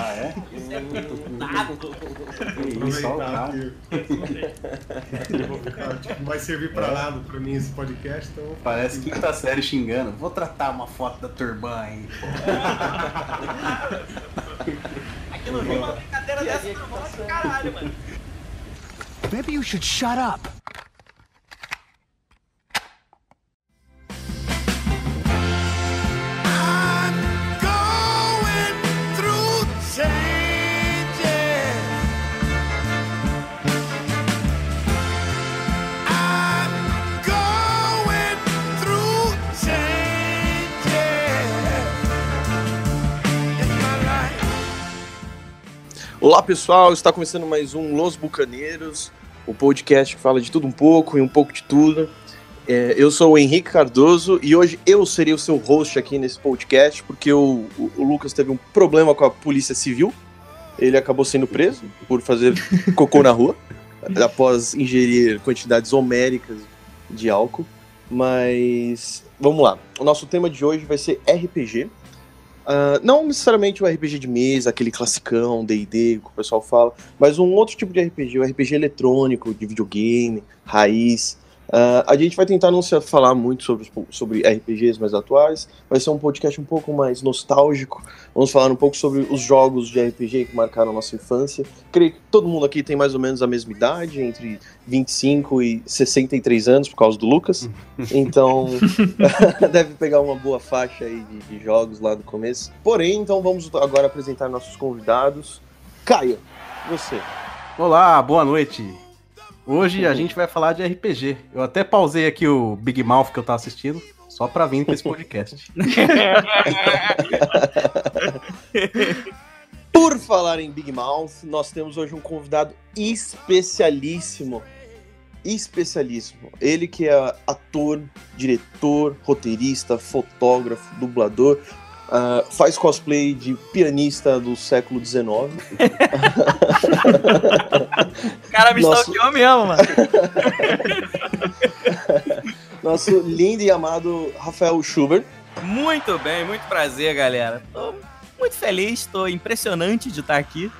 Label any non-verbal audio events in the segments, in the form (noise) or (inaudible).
Ah, é? Isso, ó, cara. Não vai servir pra nada pra mim esse podcast, então. Parece quinta série xingando. Vou tratar uma foto da turban aí. (laughs) Aqui no Rio, uma brincadeira dessa não rola de caralho, mano. Maybe you should shut up. Olá pessoal, está começando mais um Los Bucaneiros, o podcast que fala de tudo um pouco e um pouco de tudo. É, eu sou o Henrique Cardoso e hoje eu serei o seu host aqui nesse podcast porque o, o- o Lucas teve um problema com a polícia civil. Ele acabou sendo preso por fazer cocô na rua (laughs) após ingerir quantidades homéricas de álcool. Mas vamos lá. O nosso tema de hoje vai ser RPG. Ah, não necessariamente o RPG de mesa, aquele classicão, D&D, que o pessoal fala, mas um outro tipo de RPG, o RPG eletrônico, de videogame, raiz. Ah, a gente vai tentar não se falar muito sobre, os- sobre RPGs mais atuais, vai ser um podcast um pouco mais nostálgico, vamos falar um pouco sobre os jogos de RPG que marcaram a nossa infância. Creio que todo mundo aqui tem mais ou menos a mesma idade, entre 25 e 63 anos, por causa do Lucas, (laughs) então (laughs) (laughs) deve pegar uma boa faixa aí de, de jogos lá do começo. Porém, então vamos agora apresentar nossos convidados. Caio, você. Olá, boa noite. Hoje a gente vai falar de RPG. Eu até pausei aqui o Big Mouth que eu tava assistindo, só pra vir com esse podcast. (laughs) Por falar em Big Mouth, nós temos hoje um convidado especialíssimo. Especialíssimo. Ele que é ator, diretor, roteirista, fotógrafo, dublador, ah, faz cosplay de pianista do século XIX. O (laughs) cara me Nossa. stalkeou mesmo, mano. (laughs) Nosso lindo e amado Rafael Schubert. Muito bem, muito prazer, galera. Tô muito feliz, tô impressionante de estar aqui.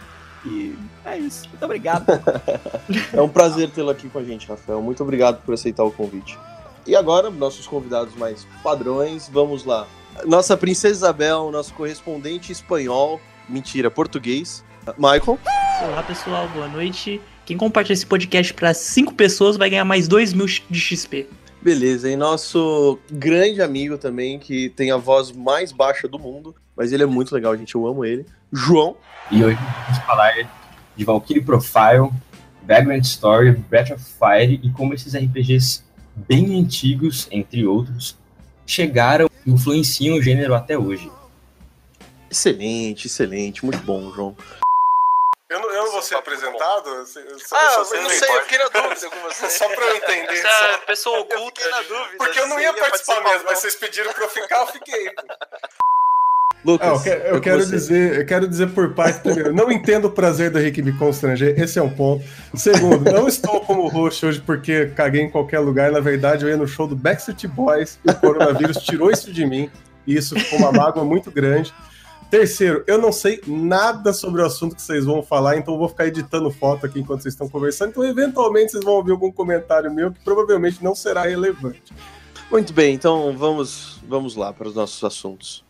E é isso. Muito obrigado. (laughs) É um prazer tê-lo aqui com a gente, Rafael. Muito obrigado por aceitar o convite. E agora, nossos convidados mais padrões, vamos lá. Nossa princesa Isabel, nosso correspondente espanhol, mentira, português, Michael. Olá pessoal, boa noite. Quem compartilha esse podcast para cinco pessoas vai ganhar mais 2 mil de XP. Beleza, e nosso grande amigo também, que tem a voz mais baixa do mundo, mas ele é muito legal, gente, eu amo ele. João. E hoje vamos falar de Valkyrie Profile, Vagrant Story, Breath of Fire e como esses RPGs bem antigos, entre outros, chegaram influenciam o gênero até hoje. Excelente, excelente, muito bom, João. Eu não, eu não vou ser apresentado? Eu só- eu só- Ah, eu só sei- fiquei na dúvida com você. (laughs) Só pra eu entender. só. pessoa fiquei na dúvida. Porque eu não se ia você participar mesmo, mas não. vocês pediram pra eu ficar, eu fiquei. Lucas, Ah, eu, que- eu quero dizer, eu quero dizer por parte primeiro, não entendo o prazer do Henrique me constranger, esse é um ponto. Segundo, não estou como host hoje porque caguei em qualquer lugar, na verdade eu ia no show do Backstreet Boys e o coronavírus tirou isso de mim, e isso ficou uma mágoa muito grande. Terceiro, eu não sei nada sobre o assunto que vocês vão falar, então eu vou ficar editando foto aqui enquanto vocês estão conversando, então eventualmente vocês vão ouvir algum comentário meu que provavelmente não será relevante. Muito bem, então vamos, vamos lá para os nossos assuntos.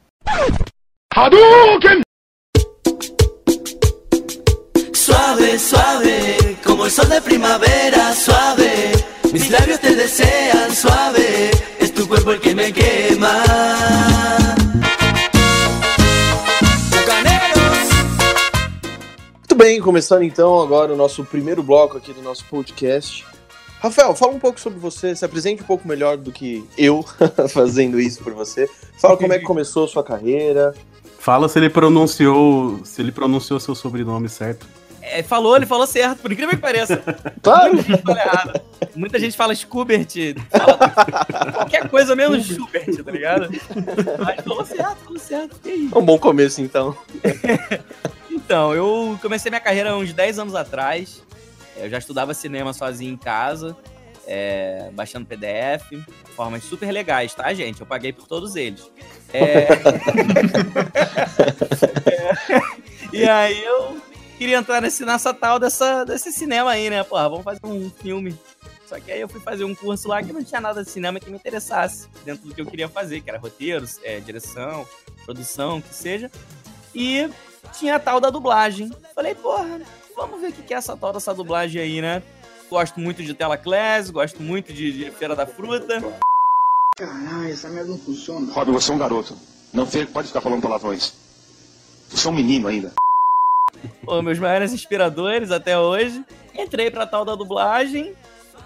Suave, suave, como el sol de primavera, suave. Mis labios te desean, suave. Es tu cuerpo el que me quema. Muito bem, começando então agora o nosso primeiro bloco aqui do nosso podcast. Rafael, fala um pouco sobre você, se apresente um pouco melhor do que eu (laughs) fazendo isso por você. Fala como é que começou a sua carreira. Fala se ele pronunciou, se ele pronunciou seu sobrenome certo. É, falou, ele falou certo, por incrível que pareça. (laughs) Claro! Muita gente fala errado. Muita gente fala Schubert, fala qualquer coisa menos Schubert, tá ligado? Mas falou certo, falou certo. E aí? É um bom começo então. (laughs) Então, eu comecei minha carreira há uns 10 anos atrás. Eu já estudava cinema sozinho em casa, é, baixando PDF, formas super legais, tá, gente? Eu paguei por todos eles. É... (laughs) E aí eu queria entrar nesse, nessa tal dessa, desse cinema aí, né? Porra, vamos fazer um filme. Só que aí eu fui fazer um curso lá que não tinha nada de cinema que me interessasse dentro do que eu queria fazer, que era roteiros, é, direção, produção, que seja. E tinha a tal da dublagem. Falei, porra, vamos ver o que é essa tal dessa dublagem aí, né? Gosto muito de Tela Class, gosto muito de, de Feira da Fruta. Caralho, essa merda não funciona. Rob, você é um garoto. Não pode ficar falando palavrões. Você é um menino ainda. Pô, meus maiores inspiradores até hoje. Entrei pra tal da dublagem.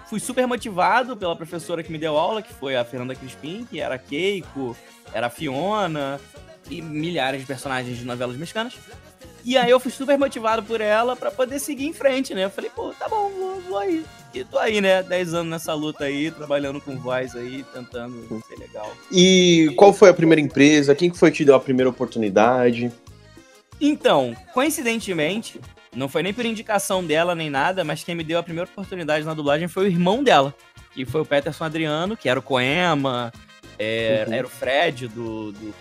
Fui super motivado pela professora que me deu aula, que foi a Fernanda Crispim, que era Keiko, era Fiona e milhares de personagens de novelas mexicanas. E aí eu fui super motivado por ela pra poder seguir em frente, né? Eu falei, pô, tá bom, vou, vou aí. E tô aí, né? 10 anos nessa luta aí, trabalhando com voz aí, tentando ser legal. E qual foi a primeira empresa? Quem que foi que te deu a primeira oportunidade? Então, coincidentemente, não foi nem por indicação dela nem nada, mas quem me deu a primeira oportunidade na dublagem foi o irmão dela, que foi o Peterson Adriano, que era o Coema, é, Uhum. era o Fred do, do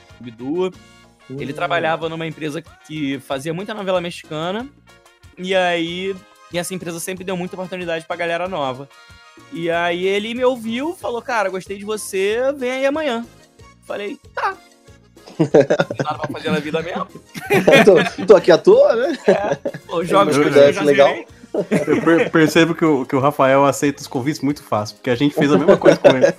Ele trabalhava numa empresa que fazia muita novela mexicana, e aí e essa empresa sempre deu muita oportunidade pra galera nova. E aí ele me ouviu, falou, cara, gostei de você, vem aí amanhã. Falei, tá. Não (laughs) nada pra fazer na vida mesmo. (laughs) tô, tô aqui à toa, né? Os jogos Uma que eu oportunidade já legal. zerei. Eu per- percebo que o, que o Rafael aceita os convites muito fácil, porque a gente fez a mesma coisa com ele. (laughs)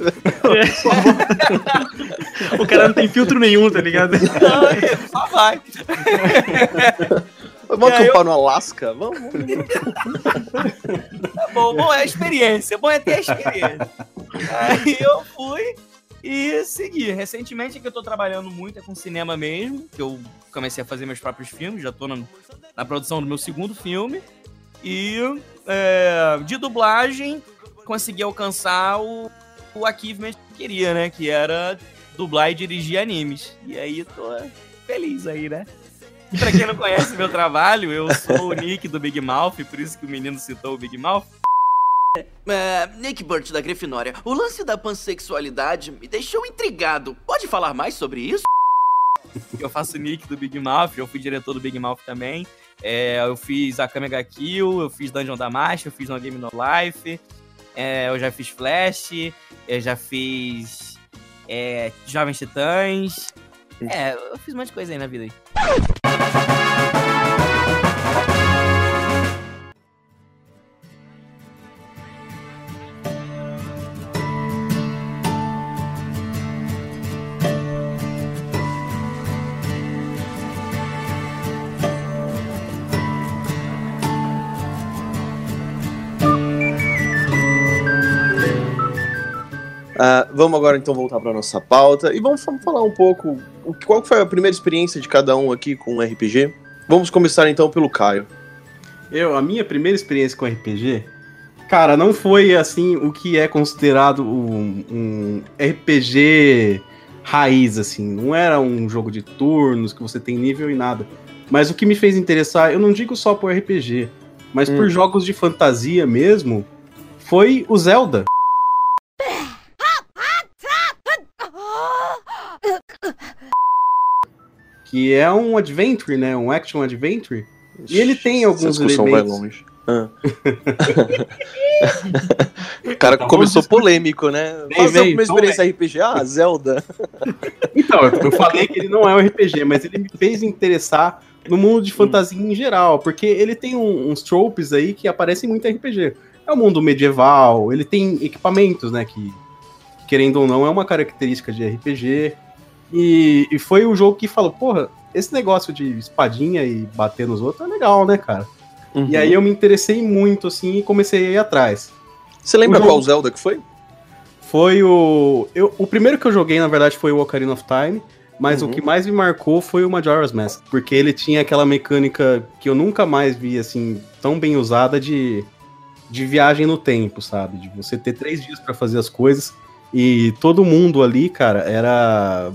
O cara não tem filtro nenhum, tá ligado? Não, é, só vai. Vamos acampar no Alasca? Vamos. Tá bom, bom é a experiência, bom é ter a experiência. Aí eu fui e segui. Recentemente que eu tô trabalhando muito é com cinema mesmo, que eu comecei a fazer meus próprios filmes, já tô na, na produção do meu segundo filme. E é, de dublagem, consegui alcançar o, o achievement que queria, né? Que era dublar e dirigir animes. E aí tô feliz aí, né? E pra quem não conhece meu trabalho, eu sou o Nick do Big Mouth, por isso que o menino citou o Big Mouth. É, Nick Burt da Grifinória, o lance da pansexualidade me deixou intrigado. Pode falar mais sobre isso? Eu faço o Nick do Big Mouth, eu fui diretor do Big Mouth também. É, eu fiz a Kamega Kill, eu fiz Dungeon da eu fiz No Game No Life, é, eu já fiz Flash, eu já fiz é, Jovens Titãs. É, eu fiz um monte de coisa aí na vida aí. Ah, vamos agora então voltar para nossa pauta e vamos fa- falar um pouco o- qual foi a primeira experiência de cada um aqui com RPG. Vamos começar então pelo Caio. Eu, a minha primeira experiência com RPG, cara, não foi assim o que é considerado um, um RPG raiz, assim. Não era um jogo de turnos que você tem nível e nada. Mas o que me fez interessar, eu não digo só por RPG, mas por jogos de fantasia mesmo, foi o Zelda. Que é um adventure, né? Um action adventure. E ele tem alguns Essa discussão vai elementos. longe. Ah. o cara (laughs) começou polêmico, né? Vem, Fazer vem, uma experiência RPG. Ah, Zelda. (laughs) Então, eu falei que ele não é um RPG, mas ele me fez interessar no mundo de fantasia em geral, porque ele tem um- uns tropes aí que aparecem muito em RPG. É o mundo medieval, ele tem equipamentos, né, que, querendo ou não, é uma característica de RPG. E, e foi o jogo que falou, porra, esse negócio de espadinha e bater nos outros é legal, né, cara? Uhum. E aí eu me interessei muito, assim, e comecei a ir atrás. Você lembra jogo- qual Zelda que foi? Foi o. Eu, o primeiro que eu joguei, na verdade, foi o Ocarina of Time. Mas Uhum. o que mais me marcou foi o Majora's Mask. Porque ele tinha aquela mecânica que eu nunca mais vi, assim, tão bem usada de, de viagem no tempo, sabe? De você ter três dias pra fazer as coisas. E todo mundo ali, cara, era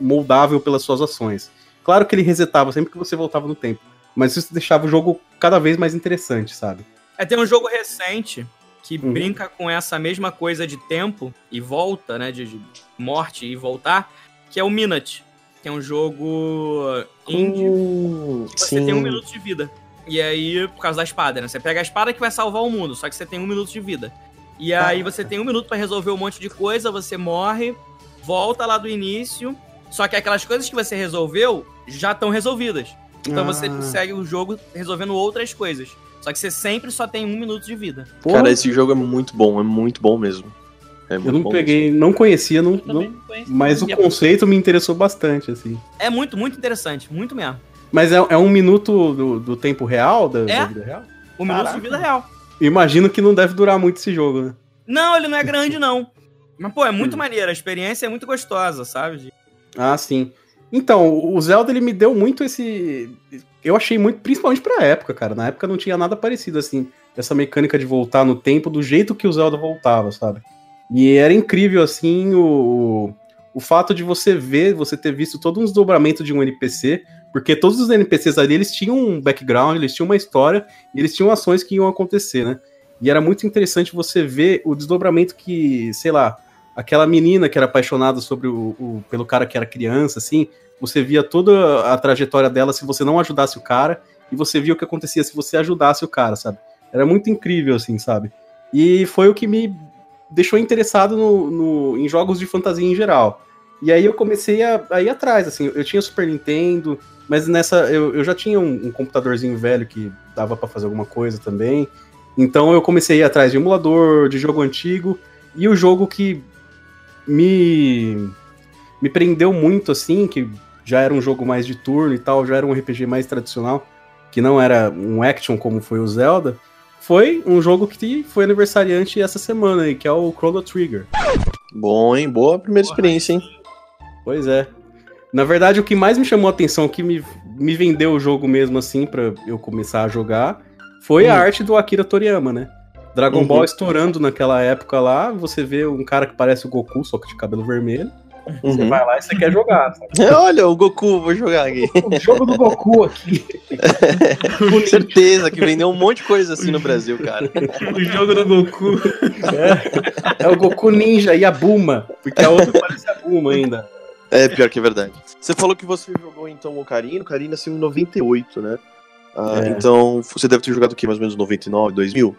moldável pelas suas ações. Claro que ele resetava sempre que você voltava no tempo. Mas isso deixava o jogo cada vez mais interessante, sabe? É, tem um jogo recente que Uhum. brinca com essa mesma coisa de tempo e volta, né? De, de morte e voltar, que é o Minute. que é um jogo indie. Hum, Você tem um minuto de vida. E aí, por causa da espada, né? Você pega a espada que vai salvar o mundo, só que você tem um minuto de vida. E aí você tem um minuto pra resolver um monte de coisa, você morre, volta lá do início. Só que aquelas coisas que você resolveu já estão resolvidas. Então você Ah. segue o jogo resolvendo outras coisas. Só que você sempre só tem um minuto de vida. Porra, Cara, esse jogo é muito bom, é muito bom mesmo. É eu muito não bom peguei, não conhecia, não, não- não mas o a- conceito me interessou bastante, assim. É muito, muito interessante. Muito mesmo. Mas é, é um minuto do, do tempo real, da, É. da vida real? Um minuto de vida real. Imagino que não deve durar muito esse jogo, né? Não, ele não é grande, não. Mas, pô, é muito Hum. maneiro. A experiência é muito gostosa, sabe? Ah, sim. Então, o Zelda ele me deu muito esse. Eu achei muito, principalmente pra época, cara. Na época não tinha nada parecido assim. Essa mecânica de voltar no tempo do jeito que o Zelda voltava, sabe? E era incrível, assim, o, o fato de você ver, você ter visto todo um desdobramento de um NPC, porque todos os NPCs ali eles tinham um background, eles tinham uma história e eles tinham ações que iam acontecer, né? E era muito interessante você ver o desdobramento que, sei lá, aquela menina que era apaixonada sobre o, o- pelo cara que era criança, assim, você via toda a trajetória dela se você não ajudasse o cara, e você via o que acontecia se você ajudasse o cara, sabe? Era muito incrível, assim, sabe? E foi o que me deixou interessado no, no- em jogos de fantasia em geral. E aí eu comecei a, a ir atrás, assim, eu tinha Super Nintendo, mas nessa eu, eu já tinha um, um computadorzinho velho que dava pra fazer alguma coisa também. Então eu comecei a ir atrás de emulador, de jogo antigo, e o jogo que me me prendeu muito assim, que já era um jogo mais de turno e tal, já era um RPG mais tradicional, que não era um action como foi o Zelda, foi um jogo que foi aniversariante essa semana aí, que é o Chrono Trigger. Bom, hein? Boa primeira experiência, hein? Pois é. Na verdade, o que mais me chamou a atenção, o que me, me vendeu o jogo mesmo assim pra eu começar a jogar, foi a Hum. arte do Akira Toriyama, né? Dragon Uhum. Ball estourando naquela época lá, você vê um cara que parece o Goku, só que de cabelo vermelho. Você Uhum. vai lá e você quer jogar. sabe? (laughs) Olha, o Goku, vou jogar aqui. O jogo do Goku aqui. (laughs) Certeza que vendeu um monte de coisa assim no Brasil, cara. O jogo do Goku. É, é o Goku Ninja e a Buma, porque a outra parece a Buma ainda. É, pior que é verdade. Você falou que você jogou então o Ocarina, o Ocarina nasceu em 98, né? Ah, É. Então, você deve ter jogado o quê? Mais ou menos 99, 2000?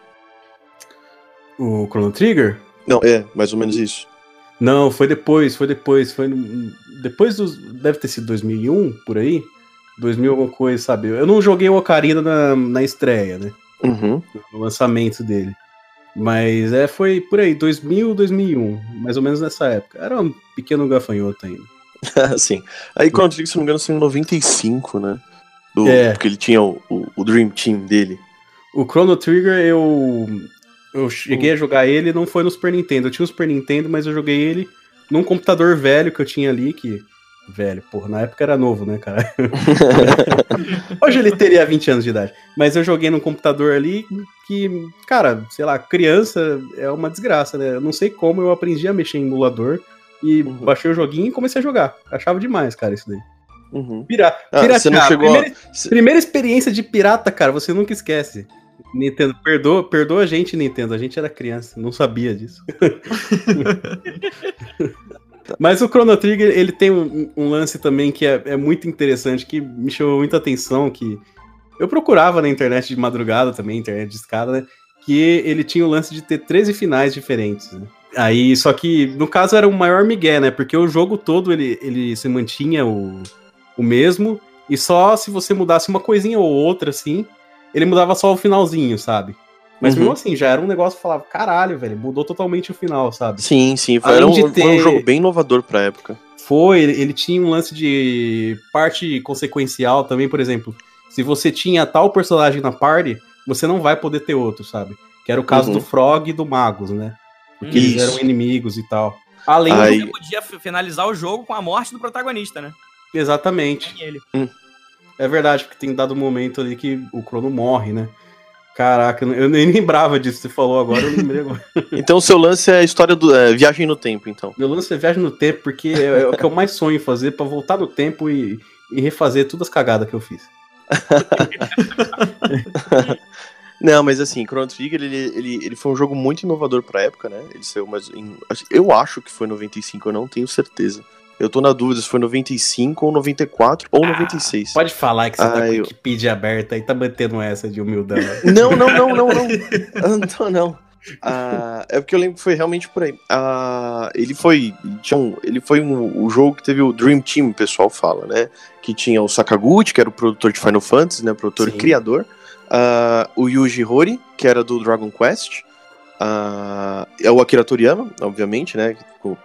O Chrono Trigger? Não, é, mais ou menos isso. Não, foi depois, foi depois, foi no- depois dos, deve ter sido 2001, por aí, 2000 alguma coisa, sabe? Eu não joguei o Ocarina na, na estreia, né, Uhum. no lançamento dele. Mas é, foi por aí, 2000, 2001, mais ou menos nessa época. Era um pequeno gafanhoto ainda. (laughs) Sim. Aí Chrono Trigger, se não me engano, saiu em 95, né? Do, É. Porque ele tinha o, o, o Dream Team dele. O Chrono Trigger, eu eu cheguei a jogar ele, não foi no Super Nintendo. Eu tinha o Super Nintendo, mas eu joguei ele num computador velho que eu tinha ali, que velho, porra, na época era novo, né, cara? (laughs) Hoje ele teria 20 anos de idade. Mas eu joguei num computador ali que, cara, sei lá, criança é uma desgraça, né? Eu não sei como eu aprendi a mexer em emulador e Uhum. baixei o joguinho e comecei a jogar. Achava demais, cara, isso daí. Uhum. Pira Ah, não chegou a- primeira, primeira experiência de pirata, cara, você nunca esquece. Nintendo, perdoa, perdoa a gente, Nintendo. A gente era criança, não sabia disso. (laughs) Mas o Chrono Trigger, ele tem um, um lance também que é, é muito interessante, que me chamou muita atenção, que eu procurava na internet de madrugada também, internet de escada, né? Que ele tinha o lance de ter 13 finais diferentes, né? Aí, só que, no caso, era o maior migué, né? Porque o jogo todo, ele, ele se mantinha o, o mesmo, e só se você mudasse uma coisinha ou outra, assim, ele mudava só o finalzinho, sabe? Mas Uhum. mesmo assim, já era um negócio que falava, caralho, velho, mudou totalmente o final, sabe? Sim, sim. Foi, Além um, de foi um ter- jogo bem inovador pra época. Foi, ele, ele tinha um lance de parte consequencial também, por exemplo. Se você tinha tal personagem na party, você não vai poder ter outro, sabe? Que era o caso Uhum. do Frog e do Magus, né? Porque eles Isso. eram inimigos e tal. Além Aí- Você podia finalizar o jogo com a morte do protagonista, né? Exatamente. Ele. É verdade, porque tem dado um momento ali que o Crono morre, né? Caraca, eu nem lembrava disso. Você falou agora, eu lembrei agora. (laughs) Então, o seu lance é a história do é, Viagem no Tempo, então. Meu lance é viagem no tempo, porque é, é o que eu mais sonho fazer pra voltar no tempo e, e refazer todas as cagadas que eu fiz. (laughs) Não, mas assim, Chrono Trigger, ele, ele, ele foi um jogo muito inovador pra época, né? Ele saiu mais em... Eu acho que foi 95, eu não tenho certeza. Eu tô na dúvida se foi 95 ou 94 ou 96. Pode falar que você tá Ah, com eu- a Wikipedia aberta e tá mantendo essa de humildão. (laughs) Não, não, não, não, não. Ah, Não, não. Ah, é porque eu lembro que foi realmente por aí. Ah, ele foi. Tinha um, ele foi um, o jogo que teve o Dream Team, o pessoal fala, né? Que tinha o Sakaguchi, que era o produtor de Final Fantasy, né? Produtor Sim. e criador. Ah, o Yuji Horii, que era do Dragon Quest. Ah, é o Akira Toriyama, obviamente, né? por-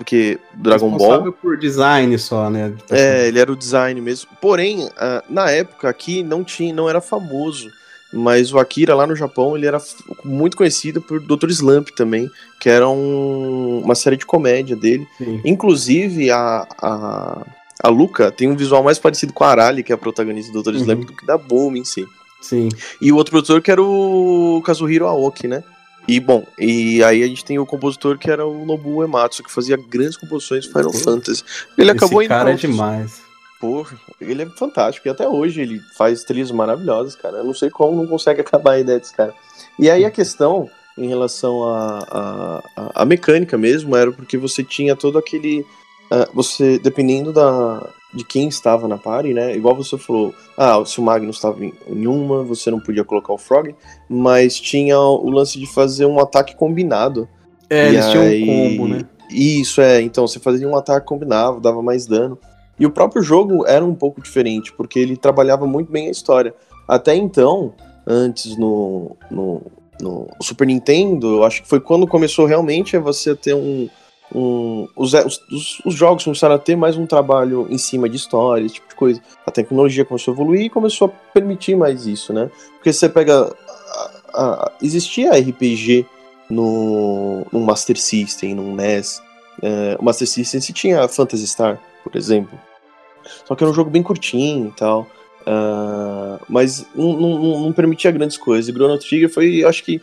Porque Dragon Ball. Por design só, né? É, ele era o design mesmo. Porém, ah, na época aqui não tinha, não era famoso. Mas o Akira lá no Japão, ele era muito conhecido por Dr. Slump também, que era um- uma série de comédia dele. Sim. Inclusive, a, a, a Luca tem um visual mais parecido com a Arali, que é a protagonista do Dr. Uhum. Slump, do que da Boom em si. Sim. E o outro produtor que era o Kazuhiro Aoki, né? E bom, e aí a gente tem o compositor que era o Nobuo Ematsu, que fazia grandes composições de Final Fantasy. Ele acabou Esse indo cara é demais. Porra, ele é fantástico. E até hoje ele faz trilhas maravilhosas, cara. Eu não sei como não consegue (laughs) acabar a ideia desse cara. E aí a questão em relação à a, a, a mecânica mesmo era porque você tinha todo aquele. Ah, você, dependendo da, de quem estava na party, né? Igual você falou, ah, se o Magnus estava em, em uma, você não podia colocar o Frog, mas tinha o lance de fazer um ataque combinado. É, E eles tinham aí- um combo, né? Isso, é. Então, você fazia um ataque combinado, dava mais dano. E o próprio jogo era um pouco diferente, porque ele trabalhava muito bem a história. Até então, antes no, no, no Super Nintendo, eu acho que foi quando começou realmente a você ter um. Um os, os, os jogos começaram a ter mais um trabalho em cima de história, esse tipo de coisa. A tecnologia começou a evoluir e começou a permitir mais isso, né? Porque você pega. a- a- existia RPG no, no Master System, no NES. É, o Master System se tinha Phantasy Star, por exemplo. Só que era um jogo bem curtinho e tal. ah, mas não, não- não permitia grandes coisas. E Chrono Trigger foi, acho que.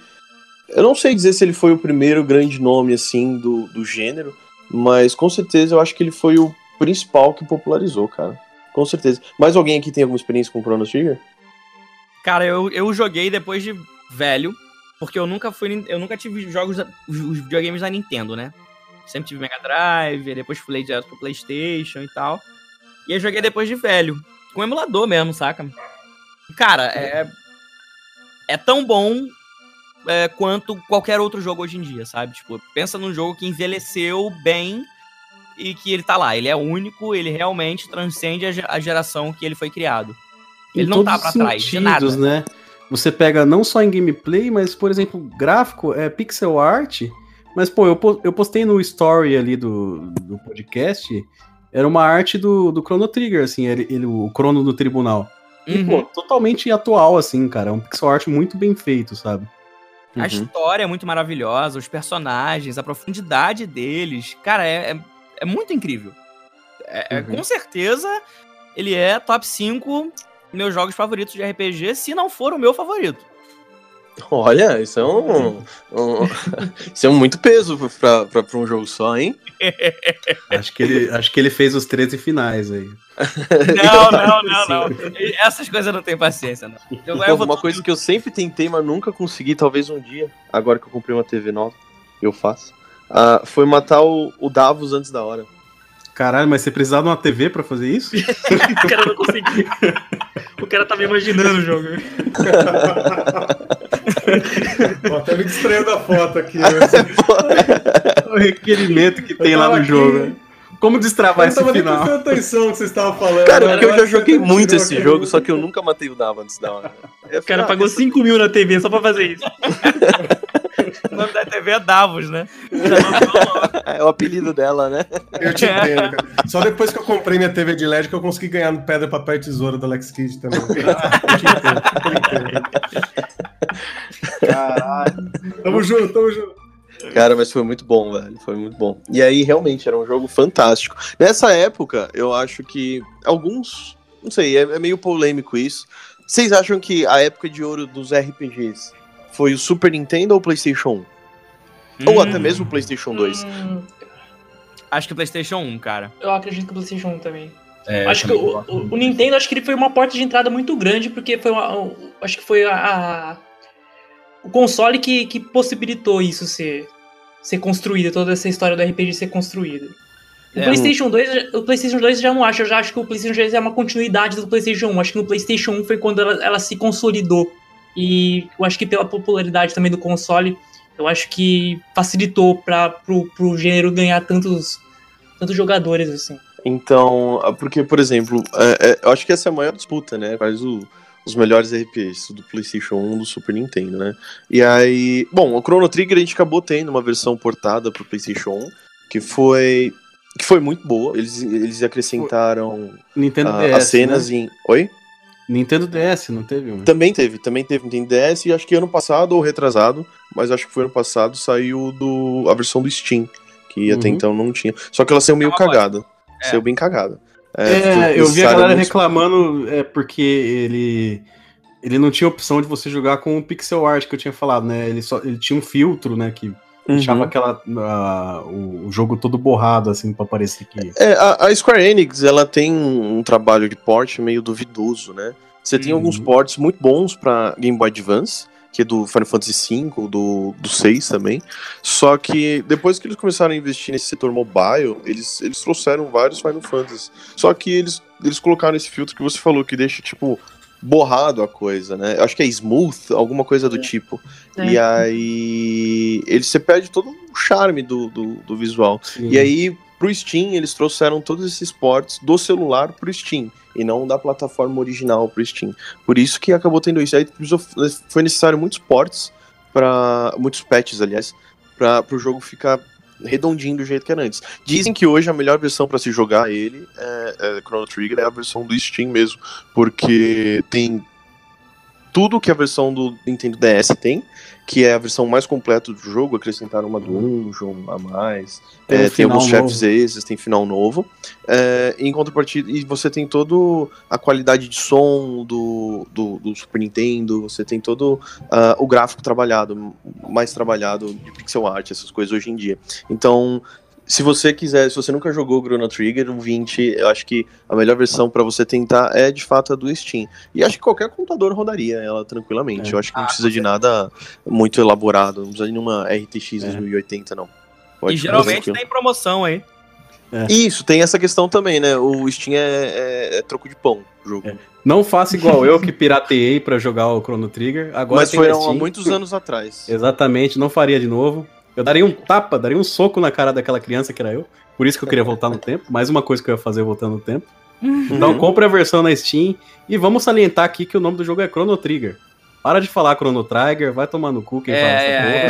Eu não sei dizer se ele foi o primeiro grande nome assim do, do gênero, mas com certeza eu acho que ele foi o principal que popularizou, cara. Com certeza. Mais alguém aqui tem alguma experiência com Chrono Trigger? Cara, eu, eu joguei depois de velho, porque eu nunca fui. Eu nunca tive jogos. os videogames da Nintendo, né? Sempre tive Mega Drive, depois fui direto pro Playstation e tal. E eu joguei depois de velho. Com emulador mesmo, saca? Cara, é. É tão bom é, quanto qualquer outro jogo hoje em dia, sabe? Tipo, pensa num jogo que envelheceu bem e que ele tá lá. Ele é único, ele realmente transcende a, ge- a geração que ele foi criado. Ele Em não tá pra trás de nada. sentidos, né? Você pega não só em gameplay, mas, por exemplo, gráfico, é pixel art. Mas, pô, eu, eu postei no story ali do, do podcast, era uma arte do, do Chrono Trigger, assim, ele, ele- o Chrono do Tribunal. E, Uhum. pô, totalmente atual, assim, cara. É um pixel art muito bem feito, sabe? A história é muito maravilhosa, os personagens, a profundidade deles. Cara, é, é, é muito incrível. É- é- Uhum. Com certeza, ele é top 5 meus jogos favoritos de RPG, se não for o meu favorito. Olha, isso é um. um- (laughs) isso é um muito peso pra, pra, pra um jogo só, hein? Acho que, ele, acho que ele fez os 13 finais aí. Não, (laughs) não, não, não. Essas coisas eu não tenho paciência, não. Eu, eu vou uma coisa que eu sempre tentei, mas nunca consegui, talvez um dia, agora que eu comprei uma TV nova, eu faço, ah, foi matar o, o Davos antes da hora. Caralho, mas você precisava de uma TV pra fazer isso? (laughs) o cara não conseguiu. O cara tava imaginando o jogo. Tô até me distraindo da foto aqui. né? (laughs) o requerimento que tem lá no aqui- jogo. né? Como destravar Eu esse tava final? atenção que vocês estavam falando. Cara, né? porque eu já joguei muito esse aquele- jogo, só que eu nunca matei o Davos antes da hora. O cara pagou 5 mil na TV só pra fazer isso. (laughs) O nome da TV é Davos, né? É o apelido dela, né? Eu te entendo, cara. Só depois que eu comprei minha TV de LED que eu consegui ganhar no pedra, papel e tesoura do Alex Kidd também. Eu te entendo, eu entendo. Caralho. Tamo junto, tamo junto. Cara, mas foi muito bom, velho. Foi muito bom. E aí, realmente, era um jogo fantástico. Nessa época, eu acho que alguns. Não sei, é, é meio polêmico isso. Vocês acham que a época de ouro dos RPGs foi o Super Nintendo ou o PlayStation 1? Ou até mesmo o PlayStation 2? Hum, Acho que o PlayStation 1, cara. eu acredito que o PlayStation 1 também. É, acho que o, o- Nintendo, acho que ele foi uma porta de entrada muito grande, porque foi uma, o- acho que foi a, a- o console que, que possibilitou isso ser, ser construído, toda essa história do RPG ser construída. O É. PlayStation 2, o PlayStation 2 eu já não acho, eu já acho que o PlayStation 2 é uma continuidade do PlayStation 1. Acho que no PlayStation 1 foi quando ela, ela se consolidou. E eu acho que pela popularidade também do console, eu acho que facilitou para pro, pro gênero ganhar tantos, tantos jogadores assim. Então, ah, porque, por exemplo, é, é, eu acho que essa é a maior disputa, né? Quais o- os melhores RPGs do PlayStation 1 do Super Nintendo, né? E aí, bom, o Chrono Trigger a gente acabou tendo uma versão portada pro PlayStation 1, que foi que foi muito boa. Eles, eles acrescentaram Nintendo ah, DS. as cenas né? em. Oi? Nintendo DS, não teve um? Também teve, também teve Nintendo DS e acho que ano passado ou retrasado, mas acho que foi ano passado, saiu do, a versão do Steam, que até Uhum. então não tinha. Só que ela saiu meio É cagada. É. Saiu bem cagada. É, foi- eu vi a galera muitos- reclamando é porque ele ele não tinha opção de você jogar com o pixel art que eu tinha falado, né? Ele só ele tinha um filtro, né, que deixava Uhum. aquela ah, o, jogo todo borrado assim pra parecer que É, a, a Square Enix, ela tem um, trabalho de porte meio duvidoso, né? Você tem Uhum. alguns ports muito bons pra Game Boy Advance, que é do Final Fantasy V, do, do 6 também. Só que depois que eles começaram a investir nesse setor mobile, eles, eles trouxeram vários Final Fantasy. Só que eles, eles colocaram esse filtro que você falou, que deixa, tipo, borrado a coisa, né? Eu Acho que é smooth, alguma coisa do tipo. É. E aí. Ele, você perde todo o charme do, do, do visual. Sim. E aí, pro Steam, eles trouxeram todos esses ports do celular pro Steam. E não da plataforma original pro Steam. Por isso que acabou tendo isso. Aí foi necessário muitos ports para muitos patches, aliás, para o jogo ficar redondinho do jeito que era antes. Dizem que hoje a melhor versão para se jogar ele é, é Chrono Trigger é a versão do Steam mesmo, porque tem tudo que a versão do Nintendo DS tem, que é a versão mais completa do jogo, acrescentaram uma dungeon a mais, Tem um é, tem alguns chefes extras, tem final novo. É, em contrapartida, e você tem toda a qualidade de som do, do, do Super Nintendo, você tem todo ah, o gráfico trabalhado, mais trabalhado de pixel art, essas coisas hoje em dia. Então, se você quiser, se você nunca jogou Chrono Trigger, o 20, eu acho que a melhor versão pra você tentar é de fato a do Steam. E acho que qualquer computador rodaria ela tranquilamente. É. Eu acho que não Ah, precisa de nada muito elaborado, não precisa de uma RTX 2080, não. Pode e geralmente tem promoção aí. Isso, tem essa questão também, né? O Steam é, é- é troco de pão, o jogo. Não faça igual eu que pirateei pra jogar o Chrono Trigger. Agora Mas tem foi há muitos anos atrás. Exatamente, não faria de novo. Eu daria um tapa, daria um soco na cara daquela criança que era eu. Por isso que eu queria voltar no tempo. Mais uma coisa que eu ia fazer voltando no tempo. Então Uhum. compre a versão na Steam. E vamos salientar aqui que o nome do jogo é Chrono Trigger. Para de falar Chrono Trigger, vai tomar no cu quem fala essa É,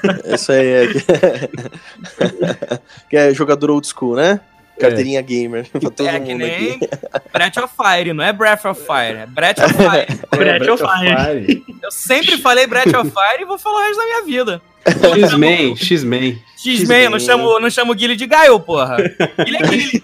porra. é, Essa aí é. (laughs) que é jogador old school, né? Carteirinha gamer. Pra todo é que nem aqui. Breath of Fire, não é Breath of Fire, é Breath of (laughs) Fire. Breath of Fire. Eu sempre falei Breath of Fire e vou falar o resto da minha vida. X-Men, (laughs) X-Men. X-Men, eu não chamo, não chamo Guile de Gaio, porra. Guile é Guile.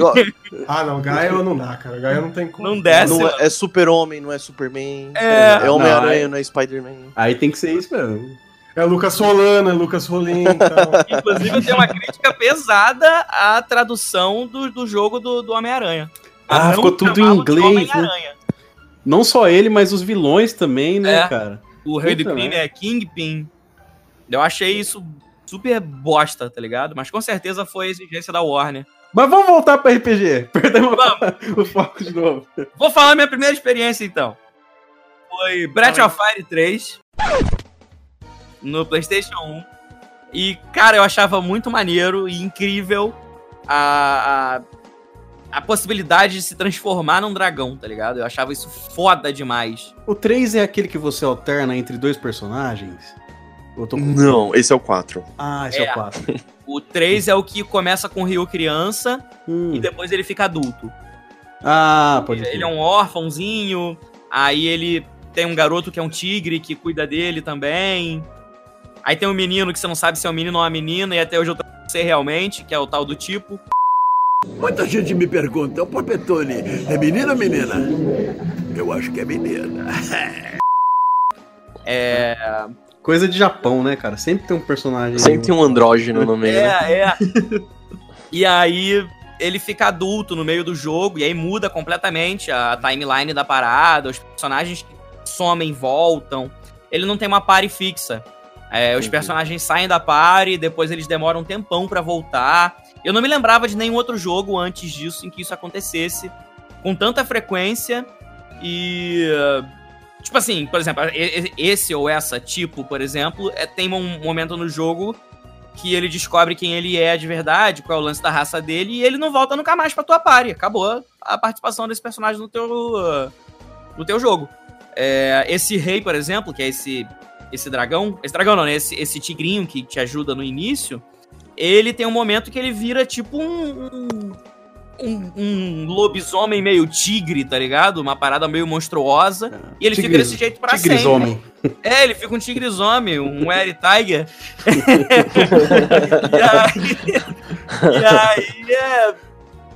Ó, (laughs) Ah, não, Gaio não dá, cara. Gaio não tem como. Não desce, não é, é super-homem, não é Superman. É. É Homem-Aranha, Não, não é Spider-Man. Aí tem que ser isso mesmo. É Lucas Solano, é Lucas Rolim e tal. (laughs) Inclusive, eu tenho uma crítica pesada à tradução do, do jogo do, do Homem-Aranha. Ah, não ficou tudo em inglês, Homem-Aranha. Não só ele, mas os vilões também, né, É. cara? O rei do crime é Kingpin. Eu achei isso super bosta, tá ligado? Mas com certeza foi a exigência da Warner. Mas vamos voltar pra RPG. Perdemos o foco de novo. Vou falar minha primeira experiência então. Foi Breath of Fire 3 no PlayStation 1. E, cara, eu achava muito maneiro e incrível a, a, a possibilidade de se transformar num dragão, tá ligado? Eu achava isso foda demais. O 3 é aquele que você alterna entre dois personagens? Eu tô com... Não, esse é o 4. Ah, esse é, É. o 4. O 3 é o que começa com o Ryu criança Hum. e depois ele fica adulto. Ah, pode Ele, ser. ele é um órfãozinho, aí ele tem um garoto que é um tigre que cuida dele também. Aí tem um menino que você não sabe se é um menino ou uma menina, e até hoje eu não sei realmente, que é o tal do tipo. Muita gente me pergunta, o Papetone é menino ou menina? Eu acho que é menina. (laughs) É. Coisa de Japão, né, cara? Sempre tem um personagem. Sempre tem um andrógeno no meio, né? É, é. e aí ele fica adulto no meio do jogo, e aí muda completamente a timeline da parada, os personagens que somem voltam. Ele não tem uma pare fixa. É, os personagens saem da party, depois eles demoram um tempão pra voltar. Eu não me lembrava de nenhum outro jogo antes disso em que isso acontecesse com tanta frequência e. Tipo assim, por exemplo, esse ou essa tipo, por exemplo, é, tem um momento no jogo que ele descobre quem ele é de verdade, qual é o lance da raça dele, e ele não volta nunca mais pra tua party. Acabou a participação desse personagem no teu, no teu jogo. É, esse rei, por exemplo, que é esse, esse dragão. Esse dragão não, né? Esse, esse tigrinho que te ajuda no início. Ele tem um momento que ele vira tipo um. um, um- um lobisomem meio tigre, tá ligado? Uma parada meio monstruosa. E ele fica Tigres- desse jeito pra sempre. Tigresomem. É, ele fica um tigresomem, um (laughs) Eri Tiger. (laughs) e aí. E aí. é,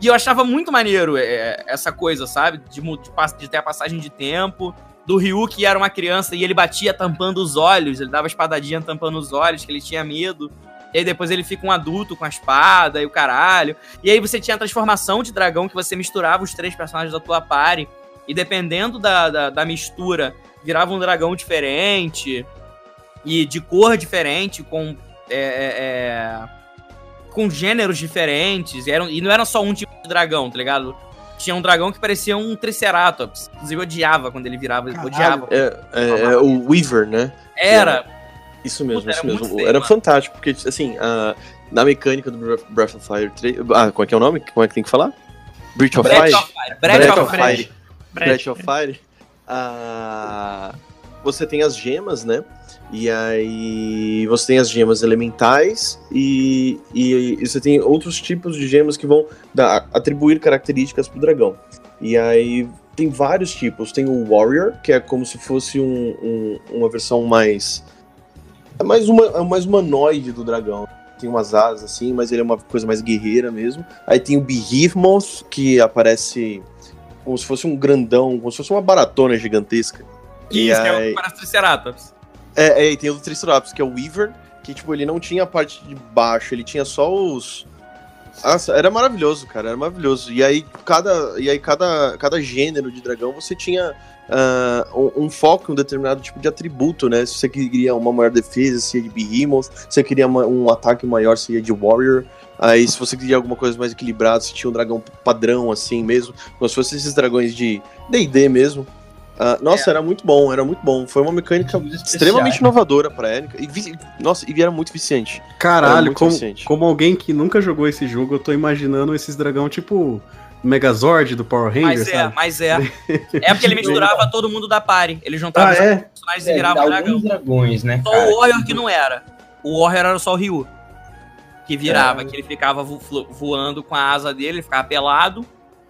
E eu achava muito maneiro é, essa coisa, sabe? De, de, de ter a passagem de tempo. Do Ryu, que era uma criança e ele batia tampando os olhos, ele dava espadadinha tampando os olhos, que ele tinha medo. E aí depois ele fica um adulto com a espada e o caralho. E aí você tinha a transformação de dragão que você misturava os três personagens da tua party. E dependendo da, da, da mistura, virava um dragão diferente. E de cor diferente, com. é, é, é, com gêneros diferentes. E, eram, e não era só um tipo de dragão, tá ligado? Tinha um dragão que parecia um Triceratops. Inclusive eu odiava quando ele virava. eu Odiava. É, é, é o Weaver, né? Era. Isso mesmo, Puta, isso era mesmo. era fantástico, porque, assim, a- na mecânica do Breath- of Fire 3. Ah, qual é que é o nome? Como é que tem que falar? Breath of Breath Fire? of Fire. Breath of Fire. Breath of Fire. Ah, você tem as gemas, né? E aí você tem as gemas elementais e, e, e você tem outros tipos de gemas que vão dar- atribuir características pro dragão. E aí tem vários tipos. Tem o Warrior, que é como se fosse um- um- uma versão mais. É mais, uma, é mais humanoide do dragão. Tem umas asas assim, mas ele é uma coisa mais guerreira mesmo. Aí tem o Behemoth, que aparece como se fosse um grandão, como se fosse uma baratona gigantesca. E Isso, é aí- o para Triceratops. é, é, e tem o Triceratops, que é o Weaver, que, tipo, ele não tinha a parte de baixo, ele tinha só os... Nossa, era maravilhoso, cara, era maravilhoso. E aí, cada, e aí cada, cada gênero de dragão, você tinha ah, um, um foco em um determinado tipo de atributo, né? Se você queria uma maior defesa, se ia de Behemoth. Se você queria uma- um ataque maior, se ia de Warrior. Aí, se você queria alguma coisa mais equilibrada, se tinha um dragão padrão, assim mesmo. Como se fossem esses dragões de D&D mesmo. Ah, nossa, era muito bom, era muito bom. Foi uma mecânica extremamente inovadora pra Erika. E, nossa, e era muito. Era Caralho, muito como, viciante. como alguém que nunca jogou esse jogo, eu tô imaginando esses dragão tipo Megazord do Power Ranger, Mas é, sabe? mas é. É porque ele misturava todo mundo da party. Ele juntava Ah, os é? personagens e É, virava um dragão. alguns dragões, né, Só cara? o Warrior que não era. O Warrior era só o Ryu. Que virava, É. que ele ficava vo- voando com a asa dele, ele ficava pelado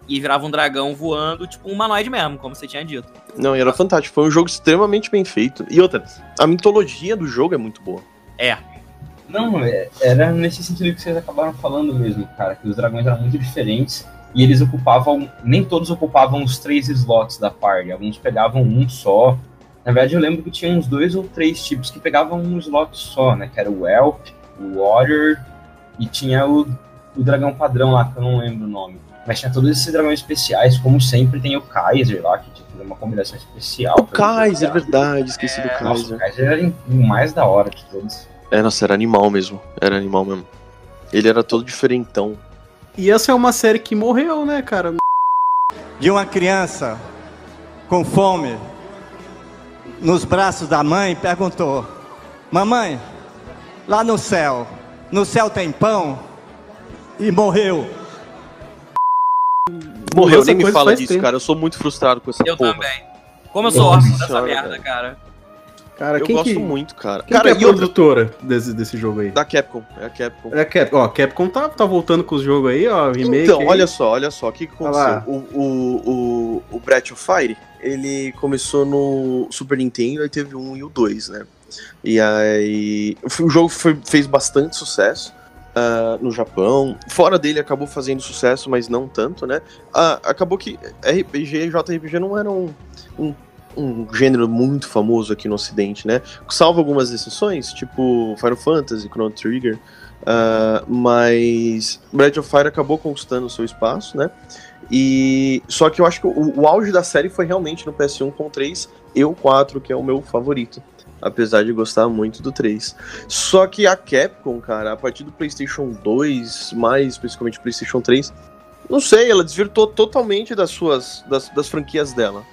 e virava um dragão voando, tipo um humanoide mesmo, como você tinha dito. Não, e era fantástico. Foi um jogo extremamente bem feito. E outra, a mitologia do jogo é muito boa. É. Não, é- era nesse sentido que vocês acabaram falando mesmo, cara, que os dragões eram muito diferentes e eles ocupavam, nem todos ocupavam os três slots da party, alguns pegavam um só. Na verdade, eu lembro que tinha uns dois ou três tipos que pegavam um slot só, né? Que era o Elf, o Warrior e tinha o, o dragão padrão lá, que eu não lembro o nome. Mas tinha todos esses dragões especiais, como sempre tem o Kaiser lá, que tinha que fazer uma combinação especial. O Kaiser, verdade, esqueci do Nossa, Kaiser. o Kaiser era o mais da hora de todos. É, nossa, era animal mesmo. Era animal mesmo. Ele era todo diferentão. E essa é uma série que morreu, né, cara? de uma criança com fome nos braços da mãe perguntou: Mamãe, lá no céu, no céu tem pão? E morreu. Morreu, Essa nem me fala disso, tempo. cara. Eu sou muito frustrado com essa Eu porra. também. Como eu sou Nossa órfão dessa merda, cara. Cara, Eu gosto que, muito, cara. quem cara, que é a produtora desse, desse jogo aí? da Capcom. É a Capcom. É a Cap, ó, a Capcom tá, tá voltando com os jogos aí, ó, remake. Então, aí. olha só, olha só, o que, que aconteceu? O, o, o, o Breath of Fire, ele começou no Super Nintendo, aí teve um e o dois, né? E aí. O jogo foi- fez bastante sucesso ah, no Japão. Fora dele acabou fazendo sucesso, mas não tanto, né? Ah, acabou que RPG e JRPG não eram um, um gênero muito famoso aqui no Ocidente, né? Salvo algumas exceções, tipo Final Fantasy, Chrono Trigger. ah, mas Breath of Fire acabou conquistando o seu espaço, né? E só que eu acho que o, o auge da série foi realmente no PS1 com 3 e o 4, que é o meu favorito. apesar de gostar muito do 3. Só que a Capcom, cara, a partir do PlayStation 2, mais especificamente PlayStation 3, não sei, ela desvirtou totalmente das suas das, das franquias dela.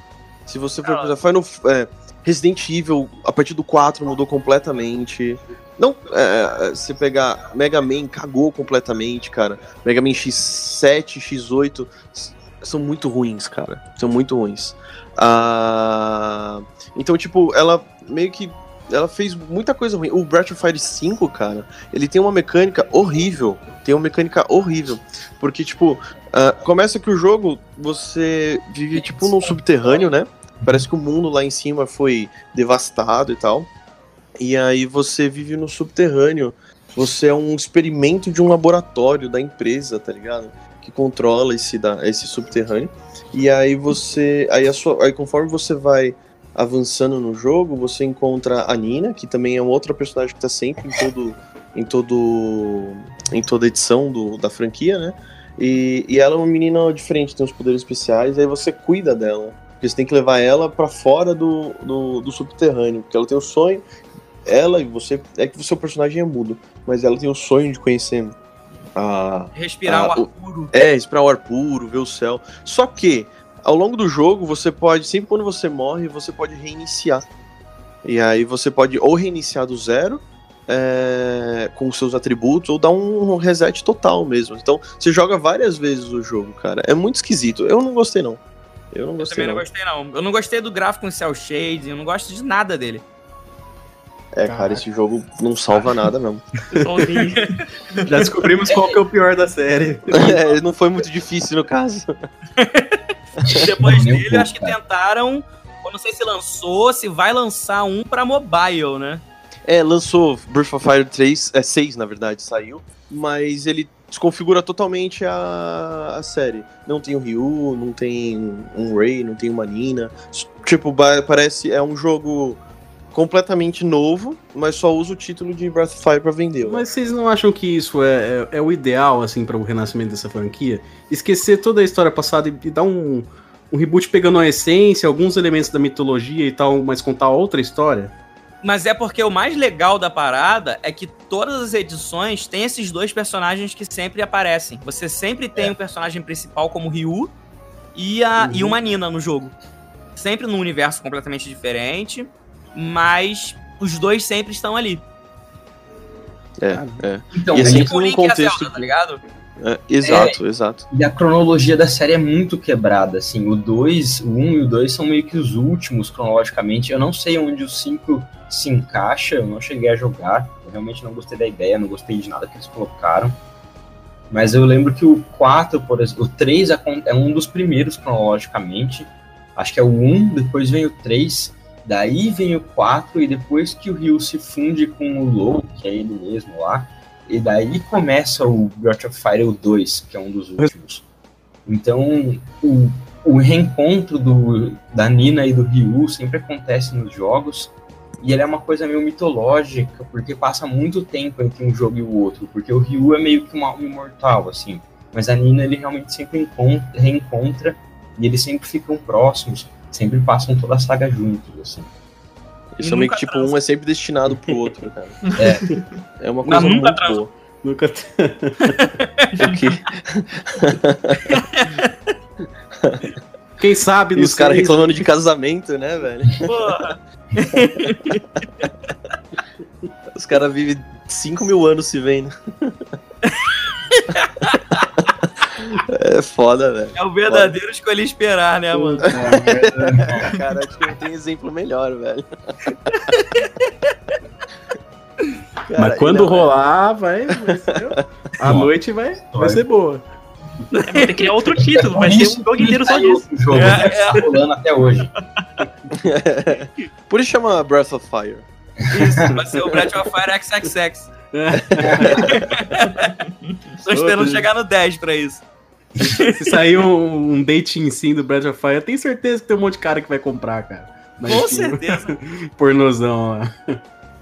Se você for pensar, Final é, Resident Evil, a partir do 4 mudou completamente. Não, é, se pegar Mega Man, cagou completamente, cara. Mega Man X7, X8 s- são muito ruins, cara. São muito ruins. Ah, então, tipo, ela meio que. Ela fez muita coisa ruim. O Breath of Fire 5, cara, ele tem uma mecânica horrível. Tem uma mecânica horrível. Porque, tipo, ah, começa que o jogo você vive, tipo, num subterrâneo, né? Parece que o mundo lá em cima foi devastado e tal. E aí você vive no subterrâneo. Você é um experimento de um laboratório da empresa, tá ligado? Que controla esse, da, esse subterrâneo. E aí você. Aí, a sua, aí conforme você vai avançando no jogo, você encontra a Nina, que também é uma outra personagem que tá sempre em todo. em todo. em toda edição do, da franquia, né? E, e ela é uma menina diferente, tem uns poderes especiais, aí você cuida dela. Porque você tem que levar ela pra fora do, do, do subterrâneo, porque ela tem o sonho. Ela e você. É que o seu personagem é mudo, mas ela tem o sonho de conhecer a. Respirar a- o ar puro. É, respirar o ar puro, ver o céu. Só que, ao longo do jogo, você pode. Sempre quando você morre, você pode reiniciar. E aí você pode ou reiniciar do zero. é, com os seus atributos, ou dar um reset total mesmo. Então, você joga várias vezes o jogo, cara. É muito esquisito. Eu não gostei, não. Eu não Eu gostei, também não não. gostei, não. Eu não gostei do gráfico em cel shading, eu não gosto de nada dele. É, cara, esse jogo não salva nada mesmo. (laughs) Já descobrimos qual que é o pior da série. (laughs) É, não foi muito difícil no caso. (laughs) Depois dele, eu acho que cara. tentaram. Eu não sei se lançou, se vai lançar um pra mobile, né? É, lançou Breath of Fire 3, é 6 na verdade, saiu, mas ele desconfigura totalmente a, a série. Não tem o Ryu, não tem um Ray, não tem uma Nina. Tipo, parece é um jogo completamente novo, mas só usa o título de Breath of Fire pra vender. né? Mas vocês não acham que isso é, é, é o ideal, assim, para o renascimento dessa franquia? Esquecer toda a história passada e, e dar um, um reboot pegando a essência, alguns elementos da mitologia e tal, mas contar outra história? Mas é porque o mais legal da parada é que todas as edições têm esses dois personagens que sempre aparecem. Você sempre tem um personagem principal como Ryu e, a, e uma Nina no jogo. Sempre num universo completamente diferente, mas os dois sempre estão ali. É, é. Então, e é é sempre Tipo o num Link e a contexto. Zelda, tá ligado? É, exato, exato. E a cronologia da série é muito quebrada, assim, o 2, o 1 um e o 2 são meio que os últimos cronologicamente, eu não sei onde o 5 se encaixa, eu não cheguei a jogar, eu realmente não gostei da ideia, não gostei de nada que eles colocaram, mas eu lembro que o 4, por exemplo, o 3 acon- é um dos primeiros cronologicamente, acho que é o 1, depois vem o 3, daí vem o 4, e depois que o Ryu se funde com o Low, que é ele mesmo lá, e daí começa o Breath of Fire o 2, que é um dos últimos. Então, o, o reencontro do, da Nina e do Ryu sempre acontece nos jogos, e ele é uma coisa meio mitológica, porque passa muito tempo entre um jogo e o outro, porque o Ryu é meio que uma alma imortal, assim, mas a Nina ele realmente sempre encontra, reencontra, e eles sempre ficam próximos, sempre passam toda a saga juntos, assim. Isso é meio que tipo, um é sempre destinado pro outro, cara. (laughs) É. É uma Mas coisa nunca muito transam. boa. Nunca. (laughs) O quê? (laughs) Quem sabe E os caras reclamando de casamento, né, velho? Porra. Os caras vivem 5 mil anos se vendo. É foda, velho. É o verdadeiro escolher esperar, né, mano? Cara, acho que não tem exemplo melhor, velho. Cara, Mas quando não, rolar, vai, vai ser- (laughs) A noite vai, vai ser boa. Vai ter que criar outro título, vai ser um jogo inteiro só disso. O jogo É, tá rolando até hoje. (laughs) Por isso chama Breath of Fire. Isso, vai ser o Breath of Fire XXX. (laughs) Tô esperando Outro. chegar no 10 pra isso. Se sair um, um dating sim do Breath of Fire, eu tenho certeza que tem um monte de cara que vai comprar, cara. Na Com certeza. (laughs) Pornozão lá.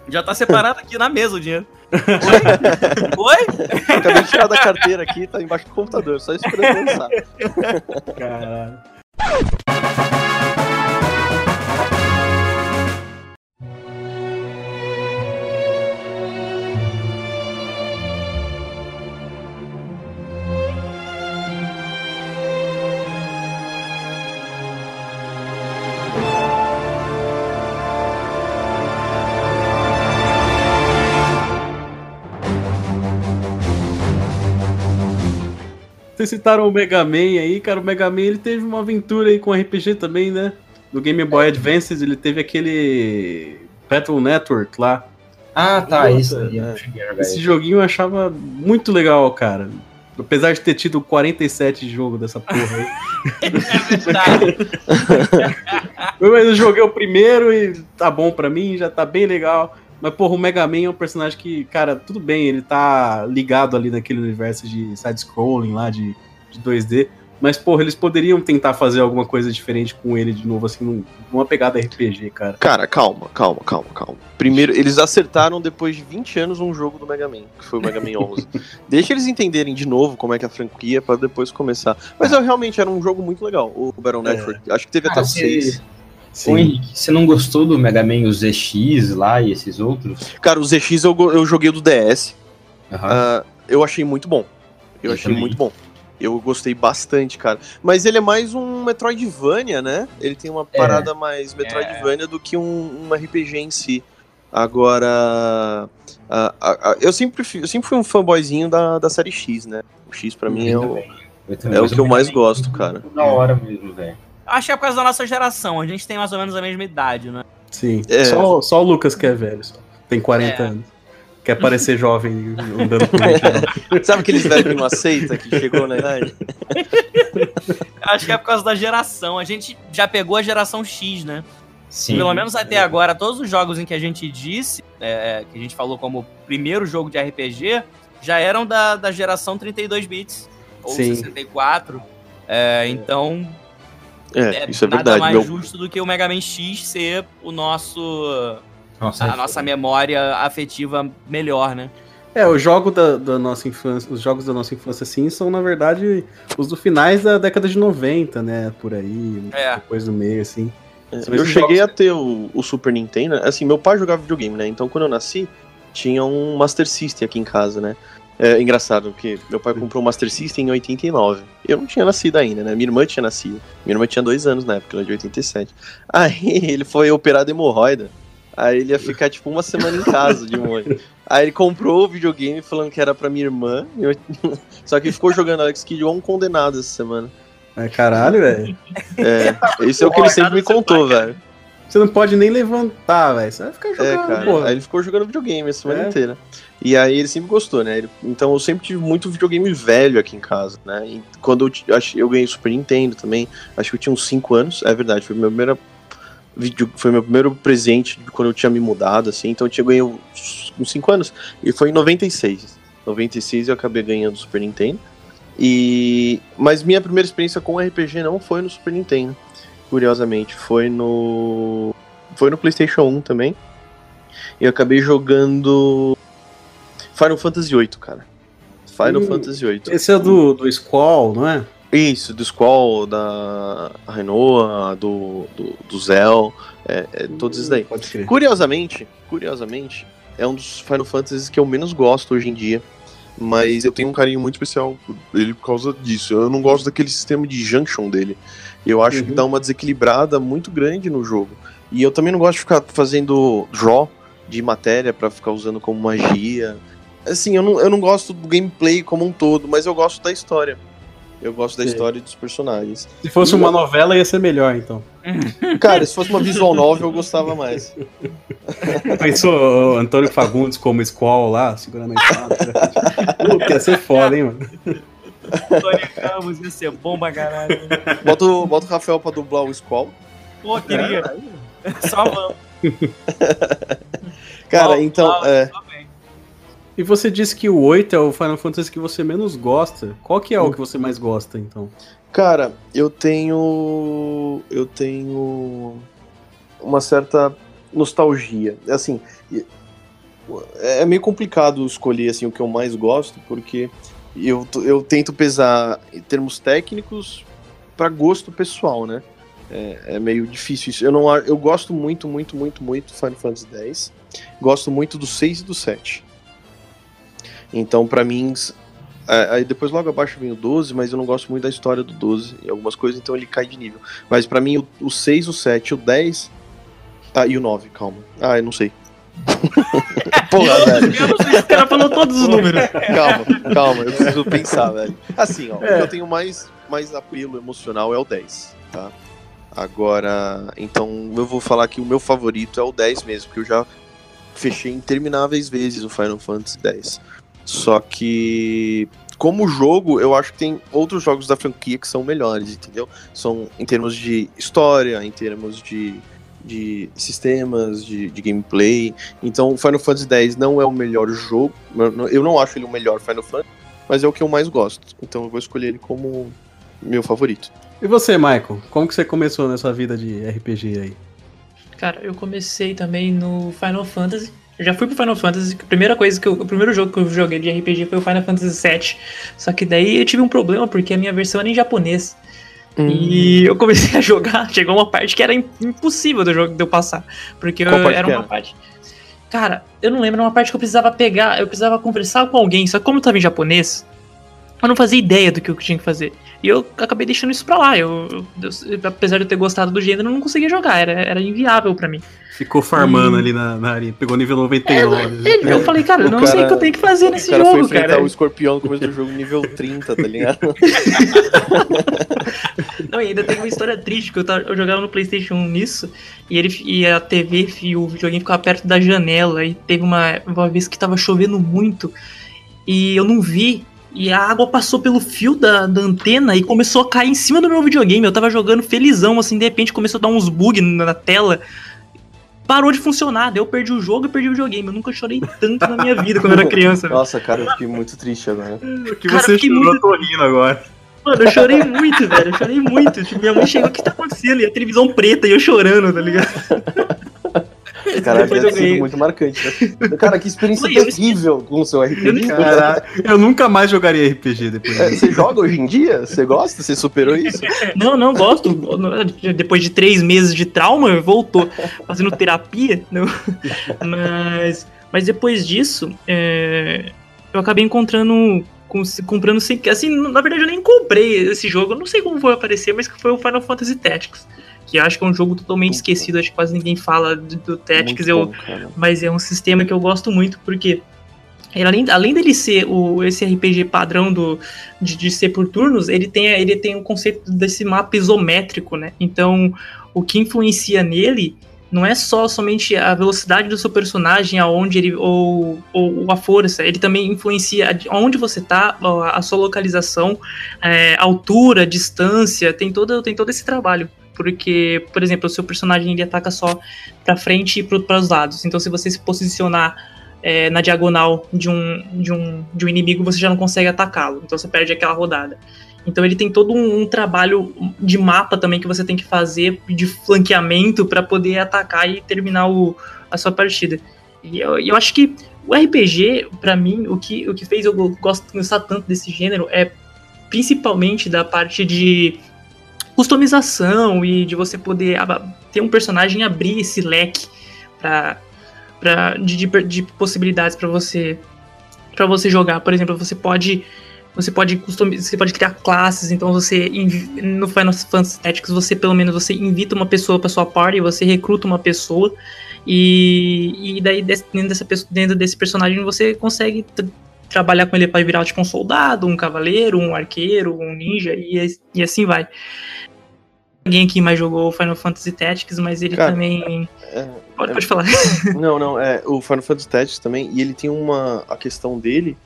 Já tá separado aqui na mesa o dinheiro. (laughs) Oi? Oi? Acabei de tirar da carteira aqui, tá embaixo do computador, só esperando lançar. Caralho. Vocês citaram o Mega Man aí, cara. O Mega Man ele teve uma aventura aí com RPG também, né? No Game Boy Advance ele teve aquele Battle Network lá. Ah, tá, Nossa, isso é. Jogar Esse joguinho eu achava muito legal, cara. Apesar de ter tido 47 de jogo dessa porra aí. (laughs) (laughs) Mas eu joguei o primeiro e tá bom pra mim, já tá bem legal. Mas, porra, o Mega Man é um personagem que, cara, tudo bem, ele tá ligado ali naquele universo de side-scrolling lá, de, de 2D. Mas, porra, eles poderiam tentar fazer alguma coisa diferente com ele de novo, assim, numa pegada RPG, cara. Cara, calma, calma, calma, calma. Primeiro, eles acertaram depois de 20 anos um jogo do Mega Man, que foi o Mega Man 11. (laughs) Deixa eles entenderem de novo como é que é a franquia para depois começar. Mas eu realmente era um jogo muito legal, o Battle Network. É. Acho que teve até ah, 6. Sim. Ô Henrique, você não gostou do Mega Man, o ZX lá e esses outros? Cara, o ZX eu, eu joguei do DS. Uhum. Uh, ah, eu achei muito bom. Eu, eu achei também. muito bom. Eu gostei bastante, cara. Mas ele é mais um Metroidvania, né? Ele tem uma é. parada é. mais Metroidvania é. do que um, um RPG em si. Agora, eu, sempre, eu sempre fui um fanboyzinho da, da série X, né? O X pra mim é o, é o que eu mais gosto, cara. Da hora mesmo, velho. Acho que é por causa da nossa geração. A gente tem mais ou menos a mesma idade, né? Sim. É. Só, só o Lucas que é velho, só. tem 40 É. anos. Quer parecer (laughs) jovem andando por aí. (laughs) Sabe aqueles velhos que não aceita, que chegou na idade? Acho que é por causa da geração. A gente já pegou a geração X, né? Sim. Pelo menos até agora, todos os jogos em que a gente disse, é, que a gente falou como primeiro jogo de RPG, já eram da, da geração 32 bits. Ou Sim. 64. É, então, É, isso é nada verdade. mais Meu, justo do que o Mega Man X ser o nosso. Nossa, a nossa memória afetiva melhor, né? É, os jogos da, da nossa infância, os jogos da nossa infância, assim, são, na verdade, os do finais da década de 90, né? Por aí, É. depois do meio, assim. São eu cheguei jogos- a ter o, o Super Nintendo. Assim, meu pai jogava videogame, né? Então quando eu nasci, tinha um Master System aqui em casa, né? É engraçado, porque meu pai comprou o Master System em 89. Eu não tinha nascido ainda, né? Minha irmã tinha nascido. Minha irmã tinha dois anos na época, ela é de 87. Aí (laughs) ele foi operado hemorroida. Aí ele ia ficar tipo uma semana em casa de molho. Aí ele comprou o videogame falando que era pra minha irmã. Eu- (laughs) Só que ele ficou jogando Alex Kidd um condenado essa semana. É, caralho, velho. É, isso é o que ele sempre me contou, velho. Você não pode nem levantar, velho. Você vai ficar É, jogando, porra. Aí ele ficou jogando videogame a semana É. inteira. E aí ele sempre gostou, né? Ele- então eu sempre tive muito videogame velho aqui em casa, né? E quando eu, acho, eu ganhei o Super Nintendo também, acho que eu tinha uns 5 anos, é verdade, foi meu primeiro vídeo, foi meu primeiro presente quando eu tinha me mudado, assim, então eu tinha ganho uns- uns 5 anos, e foi em 96. 96 eu acabei ganhando o Super Nintendo. E mas minha primeira experiência com RPG não foi no Super Nintendo, curiosamente, foi no foi no PlayStation 1 também. E eu acabei jogando Final Fantasy VIII, cara. Final Hum, Fantasy VIII. Esse é do, do Squall, não é? Isso, do Squall, da Renoa, do, do, do Zell, é, é, todos esses daí. Curiosamente, curiosamente, é um dos Final Fantasies que eu menos gosto hoje em dia. Mas eu tenho um carinho muito especial por ele por causa disso. Eu não gosto daquele sistema de junction dele. Eu acho que Uhum. dá uma desequilibrada muito grande no jogo. E eu também não gosto de ficar fazendo draw de matéria pra ficar usando como magia. Assim, eu não, eu não gosto do gameplay como um todo, mas eu gosto da história. Eu gosto da Sim. história e dos personagens. Se fosse uma novela, ia ser melhor, então. (laughs) Cara, se fosse uma visual novel, eu gostava mais. (laughs) Pensou o Antônio Fagundes como Squall lá, segurando a espada? (laughs) Ia ser foda, hein, mano? Tony Ramos ia ser bom pra caralho. Bota, o- bota o Rafael pra dublar o Squall. Pô, queria. Só vamos. (laughs) Cara, então, é. E você disse que o 8 é o Final Fantasy que você menos gosta. Qual que é o que você mais gosta, então? Cara, eu tenho. Eu tenho. Uma certa nostalgia. Assim. É meio complicado escolher assim, o que eu mais gosto, porque eu, eu tento pesar em termos técnicos para gosto pessoal, né? É, é meio difícil isso. Eu, não, eu gosto muito, muito, muito, muito Final Fantasy X. Gosto muito do 6 e do 7. Então, pra mim, aí depois logo abaixo vem o 12, mas eu não gosto muito da história do 12 e algumas coisas, então ele cai de nível. Mas pra mim, o, o 6, o 7, o 10. Ah, e o 9, calma. Ah, eu não sei. (laughs) Porra, velho. O cara falou todos os números. Calma, calma, eu preciso pensar, velho. Assim, ó, É. o que eu tenho mais, mais apelo emocional é o 10, tá? Agora, então eu vou falar que o meu favorito é o 10 mesmo, porque eu já fechei intermináveis vezes o Final Fantasy X. Só que, como jogo, eu acho que tem outros jogos da franquia que são melhores, entendeu? São em termos de história, em termos de, de sistemas, de, de gameplay. Então, o Final Fantasy X não é o melhor jogo. Eu não acho ele o melhor Final Fantasy, mas é o que eu mais gosto. Então, eu vou escolher ele como meu favorito. E você, Michael? Como que você começou nessa vida de RPG aí? Cara, eu comecei também no Final Fantasy. Eu já fui pro Final Fantasy. A primeira coisa que eu, o primeiro jogo que eu joguei de RPG foi o Final Fantasy VII. Só que daí eu tive um problema porque a minha versão era em japonês. E eu comecei a jogar, (laughs) chegou uma parte que era im- impossível do jogo de eu passar. Porque eu- era uma era? parte. Cara, eu não lembro, era uma parte que eu precisava pegar, eu precisava conversar com alguém, só que como eu tava em japonês, eu não fazia ideia do que eu tinha que fazer. E eu acabei deixando isso pra lá. Eu, eu- eu- apesar de eu ter gostado do gênero, eu não conseguia jogar, era, era inviável pra mim. Ficou farmando Hum. ali na, na área, pegou nível 99. Eu falei, cara, eu não sei o que eu tenho que fazer nesse cara jogo, cara. o escorpião no começo do jogo nível 30, tá ligado? (laughs) Não, e ainda tem uma história triste, que eu, tava, eu jogava no Playstation 1 nisso, e, ele, e a TV e o videogame ficava perto da janela, e teve uma, uma vez que tava chovendo muito, e eu não vi, e a água passou pelo fio da, da antena e começou a cair em cima do meu videogame, eu tava jogando felizão, assim, de repente começou a dar uns bugs na, tela, parou de funcionar, daí eu perdi o jogo e perdi o videogame, eu nunca chorei tanto na minha vida quando eu era (laughs) criança. Nossa, cara, eu fiquei muito triste agora. O que Cara, você chorou, muito- eu tô rindo agora. Mano, eu chorei muito, velho. Eu chorei muito. Tipo, minha mãe chegou, o que tá acontecendo? E a televisão preta e eu chorando, tá ligado? (laughs) Cara, deve ter sido muito marcante. Né? (laughs) Cara, que experiência eu terrível com o seu RPG. Caralho, eu nunca mais jogaria RPG depois É, disso. Você joga hoje em dia? Você gosta? Você superou isso? (laughs) Não, não, gosto. Depois de três meses de trauma, voltou fazendo terapia. Não. Mas, mas depois disso, é, eu acabei encontrando. com- Comprando sem. Assim, na verdade, eu nem comprei esse jogo. Eu não sei como foi aparecer, mas que foi o Final Fantasy Tactics. Que acho que é um jogo totalmente esquecido. Acho que quase ninguém fala do, do Tactics. Muito Eu, bom, mas é um sistema que eu gosto muito, porque ele, além, além dele ser o, esse RPG padrão do, de, de ser por turnos, ele tem, ele tem o conceito desse mapa isométrico, né? Então, o que influencia nele não é só somente a velocidade do seu personagem, aonde ele ou, ou a força, ele também influencia de onde você tá, a, a sua localização, é, altura, distância, tem todo, tem todo esse trabalho. Porque, por exemplo, o seu personagem ele ataca só para frente e para os lados. Então, se você se posicionar é, na diagonal de um, de, um, de um inimigo, você já não consegue atacá-lo. Então, você perde aquela rodada. Então, ele tem todo um, um trabalho de mapa também que você tem que fazer de flanqueamento para poder atacar e terminar o, a sua partida. E eu, eu acho que o RPG, para mim, o que, o que fez eu go- gost- gostar tanto desse gênero é principalmente da parte de customização e de você poder ter um personagem abrir esse leque pra, pra, de, de, de possibilidades para você para você jogar. Por exemplo, você pode você pode customizar, você pode criar classes, então você no Final Fantasy Tactics você pelo menos você invita uma pessoa para sua party, você recruta uma pessoa e, e daí dentro, dessa, dentro desse personagem você consegue tra- trabalhar com ele para virar tipo um soldado, um cavaleiro, um arqueiro, um ninja e, e assim vai. Alguém aqui mais jogou Final Fantasy Tactics, mas ele Cara, também É, pode, é- pode falar. (laughs) Não, não, é o Final Fantasy Tactics também, e ele tem uma. A questão dele.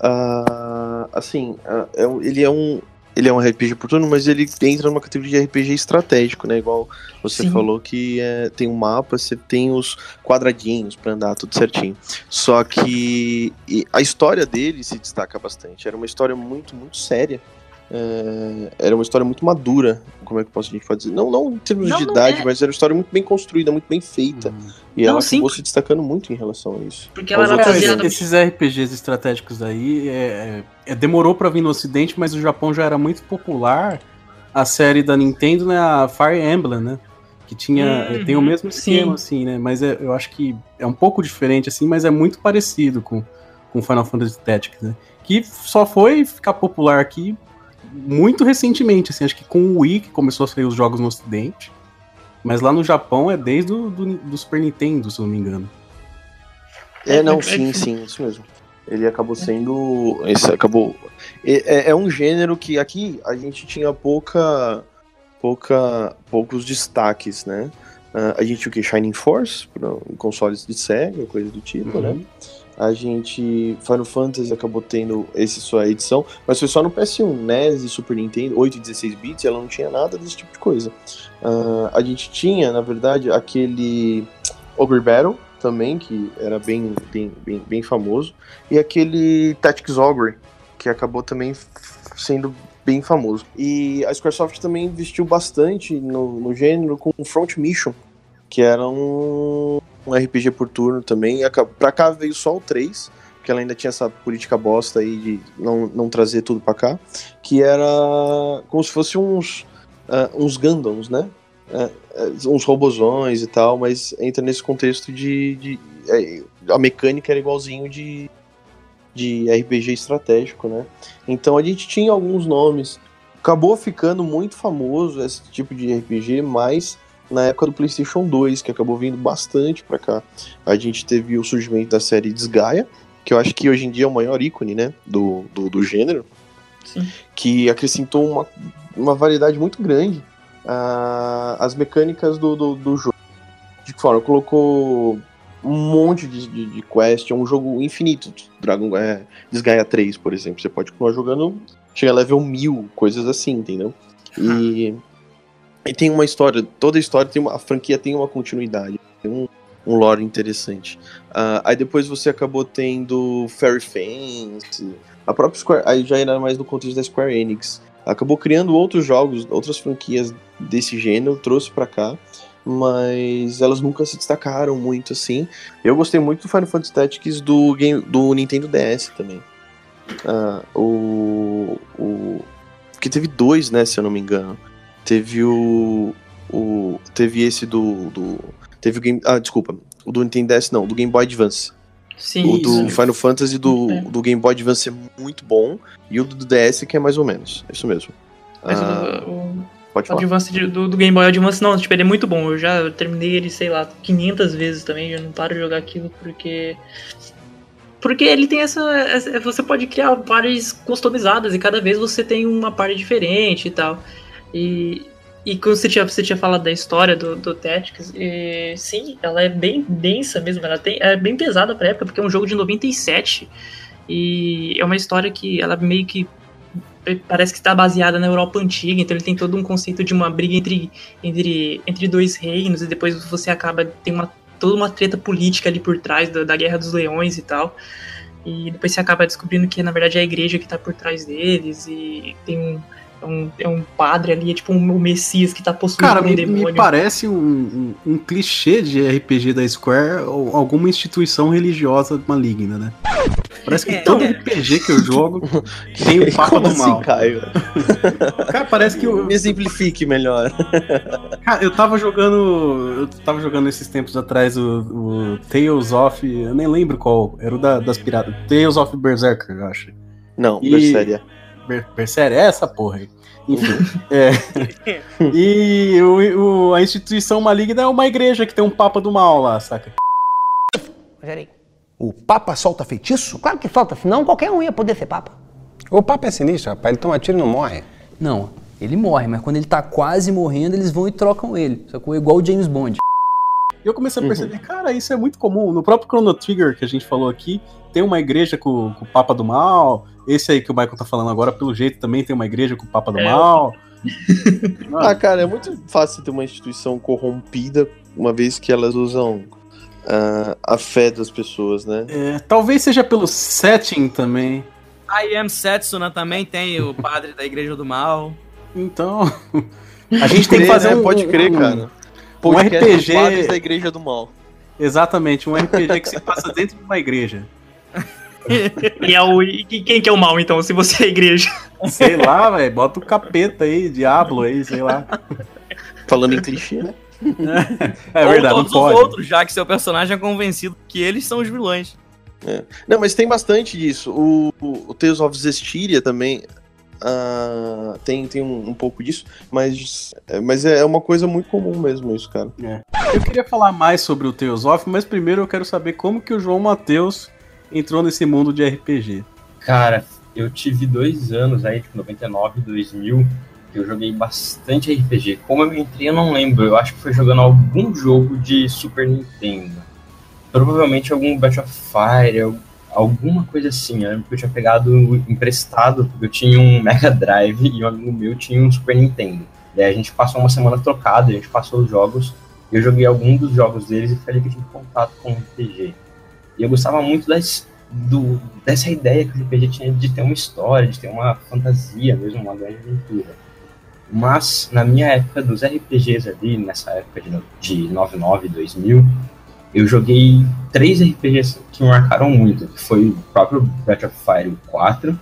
ah, assim, ah, é ele é um. Ele é um RPG por turno, mas ele entra numa categoria de RPG estratégico, né? Igual você Sim. falou que é, tem um mapa, você tem os quadradinhos pra andar tudo certinho. Só que a história dele se destaca bastante. Era uma história muito, muito séria. É, era uma história muito madura, como é que eu posso a gente pode dizer? Não, não em termos Não, de não idade, é. mas era uma história muito bem construída, muito bem feita. E Não, ela sim. acabou se destacando muito em relação a isso. Porque ela era baseada- esses RPGs estratégicos aí é, é- demorou pra vir no Ocidente, mas o Japão já era muito popular. A série da Nintendo, né, a Fire Emblem, né, que tinha Uhum, é, tem o mesmo sim. esquema assim, né, mas é- eu acho que é um pouco diferente assim, mas é muito parecido com com Final Fantasy Tactics, né, que só foi ficar popular aqui muito recentemente, assim, acho que com o Wii que começou a sair os jogos no Ocidente. Mas lá no Japão é desde o do, do Super Nintendo, se eu não me engano. É, não, sim, sim, isso mesmo. Ele acabou sendo. Esse acabou. É, é- é um gênero que aqui a gente tinha pouca. pouca poucos destaques, né? Ah, a gente tinha o que? Shining Force, pra consoles de Sega, coisa do tipo, Uhum. né? A gente. Final Fantasy acabou tendo esse sua edição, mas foi só no PS1, NES e Super Nintendo, 8 e 16 bits, ela não tinha nada desse tipo de coisa. Ah, a gente tinha, na verdade, aquele Ogre Battle também, que era bem, bem, bem, bem famoso, e aquele Tactics Ogre, que acabou também sendo bem famoso. E a Squaresoft também investiu bastante no, no gênero com Front Mission, que era um, um RPG por turno também. Pra cá veio só o 3, porque ela ainda tinha essa política bosta aí de não, não trazer tudo pra cá, que era como se fosse uns, ah, uns Gundams, né? É, uns robozões e tal, mas entra nesse contexto de. de- é, a mecânica era igualzinho de, de RPG estratégico, né? Então a gente tinha alguns nomes. Acabou ficando muito famoso esse tipo de RPG, mas na época do PlayStation 2, que acabou vindo bastante pra cá. A gente teve o surgimento da série Desgaia, que eu acho que hoje em dia é o maior ícone, né? Do, do, do gênero. Que acrescentou uma, uma variedade muito grande as mecânicas do, do, do jogo. De que forma? Colocou um monte de, de, de quest, é um jogo infinito. Dragon é, Desgaia 3, por exemplo. Você pode continuar jogando, chega a level 1000, coisas assim, entendeu? E, e tem uma história, toda a história tem uma. A franquia tem uma continuidade, tem um, um lore interessante. Ah, aí depois você acabou tendo Fairy Fence, a própria Square. Aí já era mais no contexto da Square Enix. Acabou criando outros jogos, outras franquias desse gênero, trouxe pra cá, mas elas nunca se destacaram muito assim. Eu gostei muito do Final Fantasy Tactics do, game, do Nintendo DS também. Ah, o, o. Porque teve dois, né, se eu não me engano. Teve o. o teve esse do. do teve o Game. Ah, desculpa. O do Nintendo DS não, do Game Boy Advance. Sim, o do isso. Final Fantasy do, É. do Game Boy Advance é muito bom. E o do DS que é mais ou menos. É isso mesmo. Mas Ah, o, o, pode o falar. Advance do, do Game Boy Advance, não, tipo, ele é muito bom. Eu já terminei ele, sei lá, 500 vezes também. Eu não paro de jogar aquilo porque. Porque ele tem essa, essa- Você pode criar pares customizadas e cada vez você tem uma parte diferente e tal. E. E quando você tinha, você tinha falado da história do, do Tactics, e, sim, ela é bem densa mesmo, ela tem, é bem pesada pra época, porque é um jogo de 97. E é uma história que ela meio que parece que está baseada na Europa antiga, então ele tem todo um conceito de uma briga entre, entre, entre dois reinos, e depois você acaba tem uma toda uma treta política ali por trás da, da Guerra dos Leões e tal. E depois você acaba descobrindo que na verdade é a igreja que tá por trás deles, e tem um. É um, é um padre ali, é tipo um, Messias que tá possuído Cara, por um me, demônio. me parece um, um, um clichê de RPG da Square ou alguma instituição religiosa maligna, né? Parece que É. todo RPG que eu jogo (laughs) tem o Papa Como do assim, Mal. Caio? Cara, parece que o. Me exemplifique melhor. Cara, eu tava jogando. Eu tava jogando esses tempos atrás o, o Tales of. Eu nem lembro qual. Era o da- das piratas. Tales of Berserker, eu acho. Não, E- Berseria. Ber Berserker é essa porra aí. Enfim. (laughs) é. E o, o- a instituição maligna é uma igreja que tem um Papa do Mal lá, saca? O Papa solta feitiço? Claro que solta, senão qualquer um ia poder ser Papa. O Papa é sinistro, rapaz. Ele toma tiro e não morre. Não, ele morre, mas quando ele tá quase morrendo, eles vão e trocam ele. Só que igual o James Bond. E eu comecei a perceber, cara, isso é muito comum. No próprio Chrono Trigger que a gente falou aqui, tem uma igreja com, com o Papa do Mal. Esse aí que o Michael tá falando agora, pelo jeito, também tem uma igreja com o Papa do É. Mal. (laughs) Ah, cara, é muito fácil ter uma instituição corrompida, uma vez que elas usam ah, a fé das pessoas, né? É, talvez seja pelo setting também. I Am Setsuna também tem o padre da Igreja do Mal. Então. (laughs) A gente tem que fazer né? um. Pode crer, um- cara. Um Podcast dos RPG. Padres da Igreja do Mal. Exatamente, um RPG que se passa dentro de uma igreja. (laughs) E, é o, e quem que é o mal, então, se você é a igreja? Sei lá, velho. Bota o capeta aí, Diablo aí, sei lá. Falando em clichê, né? (laughs) É Ou verdade, não todos pode. os outros, já que seu personagem é convencido que eles são os vilões. É. Não, mas tem bastante disso. O, o, o Tales of Zestiria também. ah, tem, tem um, um pouco disso, mas, é, mas é uma coisa muito comum mesmo isso, cara. É. Eu queria falar mais sobre o Tales of, mas primeiro eu quero saber como que o João Matheus entrou nesse mundo de RPG. Cara, eu tive dois anos aí, tipo 99 2000, que eu joguei bastante RPG. Como eu entrei, eu não lembro. Eu acho que foi jogando algum jogo de Super Nintendo. Provavelmente algum Breath of Fire, alguma coisa assim. Eu lembro que eu tinha pegado emprestado, porque eu tinha um Mega Drive e um amigo meu tinha um Super Nintendo. Daí a gente passou uma semana trocada, a gente passou os jogos, eu joguei algum dos jogos deles e falei que eu tive contato com RPG. E eu gostava muito das, do, dessa ideia que o RPG tinha de ter uma história, de ter uma fantasia mesmo, uma grande aventura. Mas, na minha época dos RPGs ali, nessa época de, de 99, 2000, eu joguei três RPGs que me marcaram muito, que foi o próprio Breath of Fire 4.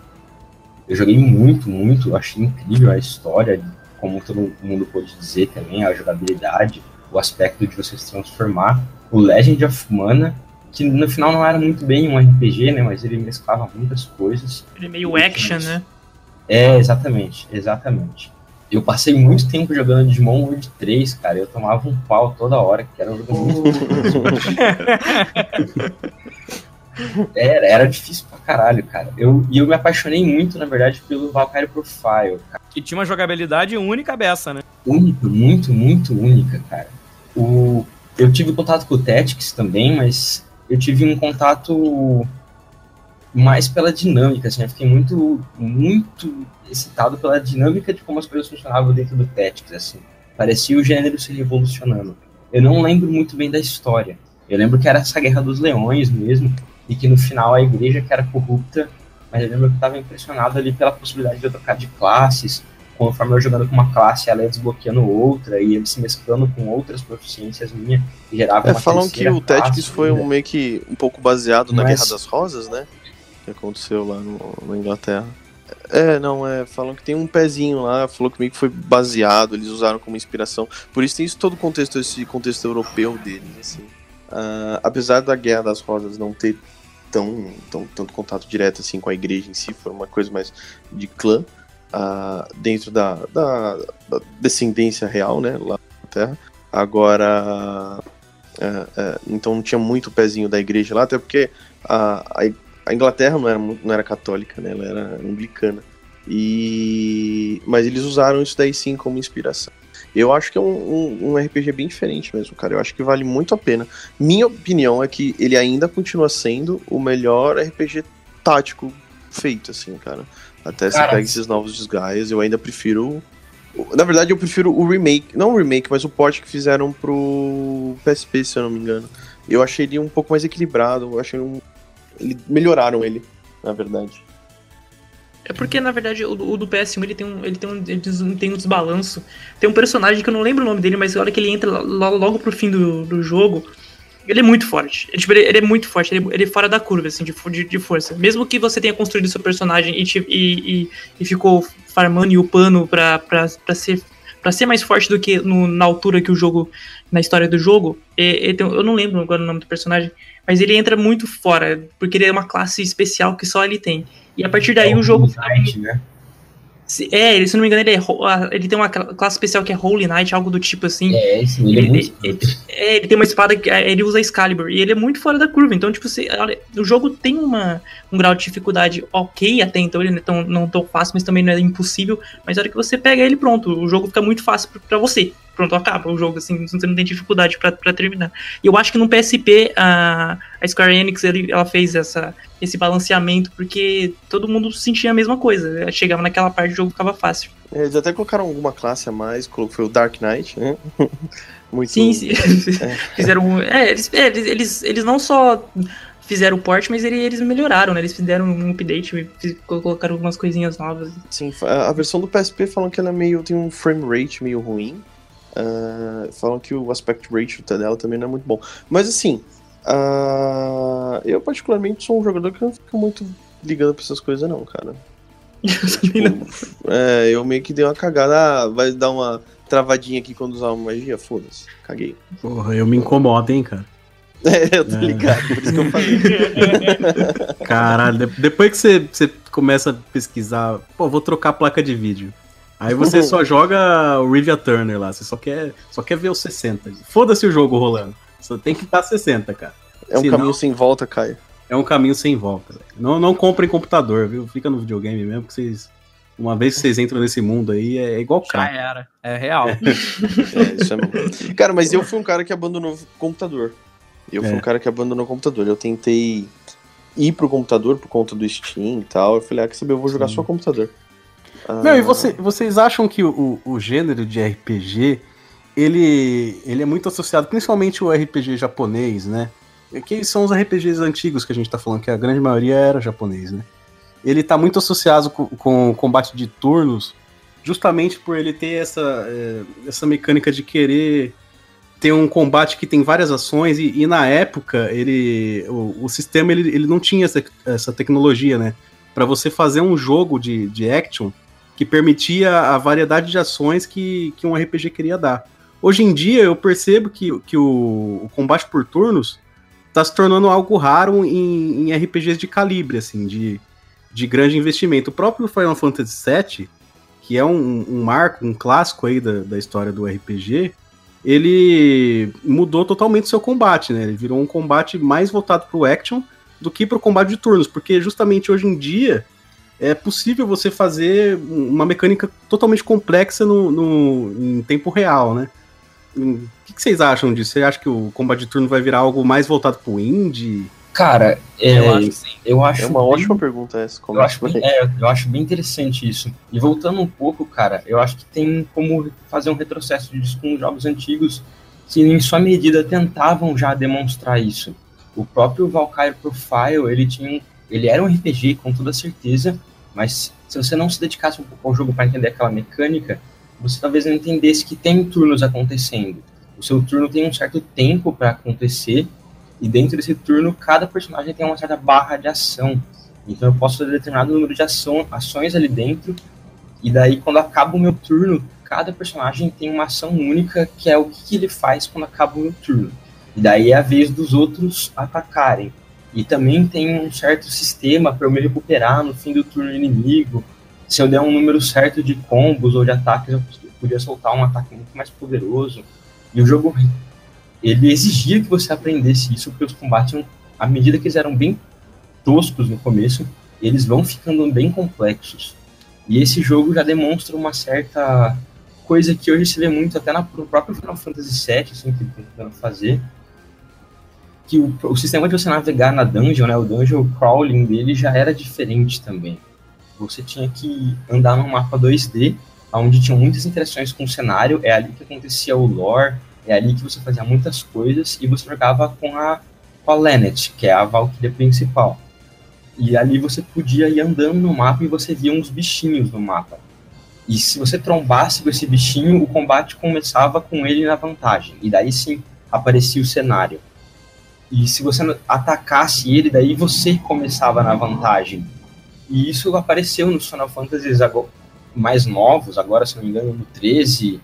Eu joguei muito, muito, achei incrível a história, como todo mundo pôde dizer também, a jogabilidade, o aspecto de você se transformar. O Legend of Mana, que no final não era muito bem um RPG, né, mas ele mesclava muitas coisas. Ele é meio action, né? É, exatamente, exatamente. Eu passei muito tempo jogando Digimon World 3, cara. Eu tomava um pau toda hora, que era um jogo muito. (laughs) era, era difícil pra caralho, cara. Eu, e eu me apaixonei muito, na verdade, pelo Valkyrie Profile, cara. Que tinha uma jogabilidade única beça, né? Única, muito, muito única, cara. O, eu tive contato com o Tactics também, mas eu tive um contato mais pela dinâmica, assim, eu fiquei muito, muito excitado pela dinâmica de como as coisas funcionavam dentro do Tactics, assim. Parecia o gênero se revolucionando. Eu não lembro muito bem da história. Eu lembro que era essa guerra dos leões mesmo, e que no final a igreja que era corrupta, mas eu lembro que estava impressionado ali pela possibilidade de eu trocar de classes, conforme eu jogando com uma classe, ela ia desbloqueando outra, e ele se mesclando com outras proficiências minhas, e gerava É, uma falam que o Tactics foi um meio que um pouco baseado na Mas- Guerra das Rosas, né? Que aconteceu lá no, na Inglaterra. É, não, é, falam que tem um pezinho lá, falou que meio que foi baseado, eles usaram como inspiração. Por isso tem isso todo o contexto, esse contexto europeu deles, assim. Ah, apesar da Guerra das Rosas não ter tão, tão tanto contato direto assim com a igreja em si, foi uma coisa mais de clã, ah, dentro da, da, da descendência real, né, lá na Terra. Agora, é, então não tinha muito pezinho da igreja lá, até porque a, a, Inglaterra não era, não era católica, né? Ela era anglicana. E... Mas eles usaram isso daí sim como inspiração. Eu acho que é um, um, um RPG bem diferente mesmo, cara. Eu acho que vale muito a pena. Minha opinião é que ele ainda continua sendo o melhor RPG tático feito, assim, cara. Até você pega esses novos desgaias, eu ainda prefiro. Na verdade, eu prefiro o remake, não o remake, mas o port que fizeram pro PSP, se eu não me engano. Eu achei ele um pouco mais equilibrado, eu achei um. Ele, melhoraram ele, na verdade. É porque, na verdade, o, do- o do PS1 ele tem um, ele tem um, ele tem um desbalanço. Tem um personagem que eu não lembro o nome dele, mas a hora que ele entra lo- logo pro fim do, do jogo, ele é muito forte. Ele, tipo, ele, ele é muito forte, ele, ele é fora da curva, assim, de, de, de força. Mesmo que você tenha construído seu personagem e, te- e, e, e ficou farmando e upando pra, pra, pra ser. Pra ser mais forte do que no- na altura que o jogo, na história do jogo, é- é- tem- eu não lembro agora o nome do personagem, mas ele entra muito fora, porque ele é uma classe especial que só ele tem. E a partir daí o jogo fica né? Se- É, ele, se não me engano, ele, é, ele tem uma cla- classe especial que é Holy Knight, algo do tipo assim. É, sim, ele é muito ele, é, ele tem uma espada que é, ele usa Excalibur e ele é muito fora da curva. Então, tipo, você, olha, o jogo tem uma, um grau de dificuldade ok até então, ele não é tão, não tão fácil, mas também não é impossível. Mas a hora que você pega ele, pronto, o jogo fica muito fácil pra você. Pronto, acaba o jogo, assim, você não tem dificuldade pra, pra terminar. E eu acho que no PSP a, a Square Enix ele, ela fez essa, esse balanceamento porque todo mundo sentia a mesma coisa. Chegava naquela parte, o jogo ficava fácil. É, Eles até colocaram alguma classe a mais, foi o Dark Knight, né? (laughs) Muito. Sim, sim. (laughs) fizeram. É, eles, é, eles, eles, não só fizeram o port, mas ele- eles melhoraram, né? Eles fizeram um update, colocaram algumas coisinhas novas. Sim, a a versão do PSP falam que ela é meio. tem um frame rate meio ruim. Ah, falam que o aspect ratio dela também não é muito bom. Mas assim, ah, eu particularmente sou um jogador que não fica muito ligando pra essas coisas, não, cara. (laughs) Tipo, é, eu meio que dei uma cagada. Ah, vai dar uma travadinha aqui quando usar uma magia? Foda-se, caguei. Porra, eu me incomodo, hein, cara. (laughs) É, eu tô É. ligado, por isso que eu falei. (laughs) Caralho, de- depois que você, você começa a pesquisar, pô, vou trocar a placa de vídeo. Aí você só joga o Rivia Turner lá, você só quer, só quer ver os 60. Foda-se o jogo rolando. Só tem que estar 60, cara. É um Senão- caminho sem volta, Caio. É um caminho sem volta. velho. Não, não comprem computador, viu? Fica no videogame mesmo, que vocês. Uma vez que vocês entram nesse mundo aí, é igual Já crack. era. É real. É, (laughs) isso é mesmo. Cara, mas eu fui um cara que abandonou o computador. Eu fui É. um cara que abandonou o computador. Eu tentei ir pro computador por conta do Steam e tal. Eu falei, ah, quer saber, eu vou jogar só computador. Ah, Meu, e você- vocês acham que o, o gênero de RPG ele, ele é muito associado, principalmente o RPG japonês, né? Que são os RPGs antigos que a gente tá falando, que a grande maioria era japonês, né? Ele tá muito associado com, com o combate de turnos, justamente por ele ter essa, é, essa mecânica de querer ter um combate que tem várias ações, e, e na época ele o, o sistema ele, ele não tinha essa, essa tecnologia, né? Para você fazer um jogo de, de action que permitia a variedade de ações que, que um RPG queria dar. Hoje em dia eu percebo que, que o, o combate por turnos está se tornando algo raro em, em RPGs de calibre, assim, de, de grande investimento. O próprio Final Fantasy VII, que é um, um marco, um clássico aí da, da história do RPG, ele mudou totalmente seu combate, né? Ele virou um combate mais voltado para o action do que para o combate de turnos, porque justamente hoje em dia é possível você fazer uma mecânica totalmente complexa no, no- em tempo real, né? Hum, O que, que vocês acham disso? Você acha que o combate de turno vai virar algo mais voltado pro indie? Cara, é, Eu acho sim. eu acho É uma bem- ótima pergunta essa. Como Eu é acho, que bem, é, eu acho bem interessante isso. E voltando um pouco, cara, eu acho que tem como fazer um retrocesso disso com jogos antigos que, em sua medida, tentavam já demonstrar isso. O próprio Valkyrie Profile, ele tinha um- ele era um RPG, com toda certeza, mas se você não se dedicasse um pouco ao jogo para entender aquela mecânica, você talvez não entendesse que tem turnos acontecendo. O seu turno tem um certo tempo para acontecer, e dentro desse turno, cada personagem tem uma certa barra de ação. Então eu posso fazer determinado número de ação, ações ali dentro, e daí quando acaba o meu turno, cada personagem tem uma ação única, que é o que ele faz quando acaba o meu turno. E daí é a vez dos outros atacarem. E também tem um certo sistema para eu me recuperar no fim do turno inimigo. Se eu der um número certo de combos ou de ataques, eu podia soltar um ataque muito mais poderoso. E o jogo ele exigia que você aprendesse isso, porque os combates, à medida que eles eram bem toscos no começo, eles vão ficando bem complexos. E esse jogo já demonstra uma certa coisa que hoje se vê muito até na- no próprio Final Fantasy VII, assim, que ele tentando fazer, que o, o sistema de você navegar na dungeon, né, o dungeon crawling dele já era diferente também. Você tinha que andar num mapa 2D, onde tinham muitas interações com o cenário, é ali que acontecia o lore, é ali que você fazia muitas coisas, e você jogava com a, com a Lennet, que é a Valkyria principal. E ali você podia ir andando no mapa e você via uns bichinhos no mapa. E se você trombasse com esse bichinho, o combate começava com ele na vantagem. E daí sim aparecia o cenário. E se você atacasse ele, daí você começava na vantagem. E isso apareceu nos Final Fantasies mais novos, agora se não me engano no 13,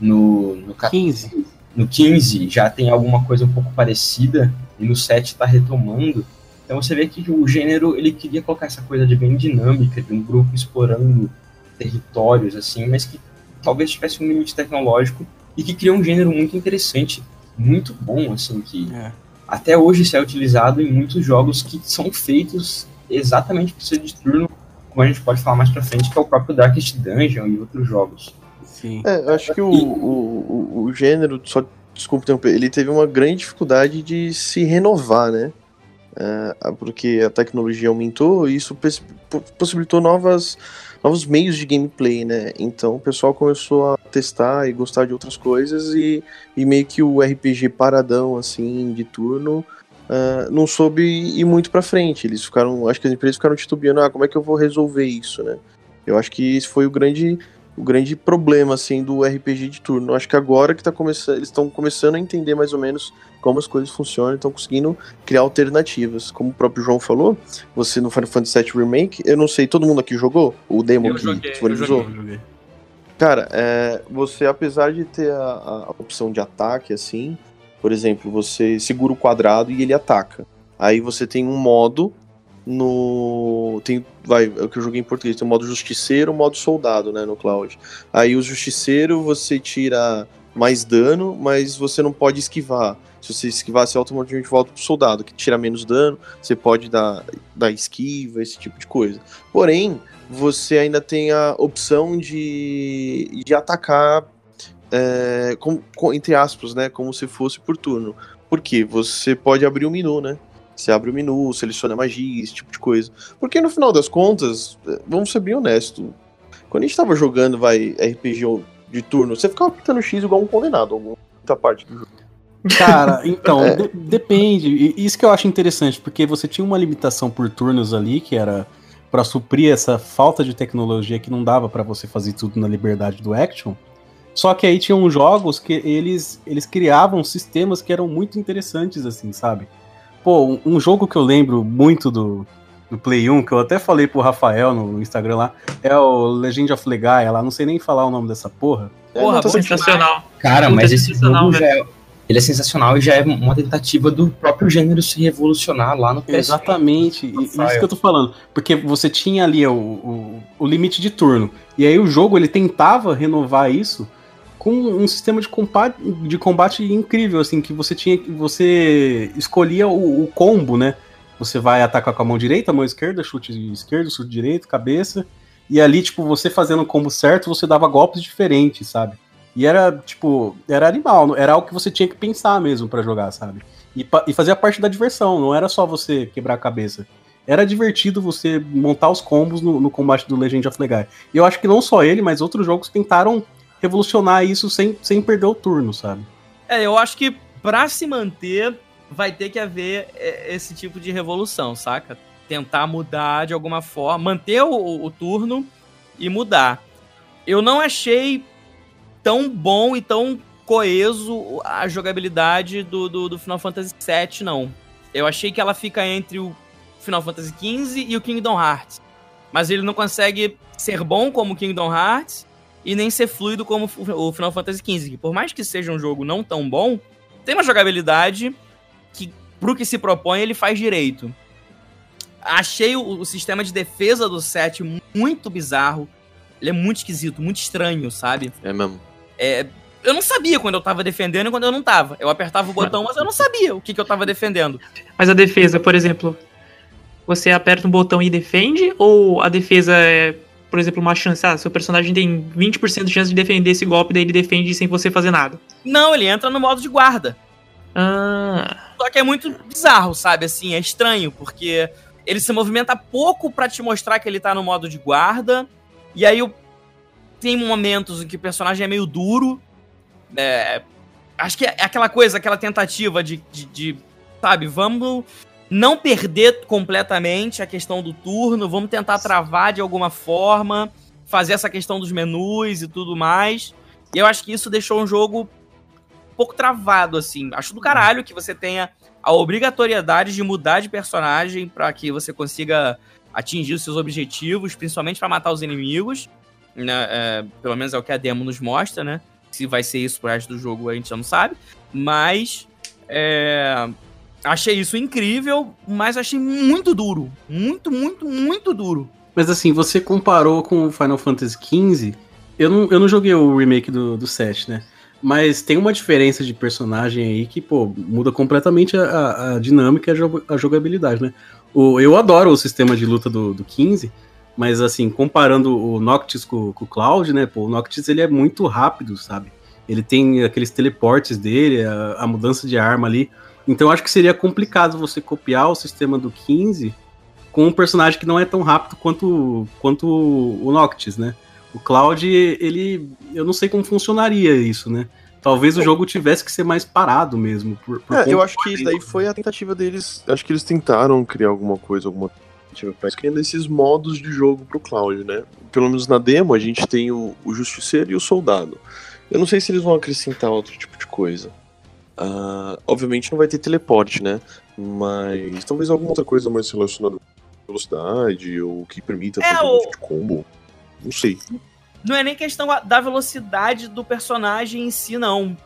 no, no 15. No 15 já tem alguma coisa um pouco parecida, e no 7 está retomando. Então você vê que o gênero ele queria colocar essa coisa de bem dinâmica, de um grupo explorando territórios, assim, mas que talvez tivesse um limite tecnológico e que cria um gênero muito interessante, muito bom, assim, que até hoje isso é utilizado em muitos jogos que são feitos exatamente para ser de turno, como a gente pode falar mais pra frente, que é o próprio Darkest Dungeon e outros jogos. Sim. É, eu acho que o, o, o, gênero, só desculpa interromper, ele teve uma grande dificuldade de se renovar, né? É, porque a tecnologia aumentou e isso pos- possibilitou novas, novos meios de gameplay, né? Então o pessoal começou a testar e gostar de outras coisas e, e meio que o RPG paradão, assim, de turno, ah, não soube ir muito pra frente. Eles ficaram, acho que as empresas ficaram titubeando, ah, como é que eu vou resolver isso, né? Eu acho que esse foi o grande o grande problema assim do RPG de turno. Eu acho que agora que tá começando, eles estão começando a entender mais ou menos como as coisas funcionam, estão conseguindo criar alternativas. Como o próprio João falou, você no Final Fantasy VII Remake, eu não sei, todo mundo aqui jogou o demo Eu que joguei, eu disponibilizou? joguei. Cara, é, você, apesar de ter a, a opção de ataque, assim, por exemplo, você segura o quadrado e ele ataca. Aí você tem um modo no. Tem, vai, é o que eu joguei em português, tem o modo justiceiro o modo soldado, né, no Cloud. Aí o justiceiro você tira mais dano, mas você não pode esquivar. Se você esquivar, você automaticamente volta pro soldado, que tira menos dano, você pode dar, dar esquiva, esse tipo de coisa. Porém, você ainda tem a opção de, de atacar, é, com, com- entre aspas, né, como se fosse por turno. Por quê? Você pode abrir o menu, né? Você abre o menu, seleciona magia, esse tipo de coisa. Porque no final das contas, vamos ser bem honestos, quando a gente tava jogando, vai, RPG de turno, você ficava apertando X igual um condenado, alguma parte do jogo. Cara, (laughs) então, É. de- depende. Isso que eu acho interessante, porque você tinha uma limitação por turnos ali, que era pra suprir essa falta de tecnologia que não dava pra você fazer tudo na liberdade do action. Só que aí tinham jogos que eles, eles criavam sistemas que eram muito interessantes, assim, sabe? Pô, um, jogo que eu lembro muito do, do Play 1, que eu até falei pro Rafael no, Instagram lá, é o Legend of Legaia lá, não sei nem falar o nome dessa porra. Porra, sensacional. Cara, Puta, mas esse sensacional, jogo já é, ele é sensacional e já é uma tentativa do próprio gênero se revolucionar lá no PS. Exatamente, e- isso que eu tô falando. Porque você tinha ali o, o, o limite de turno. E aí o jogo ele tentava renovar isso com um sistema de combate, de combate incrível, assim, que você tinha. Você escolhia o, o combo, né? Você vai atacar com a mão direita, a mão esquerda, chute esquerdo, chute direito, cabeça. E ali, tipo, você fazendo o combo certo, você dava golpes diferentes, sabe? E era, tipo, era animal, era algo que você tinha que pensar mesmo pra jogar, sabe? E, e fazia parte da diversão, não era só você quebrar a cabeça. Era divertido você montar os combos no, no combate do Legend of Legaia. E eu acho que não só ele, mas outros jogos tentaram revolucionar isso sem, sem perder o turno, sabe? É, eu acho que pra se manter, vai ter que haver é, esse tipo de revolução, saca? Tentar mudar de alguma forma, manter o, o turno e mudar. Eu não achei tão bom e tão coeso a jogabilidade do, do, do Final Fantasy VII, não. Eu achei que ela fica entre o Final Fantasy XV e o Kingdom Hearts. Mas ele não consegue ser bom como Kingdom Hearts e nem ser fluido como o Final Fantasy XV. Que por mais que seja um jogo não tão bom, tem uma jogabilidade que, pro que se propõe, ele faz direito. Achei o, o sistema de defesa do set muito bizarro. Ele é muito esquisito, muito estranho, sabe? É mesmo. É, eu não sabia quando eu tava defendendo e quando eu não tava. Eu apertava o botão, mas eu não sabia o que, que eu tava defendendo. Mas a defesa, por exemplo, você aperta um botão e defende? Ou a defesa é, por exemplo, uma chance? Ah, seu personagem tem 20% de chance de defender esse golpe, daí ele defende sem você fazer nada. Não, ele entra no modo de guarda. Ah. Só que é muito bizarro, sabe? Assim, é estranho, porque ele se movimenta pouco pra te mostrar que ele tá no modo de guarda. E aí tem momentos em que o personagem é meio duro. É, acho que é aquela coisa, aquela tentativa de, de, de, sabe, vamos não perder completamente a questão do turno, vamos tentar travar de alguma forma, fazer essa questão dos menus e tudo mais. E eu acho que isso deixou um jogo um pouco travado, assim. Acho do caralho que você tenha a obrigatoriedade de mudar de personagem para que você consiga atingir os seus objetivos, principalmente para matar os inimigos. Né? É, pelo menos é o que a demo nos mostra, né? Se vai ser isso pro resto do jogo a gente já não sabe. Mas é, achei isso incrível, mas achei muito duro. Muito, muito, muito duro. Mas assim, você comparou com o Final Fantasy XV. Eu não, eu não joguei o remake do, do 7, né? Mas tem uma diferença de personagem aí que, pô, muda completamente a, a- dinâmica e a jogabilidade, né? O, eu adoro o sistema de luta do, do 15, mas assim, comparando o Noctis com, com o Cloud, né? Pô, o Noctis ele é muito rápido, sabe? Ele tem aqueles teleportes dele, a, a mudança de arma ali. Então eu acho que seria complicado você copiar o sistema do 15 com um personagem que não é tão rápido quanto, quanto o Noctis, né? O Cloud, ele. Eu não sei como funcionaria isso, né? Talvez o jogo tivesse que ser mais parado mesmo. Por, por É, eu acho que isso daí foi a tentativa deles. Acho que eles tentaram criar alguma coisa, alguma tentativa pra criando esses modos de jogo pro Cloud, né? Pelo menos na demo a gente tem o, o Justiceiro e o Soldado. Eu não sei se eles vão acrescentar outro tipo de coisa. Ah, obviamente não vai ter teleporte, né? Mas talvez alguma outra coisa mais relacionada à velocidade ou que permita É, fazer o- um tipo de combo. Não sei. Não é nem questão da velocidade do personagem em si, não.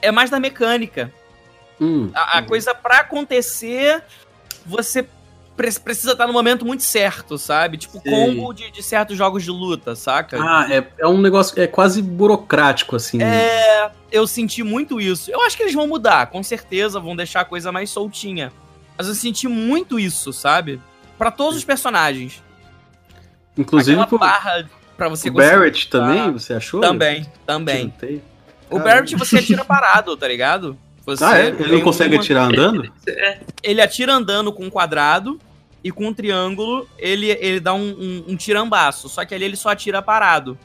É mais da mecânica. Hum, A, a coisa pra acontecer, você precisa estar no momento muito certo, sabe? Tipo, Sim. combo de, de certos jogos de luta, saca? Ah, é, é um negócio, é quase burocrático, assim. É, eu senti muito isso. Eu acho que eles vão mudar, com certeza, vão deixar a coisa mais soltinha. Mas eu senti muito isso, sabe? Pra todos os personagens. Inclusive, Aquela pô, barra pra você o Barrett também, você achou? Também, também. O. Barrett você atira parado, tá ligado? Você Ah, é? Ele não consegue uma- atirar andando? Ele atira andando com um quadrado e com um triângulo ele, ele dá um, um, um tirambaço. Só que ali ele só atira parado.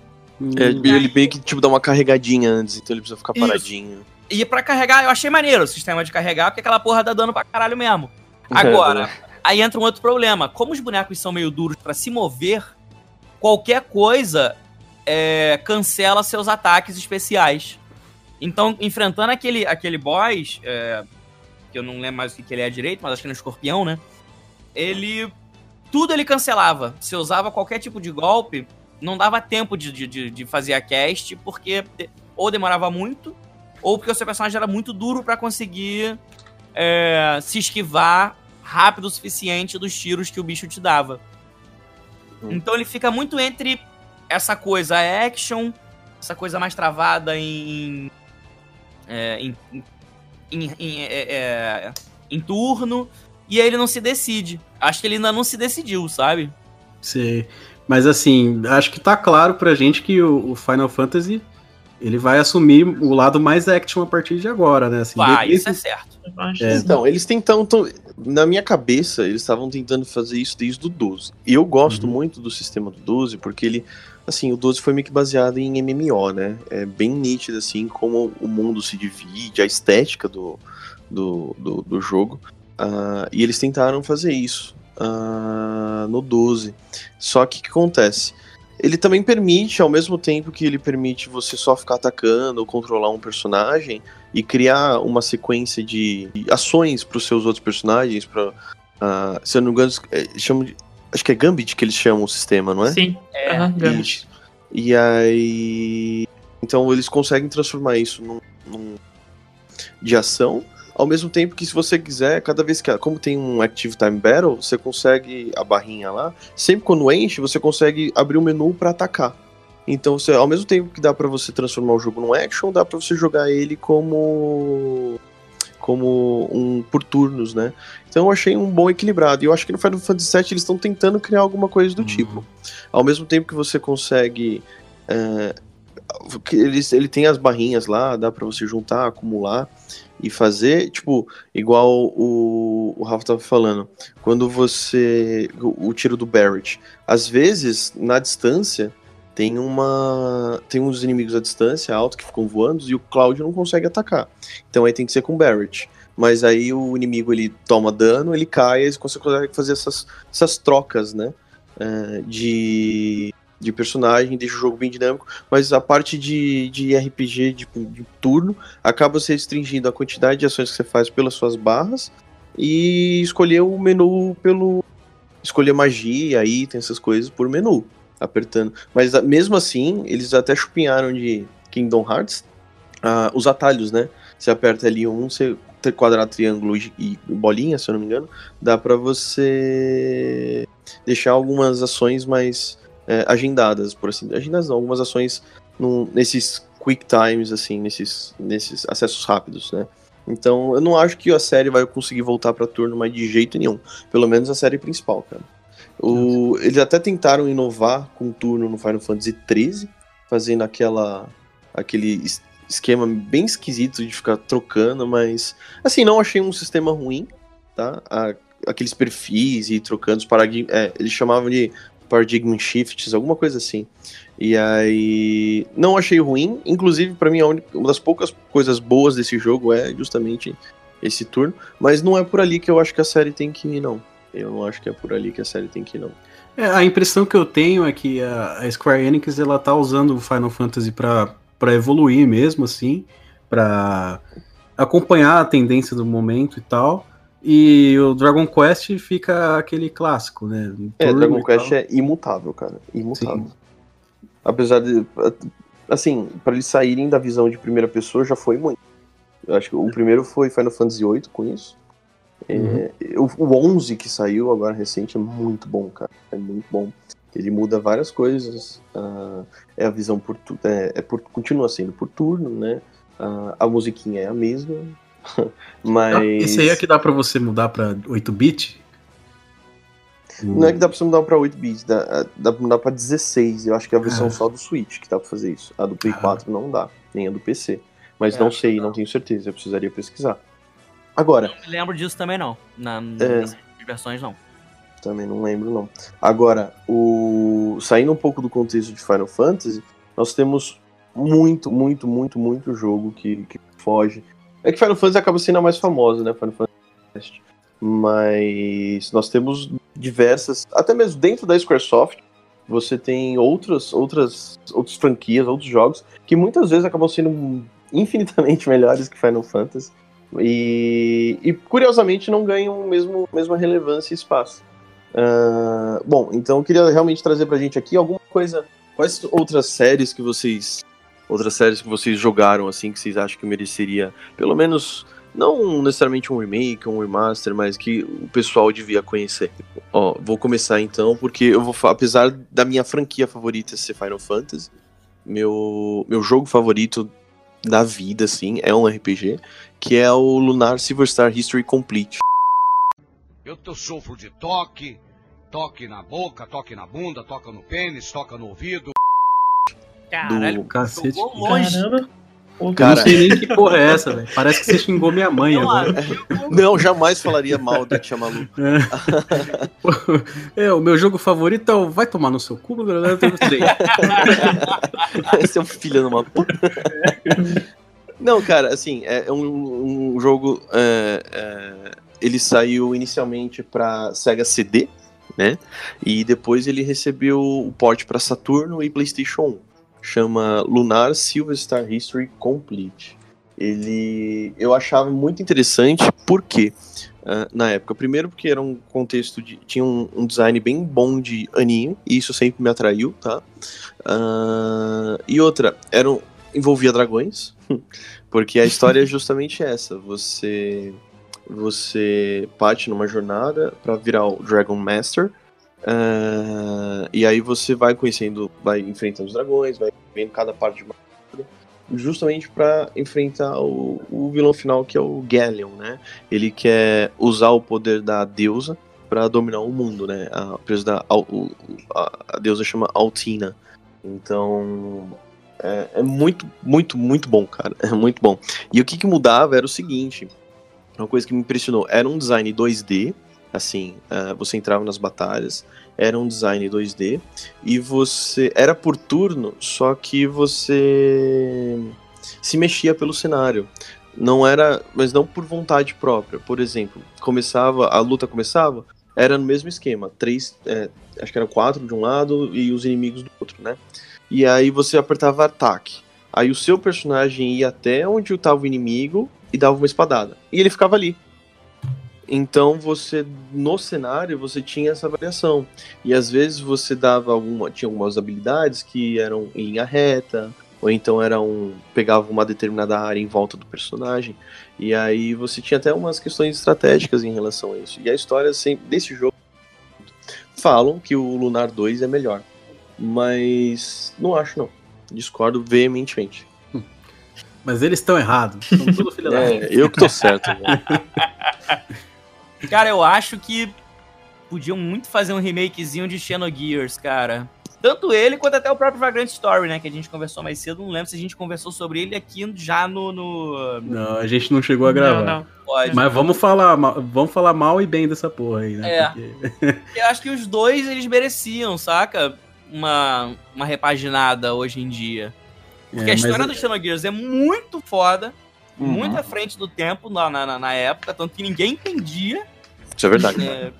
É, ele meio que tipo dá uma carregadinha antes, então ele precisa ficar Isso. paradinho. E pra carregar, eu achei maneiro o sistema de carregar, porque aquela porra dá dano pra caralho mesmo. É, Agora, aí entra um outro problema. Como os bonecos são meio duros pra se mover, qualquer coisa é, cancela seus ataques especiais. Então, enfrentando aquele, aquele boss, é, que eu não lembro mais o que, que ele é direito, mas acho que ele é um escorpião, né? Ele. Tudo ele cancelava. Se usava qualquer tipo de golpe, não dava tempo de, de, de- fazer a cast, porque ou demorava muito, ou porque o seu personagem era muito duro pra conseguir é, se esquivar rápido o suficiente dos tiros que o bicho te dava. Então ele fica muito entre essa coisa action, essa coisa mais travada em. É, em, em, em- é, é, em turno, e aí ele não se decide. Acho que ele ainda não se decidiu, sabe? Sei. Mas assim, acho que tá claro pra gente que o, o Final Fantasy ele vai assumir o lado mais action a partir de agora, né? Assim, Vai, desde- isso é certo. É. Então, eles tentam. tão- na minha cabeça, eles estavam tentando fazer isso desde o 12. E eu gosto muito do sistema do 12, porque ele. Assim, o 12 foi meio que baseado em MMO, né? É bem nítido, assim, como o mundo se divide, a estética do, do, do, do jogo. Ah, e eles tentaram fazer isso ah, no 12. Só que o que acontece? Ele também permite, ao mesmo tempo que ele permite você só ficar atacando ou controlar um personagem e criar uma sequência de ações para os seus outros personagens, para se eu não me engano, é, chamam de, acho que é Gambit que eles chamam o sistema, não é? Sim. Aham, Gambit. Isso. E aí. Então eles conseguem transformar isso num, num- de ação. Ao mesmo tempo que, se você quiser, cada vez que. Como tem um Active Time Battle, você consegue. A barrinha lá. Sempre quando enche, você consegue abrir um menu para atacar. Então, você, ao mesmo tempo que dá para você transformar o jogo num action, dá para você jogar ele como. Como um por turnos, né? Então eu achei um bom equilibrado. E eu acho que no Final Fantasy VII eles estão tentando criar alguma coisa do tipo. Ao mesmo tempo que você consegue. é, que eles, ele tem as barrinhas lá, dá pra você juntar, acumular e fazer, tipo, igual o, o Rafa tava falando, quando você. O, o tiro do Barrett. Às vezes, na distância, tem uma. Tem uns inimigos à distância alto que ficam voando e o Cloud não consegue atacar. Então aí tem que ser com o Barrett. Mas aí o inimigo ele toma dano, ele cai, e você consegue fazer essas, essas trocas, né? é, de, de personagem, deixa o jogo bem dinâmico, mas a parte de, de RPG tipo, de turno acaba se restringindo a quantidade de ações que você faz pelas suas barras e escolher o menu pelo. escolher magia, item, essas coisas por menu, apertando. Mas mesmo assim, eles até chupinharam de Kingdom Hearts ah, os atalhos, né? Você aperta ali um, você quadrado, triângulo e bolinha, se eu não me engano, dá pra você deixar algumas ações mais é, agendadas, por assim agendadas não, algumas ações num- nesses quick times, assim, nesses, nesses acessos rápidos, né? Então, eu não acho que a série vai conseguir voltar pra turno, mas de jeito nenhum. Pelo menos a série principal, cara. O, eles até tentaram inovar com o turno no Final Fantasy XIII, fazendo aquela aquele es- esquema bem esquisito de ficar trocando, mas assim, não achei um sistema ruim, tá? A- aqueles perfis e trocando os paradigmas, é, eles chamavam de paradigm shifts, alguma coisa assim. E aí, não achei ruim, inclusive pra mim uma das poucas coisas boas desse jogo é justamente esse turno, mas não é por ali que eu acho que a série tem que ir, não. Eu não acho que é por ali que a série tem que ir, não. É, a impressão que eu tenho é que a, Square Enix ela tá usando o Final Fantasy pra evoluir mesmo, assim, pra acompanhar a tendência do momento e tal. E o Dragon Quest fica aquele clássico, né? É, Dragon Quest é imutável, cara. Imutável. Apesar de. Assim, pra eles saírem da visão de primeira pessoa já foi muito. Eu acho que o primeiro foi Final Fantasy VIII com isso. É, o, o 11 que saiu agora recente é muito bom, cara. É muito bom. Ele muda várias coisas. ah, é a visão por, tu- é, é por continua sendo por turno, né? Ah, a musiquinha é a mesma, (laughs) mas Esse aí é que dá pra você mudar pra 8-bit? não é que dá pra você mudar pra 8 bits, dá, dá pra mudar pra 16. Eu acho que é a versão Ah. só do Switch que dá pra fazer isso. A do Play 4 não dá, nem a do PC. Mas É, não sei, não tenho certeza, eu precisaria pesquisar. Agora, Não me lembro disso também, não. Na, É. Nessas versões, não. Também não lembro, não. Agora, o... saindo um pouco do contexto de Final Fantasy, nós temos muito, muito, muito, muito jogo que, que foge. É que Final Fantasy acaba sendo a mais famosa, né? Final Fantasy. Mas nós temos diversas, até mesmo dentro da Squaresoft, você tem outras, outras, outras franquias, outros jogos que muitas vezes acabam sendo infinitamente (laughs) melhores que Final Fantasy. E, e curiosamente não ganham mesmo mesma relevância e espaço. Ah, bom, então eu queria realmente trazer pra gente aqui alguma coisa. Quais outras séries que vocês. Outras séries que vocês jogaram assim que vocês acham que mereceria, pelo menos, não necessariamente um remake, um remaster, mas que o pessoal devia conhecer. Ó, vou começar então, porque eu vou apesar da minha franquia favorita ser Final Fantasy, meu, meu jogo favorito da vida, assim, é um RPG, que é o Lunar Silver Star History Complete. Eu sofro de toque, toque na boca, toque na bunda, toca no pênis, toca no ouvido. Caralho, Cacete. jogou longe. Caramba. Eu não sei nem que porra é essa, velho. Parece que você xingou minha mãe agora. (laughs) Não, jamais falaria mal da Tia Malu. (laughs) É, o meu jogo favorito é o Vai Tomar no Seu Cu, eu tenho (laughs) três. Esse é um filho de uma puta. Não, cara, assim, é um, um jogo. é, é, ele saiu inicialmente pra Sega CD, né? E depois ele recebeu o port pra Saturno e PlayStation 1. Chama Lunar Silver Star History Complete. Ele eu achava muito interessante, por quê? Ah, na época. Primeiro porque era um contexto de. tinha um, um design bem bom de anime, e isso sempre me atraiu, tá? Ah, e outra, era um- envolvia dragões, (laughs) porque a história é justamente essa. Você você parte numa jornada para virar o Dragon Master. Ah, e aí você vai conhecendo, vai enfrentando os dragões, vai vendo cada parte de uma justamente para enfrentar o, o vilão final que é o Galleon, né? Ele quer usar o poder da deusa para dominar o mundo, né? A, a, a deusa chama Altina. Então é, é muito, muito, muito bom, cara. (laughs) É muito bom. E o que, que mudava era o seguinte: uma coisa que me impressionou era um design 2D. Assim, ah, você entrava nas batalhas, era um design 2D e você era por turno, só que você se mexia pelo cenário. Não era, mas não por vontade própria. Por exemplo, começava a luta começava, era no mesmo esquema, três, é, acho que eram quatro de um lado e os inimigos do outro, né? E aí você apertava ataque. Aí o seu personagem ia até onde estava o inimigo e dava uma espadada. E ele ficava ali. Então você no cenário você tinha essa variação. E às vezes você dava alguma tinha algumas habilidades que eram em linha reta, ou então era um pegava uma determinada área em volta do personagem. E aí você tinha até umas questões estratégicas em relação a isso. E a história sempre desse jogo falam que o Lunar 2 é melhor. Mas não acho não. Discordo veementemente. Mas eles estão errados. São tudo filha da É, eu que tô certo. (laughs) Cara, eu acho que podiam muito fazer um remakezinho de Xenogears, cara. Tanto ele quanto até o próprio Vagrant Story, né? Que a gente conversou mais cedo. Não lembro se a gente conversou sobre ele aqui já no. no... Não, a gente não chegou a gravar. Não, não. Pode. Mas vamos falar, vamos falar mal e bem dessa porra aí, né? É. Porque- (laughs) Eu acho que os dois eles mereciam, saca? Uma, uma repaginada hoje em dia. Porque É, a história mas- do Xenogears é muito foda, Uhum. muito à frente do tempo na, na, na época, tanto que ninguém entendia. Isso é verdade. É,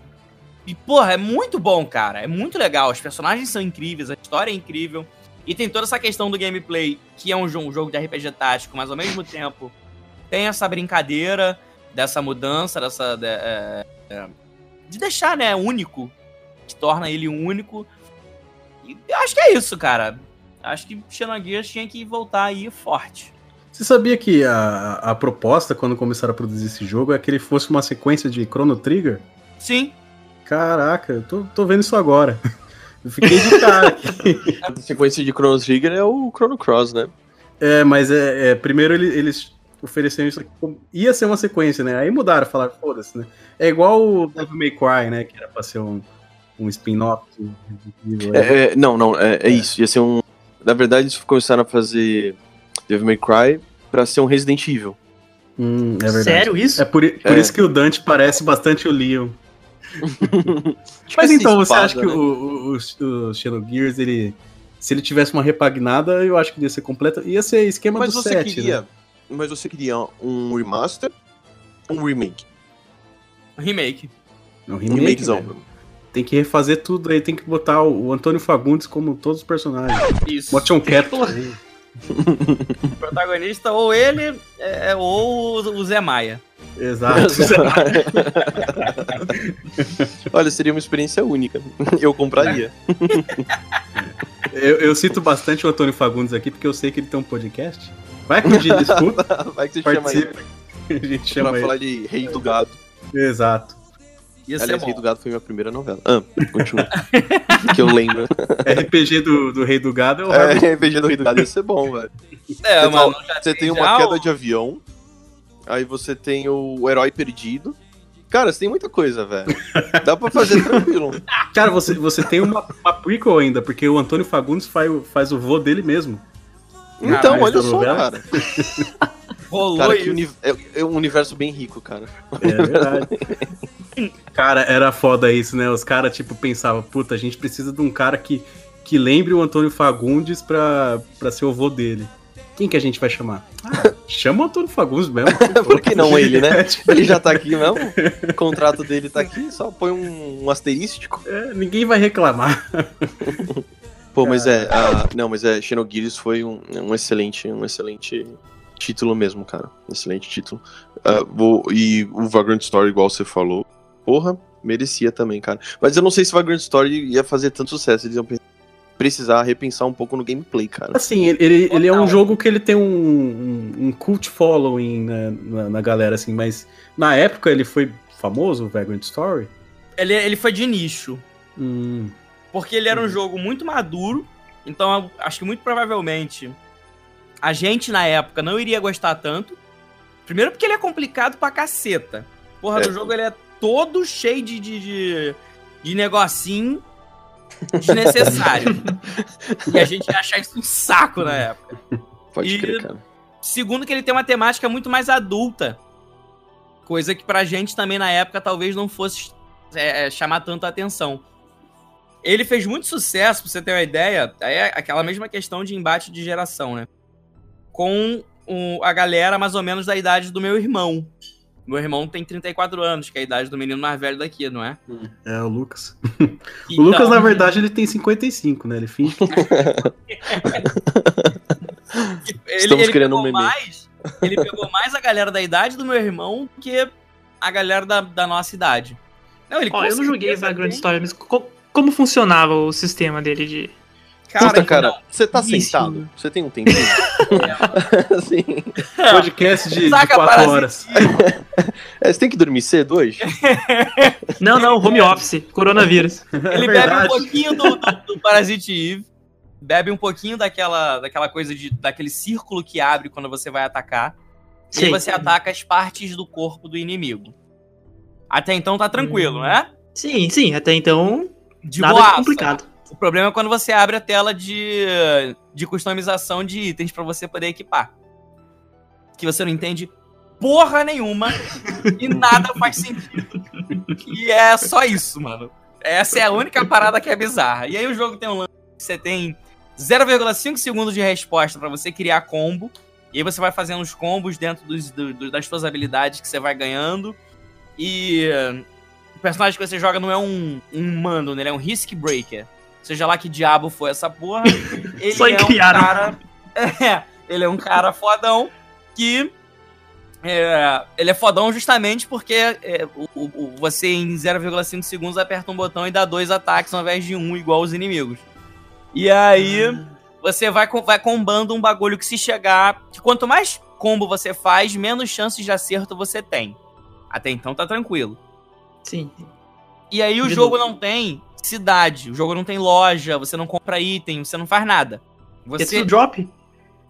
E, porra, é muito bom, cara. É muito legal. Os personagens são incríveis, a história é incrível. E tem toda essa questão do gameplay, que é um jogo, um jogo de RPG tático, mas ao mesmo tempo tem essa brincadeira dessa mudança, dessa. De, é, é, de deixar, né, único. Que torna ele único. E eu acho que é isso, cara. Acho que Xenogears tinha que voltar aí forte. Você sabia que a, a proposta, quando começaram a produzir esse jogo, é que ele fosse uma sequência de Chrono Trigger? Sim. Caraca, eu tô, tô vendo isso agora. (laughs) Eu fiquei de cara aqui. (laughs) A sequência de Chrono Trigger é o Chrono Cross, né? É, mas é, é, primeiro ele- eles ofereceram isso aqui. Ia ser uma sequência, né? Aí mudaram, falaram, foda-se, né? É igual o Devil May Cry, né? Que era pra ser um, um spin-off. É, é, não, não, é, é isso. Ia ser um. Na verdade, eles começaram a fazer Devil May Cry pra ser um Resident Evil. Hum, é verdade. Sério isso? É por, por É. isso que o Dante parece bastante o Leon. (laughs) Tipo Mas essa então, você espada, acha que né? o, o, o, o Xenogears, ele. Se ele tivesse uma repaginada, eu acho que ia ser completa. Ia ser esquema Mas do você 7, queria. né? Mas você queria um remaster ou um remake? Remake. Um Um remake, remakezão. velho. Tem que refazer tudo aí, tem que botar o, o Antônio Fagundes como todos os personagens. Isso. Motion (laughs) Capture. aí. O (laughs) protagonista, ou ele, é, ou o Zé Maia. Exato. (laughs) (laughs) Olha, seria uma experiência única. Eu compraria. eu, eu cito bastante o Antônio Fagundes aqui, porque eu sei que ele tem um podcast. Vai que dia ele escuta. Vai que você chama ele. participa. A gente chama Pra ele. falar de Rei do Gado. Exato. Ia Aliás. Rei do Gado foi minha primeira novela. Ah, continua. (laughs) que eu lembro. RPG do, do Rei do Gado é o É, RPG do Rei do Gado ia ser bom, velho. É, Você mano, Você tem uma queda o- de avião, aí você tem o herói perdido. Cara, você tem muita coisa, velho. Dá pra fazer tranquilo. (laughs) Cara, você, você tem uma, uma prequel ainda, porque o Antônio Fagundes faz, o- faz o vô dele mesmo. Então, Caralho, olha só, novela? cara. Rolou Cara, que uni- é, é um universo bem rico, cara. É verdade. (laughs) cara, era foda isso, né? Os caras, tipo, pensavam, puta, a gente precisa de um cara que, que lembre o Antônio Fagundes pra, pra ser o vô dele. Quem que a gente vai chamar? Ah, (laughs) chama o Antônio Fagundes mesmo. Por que não ele, né? (laughs) É, tipo, Ele já tá aqui mesmo. O contrato dele tá aqui, só põe um, um asterístico. é, ninguém vai reclamar. (laughs) Pô, mas é. a- não, mas é. Xenogears foi um, um excelente, um excelente título mesmo, cara. Excelente título. Ah, vou- e o Vagrant Story, igual você falou, porra, merecia também, cara. Mas eu não sei se Vagrant Story ia fazer tanto sucesso. Eles iam precisar repensar um pouco no gameplay, cara. Assim, ele, ele, ele é um jogo que ele tem um, um, um cult following né, na, na galera, assim, mas na época ele foi famoso, o Vagrant Story. Ele, ele foi de nicho. Hum, Porque ele era um jogo muito maduro. Então, eu acho que muito provavelmente a gente na época não iria gostar tanto. Primeiro porque ele é complicado pra caceta. Porra, É. do jogo ele é todo cheio de, de, de, de negocinho desnecessário. (laughs) e a gente ia achar isso um saco na época. Pode E- crer, cara. Segundo que ele tem uma temática muito mais adulta. Coisa que pra gente também na época talvez não fosse é, é, chamar tanta atenção. Ele fez muito sucesso, pra você ter uma ideia, é aquela mesma questão de embate de geração, né? Com o- a galera mais ou menos da idade do meu irmão. Meu irmão tem 34 anos, que é a idade do menino mais velho daqui, não é? é o Lucas. Então- (laughs) O Lucas, na verdade, ele tem 55, né? Ele finge que (laughs) Ele, Estamos ele querendo um meme. mais, ele pegou mais a galera da idade do meu irmão que a galera da, da nossa idade. Não, ele Ó, eu não joguei Vagrant Story, mas co- como funcionava o sistema dele de. Cara, Puta, cara, então, você tá isso. sentado? Você tem um tempinho? (laughs) assim. podcast de, de Saca, 4 parasita. horas. (laughs) É, você tem que dormir cedo hoje? (laughs) Não, não, home office, coronavírus. Ele É bebe um pouquinho do, do, do Parasite Eve, bebe um pouquinho daquela, daquela coisa de daquele círculo que abre quando você vai atacar. E aí Sei. você ataca as partes do corpo do inimigo. Até então tá tranquilo, Hum. né? Sim, sim, até então De nada boaça. complicado. O problema é quando você abre a tela de, de customização de itens pra você poder equipar. Que você não entende porra nenhuma e nada faz sentido. E é só isso, mano. Essa é a única parada que é bizarra. E aí o jogo tem um lance que você tem 0,5 segundos de resposta pra você criar combo. E aí você vai fazendo os combos dentro dos, do- das suas habilidades que você vai ganhando. E o personagem que você joga não é um, um mando, né? Ele é um risk breaker. Seja lá que diabo foi essa porra. (laughs) Ele Só é um cara. (laughs) É, ele é um cara fodão que. é, ele é fodão justamente porque é, o, o- você em 0,5 segundos aperta um botão e dá dois ataques ao invés de um, igual os inimigos. E aí você vai, vai combando um bagulho que se chegar. Que quanto mais combo você faz, menos chances de acerto você tem. Até então tá tranquilo. Sim. E aí o De jogo novo. não tem cidade, o jogo não tem loja, você não compra item, você não faz nada. É Você tudo drop?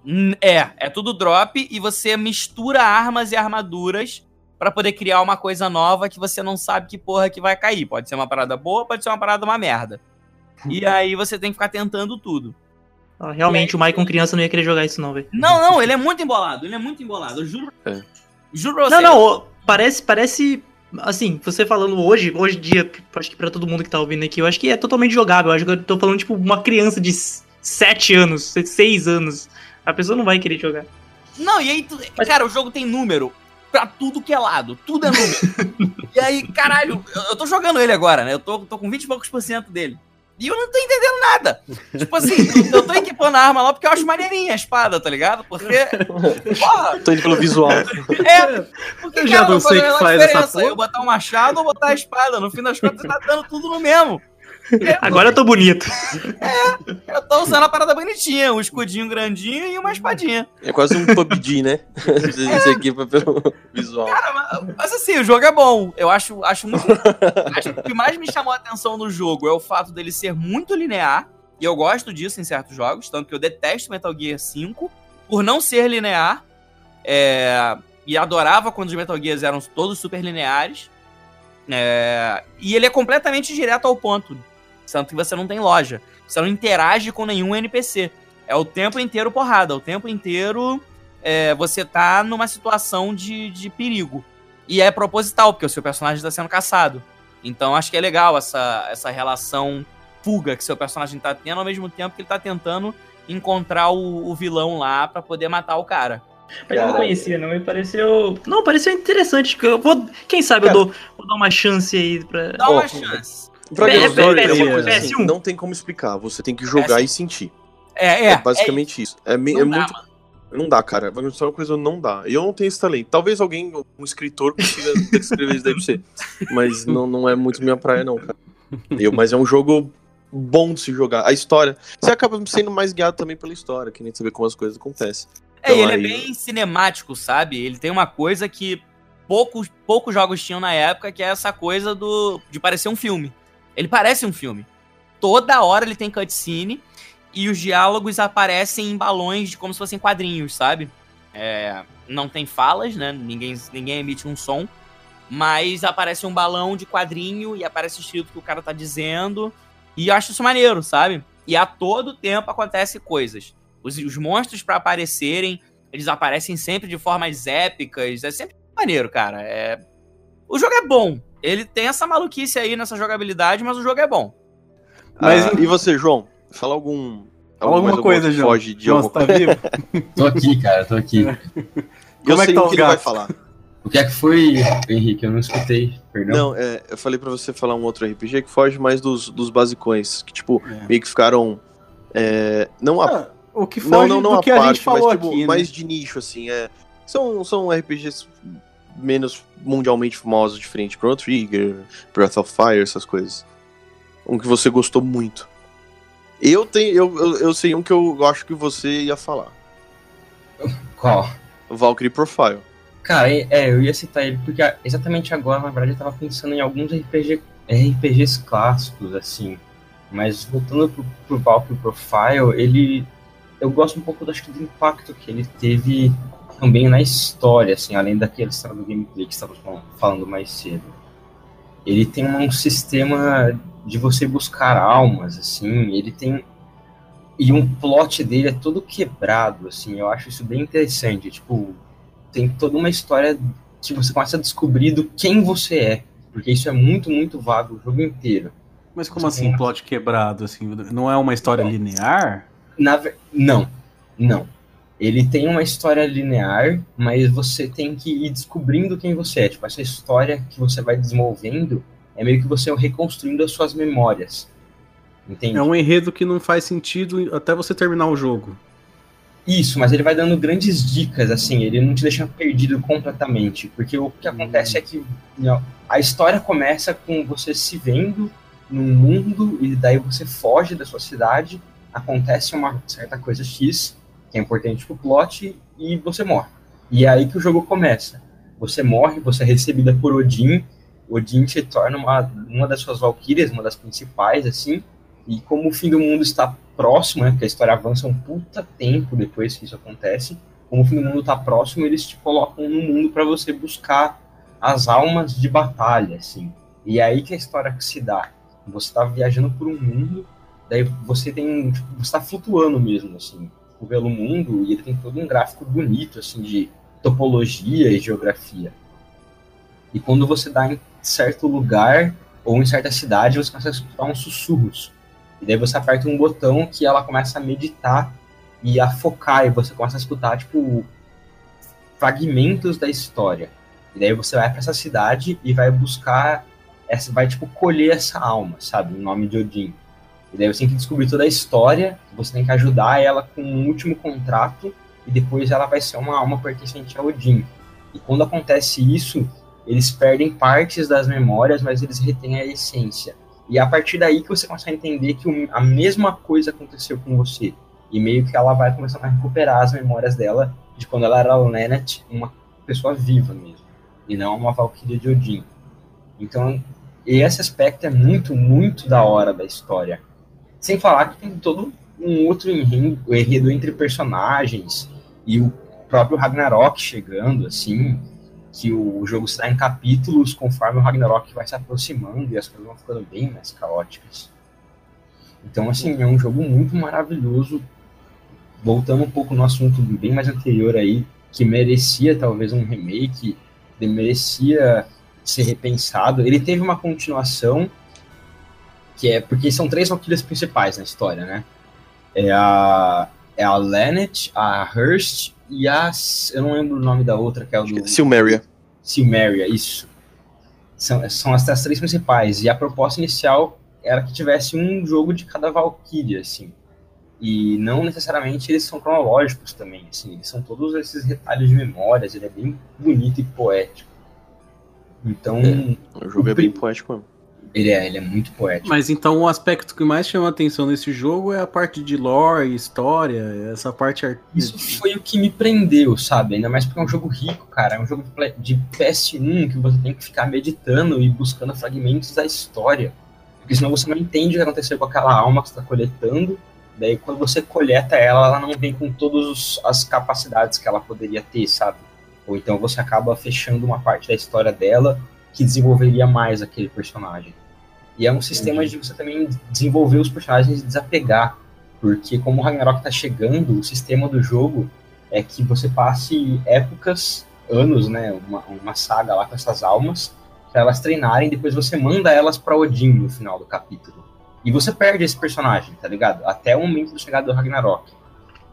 Hum, É, é tudo drop e você mistura armas e armaduras pra poder criar uma coisa nova que você não sabe que porra que vai cair. Pode ser uma parada boa, pode ser uma parada uma merda. E aí você tem que ficar tentando tudo. Ah, realmente, o Maicon criança não ia querer jogar isso não, velho. Não, não, ele é muito embolado, ele é muito embolado, eu juro. É. Juro pra você. Não, não, parece, parece, assim, você falando hoje, hoje em dia, acho que pra todo mundo que tá ouvindo aqui, eu acho que é totalmente jogável, eu acho que eu tô falando, tipo, uma criança de 7 anos, 6 anos, a pessoa não vai querer jogar. Não, e aí, tu- cara, o jogo tem número pra tudo que é lado. Tudo é número. (laughs) e aí, caralho, eu, eu tô jogando ele agora, né? Eu tô, tô com 20 e poucos por cento dele. E eu não tô entendendo nada. Tipo assim, eu tô equipando a arma lá porque eu acho maneirinha a espada, tá ligado? Porque. Porra! Tô indo pelo visual. É, porque Eu já cara, não sei o que faz diferença. porra. Eu botar um machado ou botar a espada. No fim das contas, tá dando tudo no mesmo. (laughs) Agora eu tô bonito. Eu tô usando a parada bonitinha, um escudinho grandinho e uma espadinha. É quase um PUBG, né? Você equipa pelo visual. Mas assim, o jogo é bom. Eu acho, acho muito. (laughs) acho que o que mais me chamou a atenção no jogo é o fato dele ser muito linear. E eu gosto disso em certos jogos. Tanto que eu detesto Metal Gear 5 por não ser linear. É, e adorava quando os Metal Gears eram todos super lineares. É, e ele é completamente direto ao ponto. Tanto que você não tem loja. Você não interage com nenhum NPC. É o tempo inteiro porrada. O tempo inteiro é, você tá numa situação de, de perigo. E é proposital, porque o seu personagem está sendo caçado. Então acho que é legal essa, essa relação fuga que seu personagem tá tendo, ao mesmo tempo que ele tá tentando encontrar o, o vilão lá pra poder matar o cara. Mas eu não conhecia, não. Me pareceu. Não, pareceu interessante. que Eu vou... Quem sabe eu dou, vou dar uma chance aí pra. Dá uma chance. Dragon's É, Dogma é PS1, uma coisa assim, PS1. não tem como explicar. Você tem que jogar e sentir. É, é. basicamente isso. É, me- Não é dá, muito. Não dá, cara. Dogma é uma coisa que não dá. E eu não tenho esse talento. Talvez alguém, um escritor, consiga (laughs) descrever isso daí pra você. Mas não, não é muito minha praia, não, cara. Eu, mas é um jogo bom de se jogar. A história. Você acaba sendo mais guiado também pela história, que nem saber como as coisas acontecem. É, e Então, ele é aí- bem cinemático, sabe? Ele tem uma coisa que poucos, poucos jogos tinham na época, que é essa coisa do de parecer um filme. Ele parece um filme. Toda hora ele tem cutscene e os diálogos aparecem em balões de como se fossem quadrinhos, sabe? É, não tem falas, né? Ninguém, ninguém emite um som. Mas aparece um balão de quadrinho e aparece escrito o que o cara tá dizendo. E eu acho isso maneiro, sabe? E a todo tempo acontece coisas. Os, os monstros pra aparecerem, eles aparecem sempre de formas épicas. É sempre maneiro, cara. É... O jogo é bom. Ele tem essa maluquice aí nessa jogabilidade, mas o jogo é bom. Mas Mas- e você, João? Fala algum. Fala alguma coisa, João. Foge de João, alguma você tá vivo? Tô aqui, cara, tô aqui. (laughs) Eu Como é sei que tá o que ele vai falar. O que é que foi, Henrique? Eu não escutei, perdão. Não, é, eu falei pra você falar um outro RPG que foge mais dos, dos basicões, que, tipo, É. meio que ficaram. é, não a, Ah, o que foge não, não, não do a que a parte, gente falou mas, tipo, aqui, né? mais de nicho, assim. É, são, são RPGs menos mundialmente famosos, diferente Chrono Trigger, Breath of Fire, essas coisas. Um que você gostou muito. Eu tenho. Eu, eu, eu sei um que eu acho que você ia falar. Qual? Valkyrie Profile. Cara, é, eu ia citar ele porque exatamente agora, na verdade, eu tava pensando em alguns RPG, RPGs clássicos, assim. Mas voltando pro, pro Valkyrie Profile, ele. Eu gosto um pouco acho que, do impacto que ele teve também na história, assim, além daquela história do gameplay que estávamos fal- falando mais cedo. Ele tem um sistema de você buscar almas, assim, ele tem. E um plot dele é todo quebrado, assim, eu acho isso bem interessante. Tipo, tem toda uma história que você começa a descobrir do quem você é. Porque isso é muito, muito vago o jogo inteiro. Mas como assim, plot quebrado, assim? Não é uma história linear? Na, não, não. Ele tem uma história linear, mas você tem que ir descobrindo quem você é. Tipo, essa história que você vai desenvolvendo é meio que você reconstruindo as suas memórias. Entende? É um enredo que não faz sentido até você terminar o jogo. Isso, mas ele vai dando grandes dicas, assim, ele não te deixa perdido completamente. Porque o que acontece é que não, a história começa com você se vendo num mundo e daí você foge da sua cidade, acontece uma certa coisa X, que é importante pro plot, e você morre. E é aí que o jogo começa. Você morre, você é recebida por Odin, Odin se torna uma, uma das suas valquírias, uma das principais, assim, e como o fim do mundo está próximo, né, porque a história avança um puta tempo depois que isso acontece, como o fim do mundo está próximo, eles te colocam no mundo para você buscar as almas de batalha, assim. E é aí que a história se dá. Você está viajando por um mundo, daí você tem, tipo, você está flutuando mesmo, assim, pelo mundo, e ele tem todo um gráfico bonito, assim, de topologia e geografia. E quando você dá em certo lugar ou em certa cidade, você começa a escutar uns sussurros. E daí você aperta um botão que ela começa a meditar e a focar, e você começa a escutar, tipo, fragmentos da história. E daí você vai para essa cidade e vai buscar, essa, vai, tipo, colher essa alma, sabe? O nome de Odin. E daí você tem que descobrir toda a história, você tem que ajudar ela com um último contrato, e depois ela vai ser uma alma pertencente a Odin. E quando acontece isso, eles perdem partes das memórias, mas eles retêm a essência. E é a partir daí que você a entender que a mesma coisa aconteceu com você. E meio que ela vai começando a recuperar as memórias dela de quando ela era Lennart, uma pessoa viva mesmo. E não uma Valkyria de Odin. Então, esse aspecto é muito, muito da hora da história. Sem falar que tem todo um outro enredo, entre personagens e o próprio Ragnarok chegando, assim, que o jogo está em capítulos conforme o Ragnarok vai se aproximando e as coisas vão ficando bem mais caóticas. Então, assim, é um jogo muito maravilhoso. Voltando um pouco no assunto bem mais anterior aí, que merecia talvez um remake, merecia ser repensado. Ele teve uma continuação, que é porque são três valquírias principais na história, né? É a, é a Lennet, a Hurst e a. Eu não lembro o nome da outra, que é o do. Silmeria. Silmeria, isso. São, são as, as três principais. E a proposta inicial era que tivesse um jogo de cada Valkyria, assim. E não necessariamente eles são cronológicos também, assim. Eles são todos esses retalhos de memórias. Ele é bem bonito e poético. Então. É, o jogo o é bem poético mesmo. Ele é, ele é muito poético. Mas então o aspecto que mais chama atenção nesse jogo é a parte de lore, história, essa parte artística. Isso foi o que me prendeu, sabe? Ainda mais porque é um jogo rico, cara. É um jogo de PS1 que você tem que ficar meditando e buscando fragmentos da história. Porque senão você não entende o que aconteceu com aquela alma que você está coletando. Daí quando você coleta ela, ela não vem com todas as capacidades que ela poderia ter, sabe? Ou então você acaba fechando uma parte da história dela que desenvolveria mais aquele personagem. E é um sistema de você também desenvolver os personagens e desapegar. Porque como o Ragnarok tá chegando, o sistema do jogo é que você passe épocas, anos, né, uma, uma saga lá com essas almas, para elas treinarem, depois você manda elas para Odin no final do capítulo. E você perde esse personagem, tá ligado? Até o momento da chegada do Ragnarok.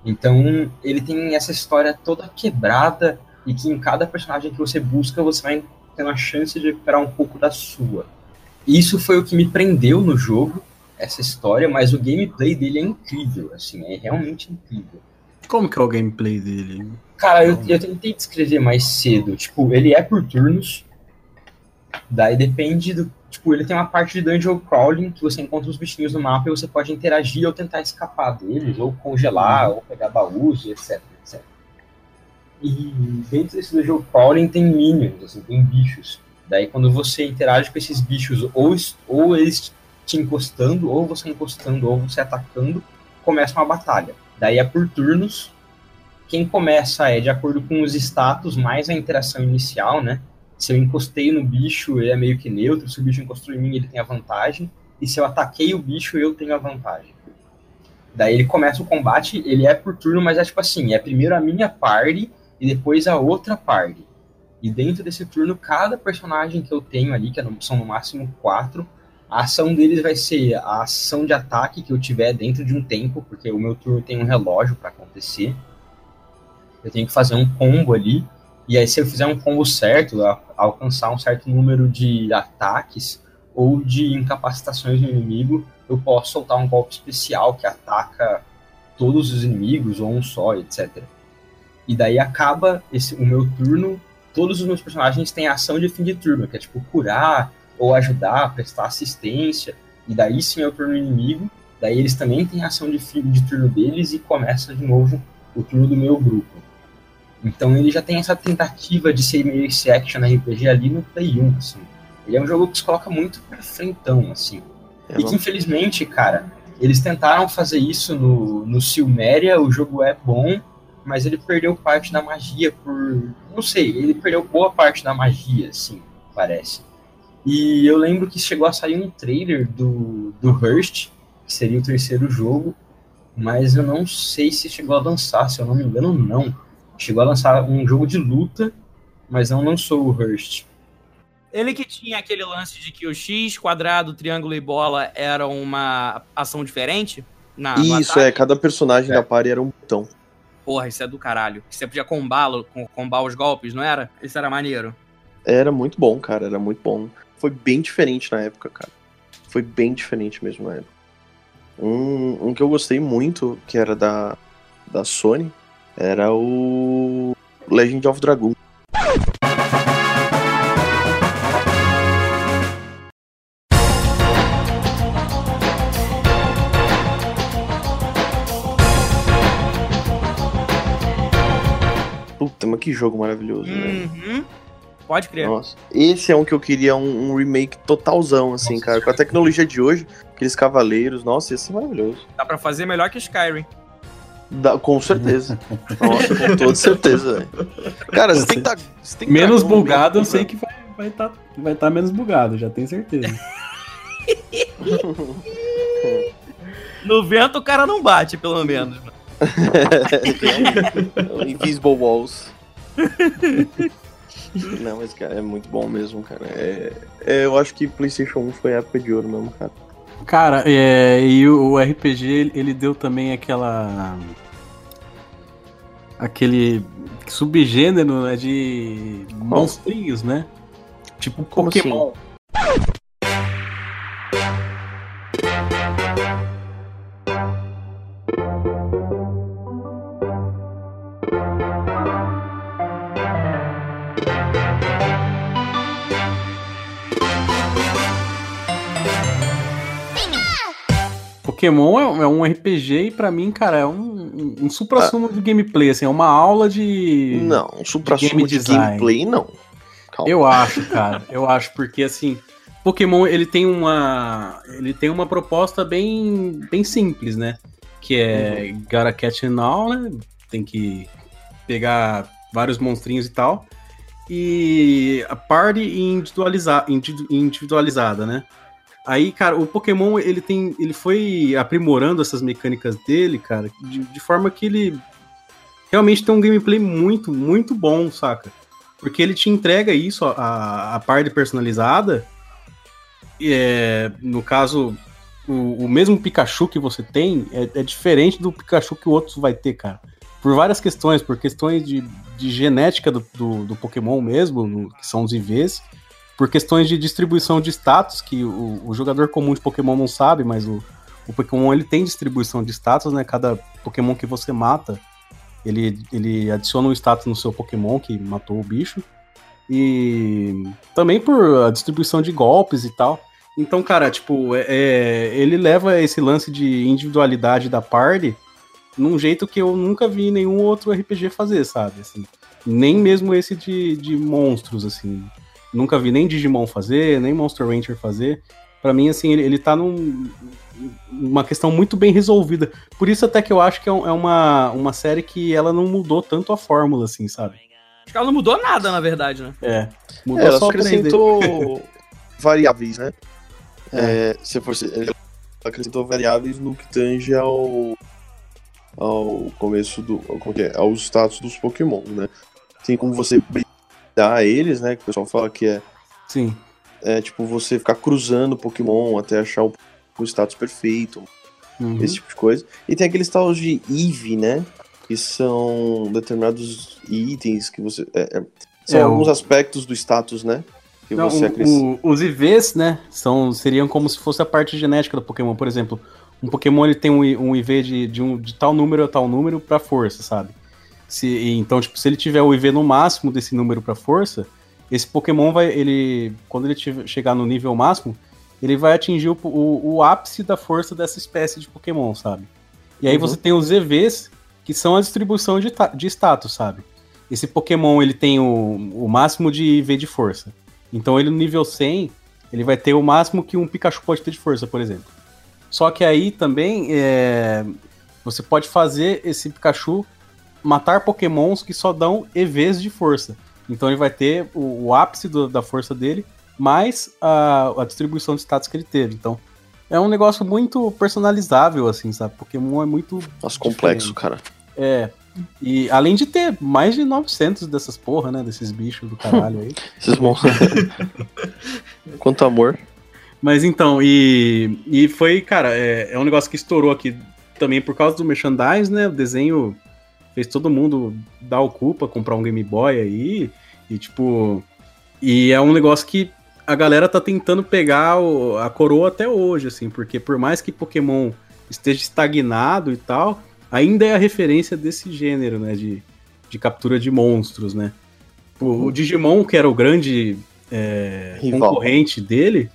Então, ele tem essa história toda quebrada e que em cada personagem que você busca, você vai tendo a chance de recuperar um pouco da sua. Isso foi o que me prendeu no jogo, essa história, mas o gameplay dele é incrível, assim, é realmente incrível. Como que é o gameplay dele? Cara, eu, eu tentei descrever mais cedo. Tipo, ele é por turnos. Daí depende do. Tipo, ele tem uma parte de dungeon crawling que você encontra os bichinhos no mapa e você pode interagir ou tentar escapar deles, ou congelar, ou pegar baús, etc. E dentro desse dungeon crawling tem minions, assim, tem bichos. Daí quando você interage com esses bichos, ou, ou eles te encostando, ou você encostando, ou você atacando, começa uma batalha. Daí é por turnos. Quem começa é de acordo com os status, mais a interação inicial, né? Se eu encostei no bicho, ele é meio que neutro. Se o bicho encostou em mim, ele tem a vantagem. E se eu ataquei o bicho, eu tenho a vantagem. Daí ele começa o combate, ele é por turno, mas é tipo assim, é primeiro a minha party e depois a outra party. E dentro desse turno, cada personagem que eu tenho ali, que são no máximo quatro, a ação deles vai ser a ação de ataque que eu tiver dentro de um tempo, porque o meu turno tem um relógio para acontecer. Eu tenho que fazer um combo ali. E aí, se eu fizer um combo certo, alcançar um certo número de ataques ou de incapacitações no inimigo, eu posso soltar um golpe especial que ataca todos os inimigos ou um só, etc. E daí acaba esse, o meu turno todos os meus personagens têm ação de fim de turno, que é tipo curar ou ajudar, prestar assistência, e daí sim é o turno inimigo, daí eles também têm ação de fim de turno deles e começa de novo o turno do meu grupo. Então ele já tem essa tentativa de ser meio esse action RPG ali no Play 1, assim. Ele é um jogo que se coloca muito pra frentão, assim. É, e que infelizmente, cara, eles tentaram fazer isso no, no Silméria, o jogo é bom, mas ele perdeu parte da magia por. Não sei, ele perdeu boa parte da magia, assim, parece. E eu lembro que chegou a sair um trailer do, do Hearst, que seria o terceiro jogo, mas eu não sei se chegou a lançar, se eu não me engano, não. Chegou a lançar um jogo de luta, mas não lançou o Hearst. Ele que tinha aquele lance de que o X, quadrado, triângulo e bola era uma ação diferente? Na, no Isso, é, cada personagem da party era um botão. Porra, isso é do caralho. Você podia combá-lo, com- combar os golpes, não era? Isso era maneiro. Era muito bom, cara, era muito bom. Foi bem diferente na época, cara. Foi bem diferente mesmo na época. Um, um que eu gostei muito, que era da, da Sony, era o Legend of Dragoon. Puta, mas que jogo maravilhoso, velho. Uhum. Pode crer. Nossa, esse é um que eu queria um, um remake totalzão, assim, cara. Com a tecnologia de hoje, aqueles cavaleiros, nossa, ia ser maravilhoso. Dá pra fazer melhor que Skyrim. Dá- com certeza. (laughs) Nossa, com toda certeza, velho. Cara, você tem que tá, você tem que Menos tá bugado, eu sei que vai estar vai tá, vai tá menos bugado, já tenho certeza. (laughs) (laughs) No vento o cara não bate, pelo menos. Tem (laughs) Invisible Walls. (laughs) Não, mas, cara, é muito bom mesmo, cara. É, é, eu acho que PlayStation 1 foi a época de ouro mesmo, cara. Cara, é, e o, RPG, ele- ele deu também aquela. aquele subgênero né, de monstrinhos, né? Tipo Como assim? Pokémon. É, é um RPG e pra mim, cara, é um, um, um supra-sumo de gameplay, assim, é uma aula de. Não, um supra-sumo de design. gameplay, não. Calma. Eu acho, cara. Eu acho, porque assim, Pokémon ele tem uma. Ele tem uma proposta bem, bem simples, né? Que é Uhum. gotta catch and all, né? Tem que pegar vários monstrinhos e tal. E a party individualiza, individu- individualizada, né? Aí, cara, o Pokémon ele tem. Ele foi aprimorando essas mecânicas dele, cara, de, de forma que ele realmente tem um gameplay muito, muito bom, saca? Porque ele te entrega isso, a, a parte personalizada. É, no caso, o, o mesmo Pikachu que você tem é, é diferente do Pikachu que o outro vai ter, cara. Por várias questões, por questões de, de genética do, do, do Pokémon mesmo, no- que são os IVs, por questões de distribuição de status, que o, o jogador comum de Pokémon não sabe, mas o, o Pokémon ele tem distribuição de status, né? Cada Pokémon que você mata, ele, ele adiciona um status no seu Pokémon que matou o bicho. E também por a distribuição de golpes e tal. Então, cara, tipo, é, é- ele leva esse lance de individualidade da party num jeito que eu nunca vi nenhum outro RPG fazer, sabe? Assim, nem mesmo esse de, de monstros, assim. Nunca vi nem Digimon fazer, nem Monster Rancher fazer. Pra mim, assim, ele, ele tá num, uma questão muito bem resolvida. Por isso até que eu acho que é, é uma, uma série que ela não mudou tanto a fórmula, assim, sabe? Acho que ela não mudou nada, na verdade, né? É. Mudou É, ela só só o 3D. acrescentou (laughs) variáveis, né? É, se for, ela acrescentou variáveis no que tange ao, ao começo do. Como que é? Aos status dos Pokémon, né? Tem como você brilhar eles, né? Que o pessoal fala que é. Sim. É tipo você ficar cruzando Pokémon até achar o, o status perfeito, Uhum. esse tipo de coisa. E tem aqueles tal de EVE, né? Que são determinados itens que você. é, é, são É, alguns o- aspectos do status, né? Que Não, você o- acrescenta. o- os IVs, né, são, seriam como se fosse a parte genética do Pokémon. Por exemplo, um Pokémon ele tem um, um IV de, de, um, de tal número a tal número pra força, sabe? Se, então, tipo, se ele tiver o IV no máximo desse número pra força, esse Pokémon vai, ele, quando ele tiver- chegar no nível máximo, ele vai atingir o, o, o ápice da força dessa espécie de Pokémon, sabe? E aí Uhum. você tem os EVs, que são a distribuição de, de status, sabe? esse Pokémon ele tem o, o máximo de IV de força. Então ele no nível 100, ele vai ter o máximo que um Pikachu pode ter de força, por exemplo. Só que aí também é, você pode fazer esse Pikachu matar Pokémons que só dão EVs de força. Então ele vai ter o, o ápice do- da força dele, mais a, a distribuição de status que ele teve. Então é um negócio muito personalizável, assim, sabe? Pokémon é muito. Nossa, complexo, cara. É. E além de ter mais de 900 dessas porra, né? Desses bichos do caralho aí. (laughs) Esses monstros. (laughs) Quanto amor. Mas então, e, e foi, cara, é, é um negócio que estourou aqui também por causa do merchandise, né? O desenho fez todo mundo dar o cu pra comprar um Game Boy aí. E tipo. E é um negócio que a galera tá tentando pegar o- a coroa até hoje, assim, porque por mais que Pokémon esteja estagnado e tal, ainda é a referência desse gênero, né? De, de captura de monstros, né? O, o Digimon, que era o grande é, concorrente dele,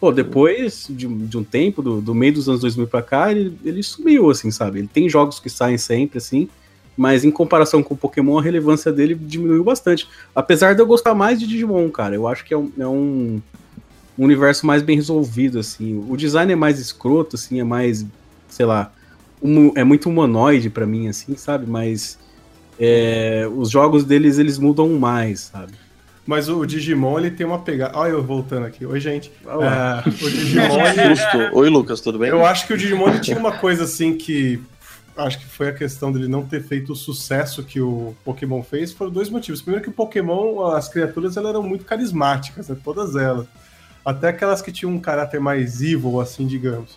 pô, depois de, um- de um tempo, do, do meio dos anos 2000 pra cá, ele, ele sumiu, assim, sabe? Ele tem jogos que saem sempre, assim, mas em comparação com o Pokémon, a relevância dele diminuiu bastante. Apesar de eu gostar mais de Digimon, cara, eu acho que é um, é um universo mais bem resolvido, assim. O design é mais escroto, assim, é mais, sei lá, humo- é muito humanoide pra mim, assim, sabe? Mas é, os jogos deles, eles mudam mais, sabe? Mas o Digimon, ele tem uma pegada. Olha eu voltando aqui. Oi, gente. Olá. É, o Digimon, (laughs) ele... Susto. Oi, Lucas, tudo bem? Eu acho que o Digimon ele tinha uma coisa assim que. Acho que foi a questão dele não ter feito o sucesso que o Pokémon fez. Foram dois motivos. Primeiro, que o Pokémon, as criaturas elas eram muito carismáticas, né? todas elas. Até aquelas que tinham um caráter mais evil, assim, digamos.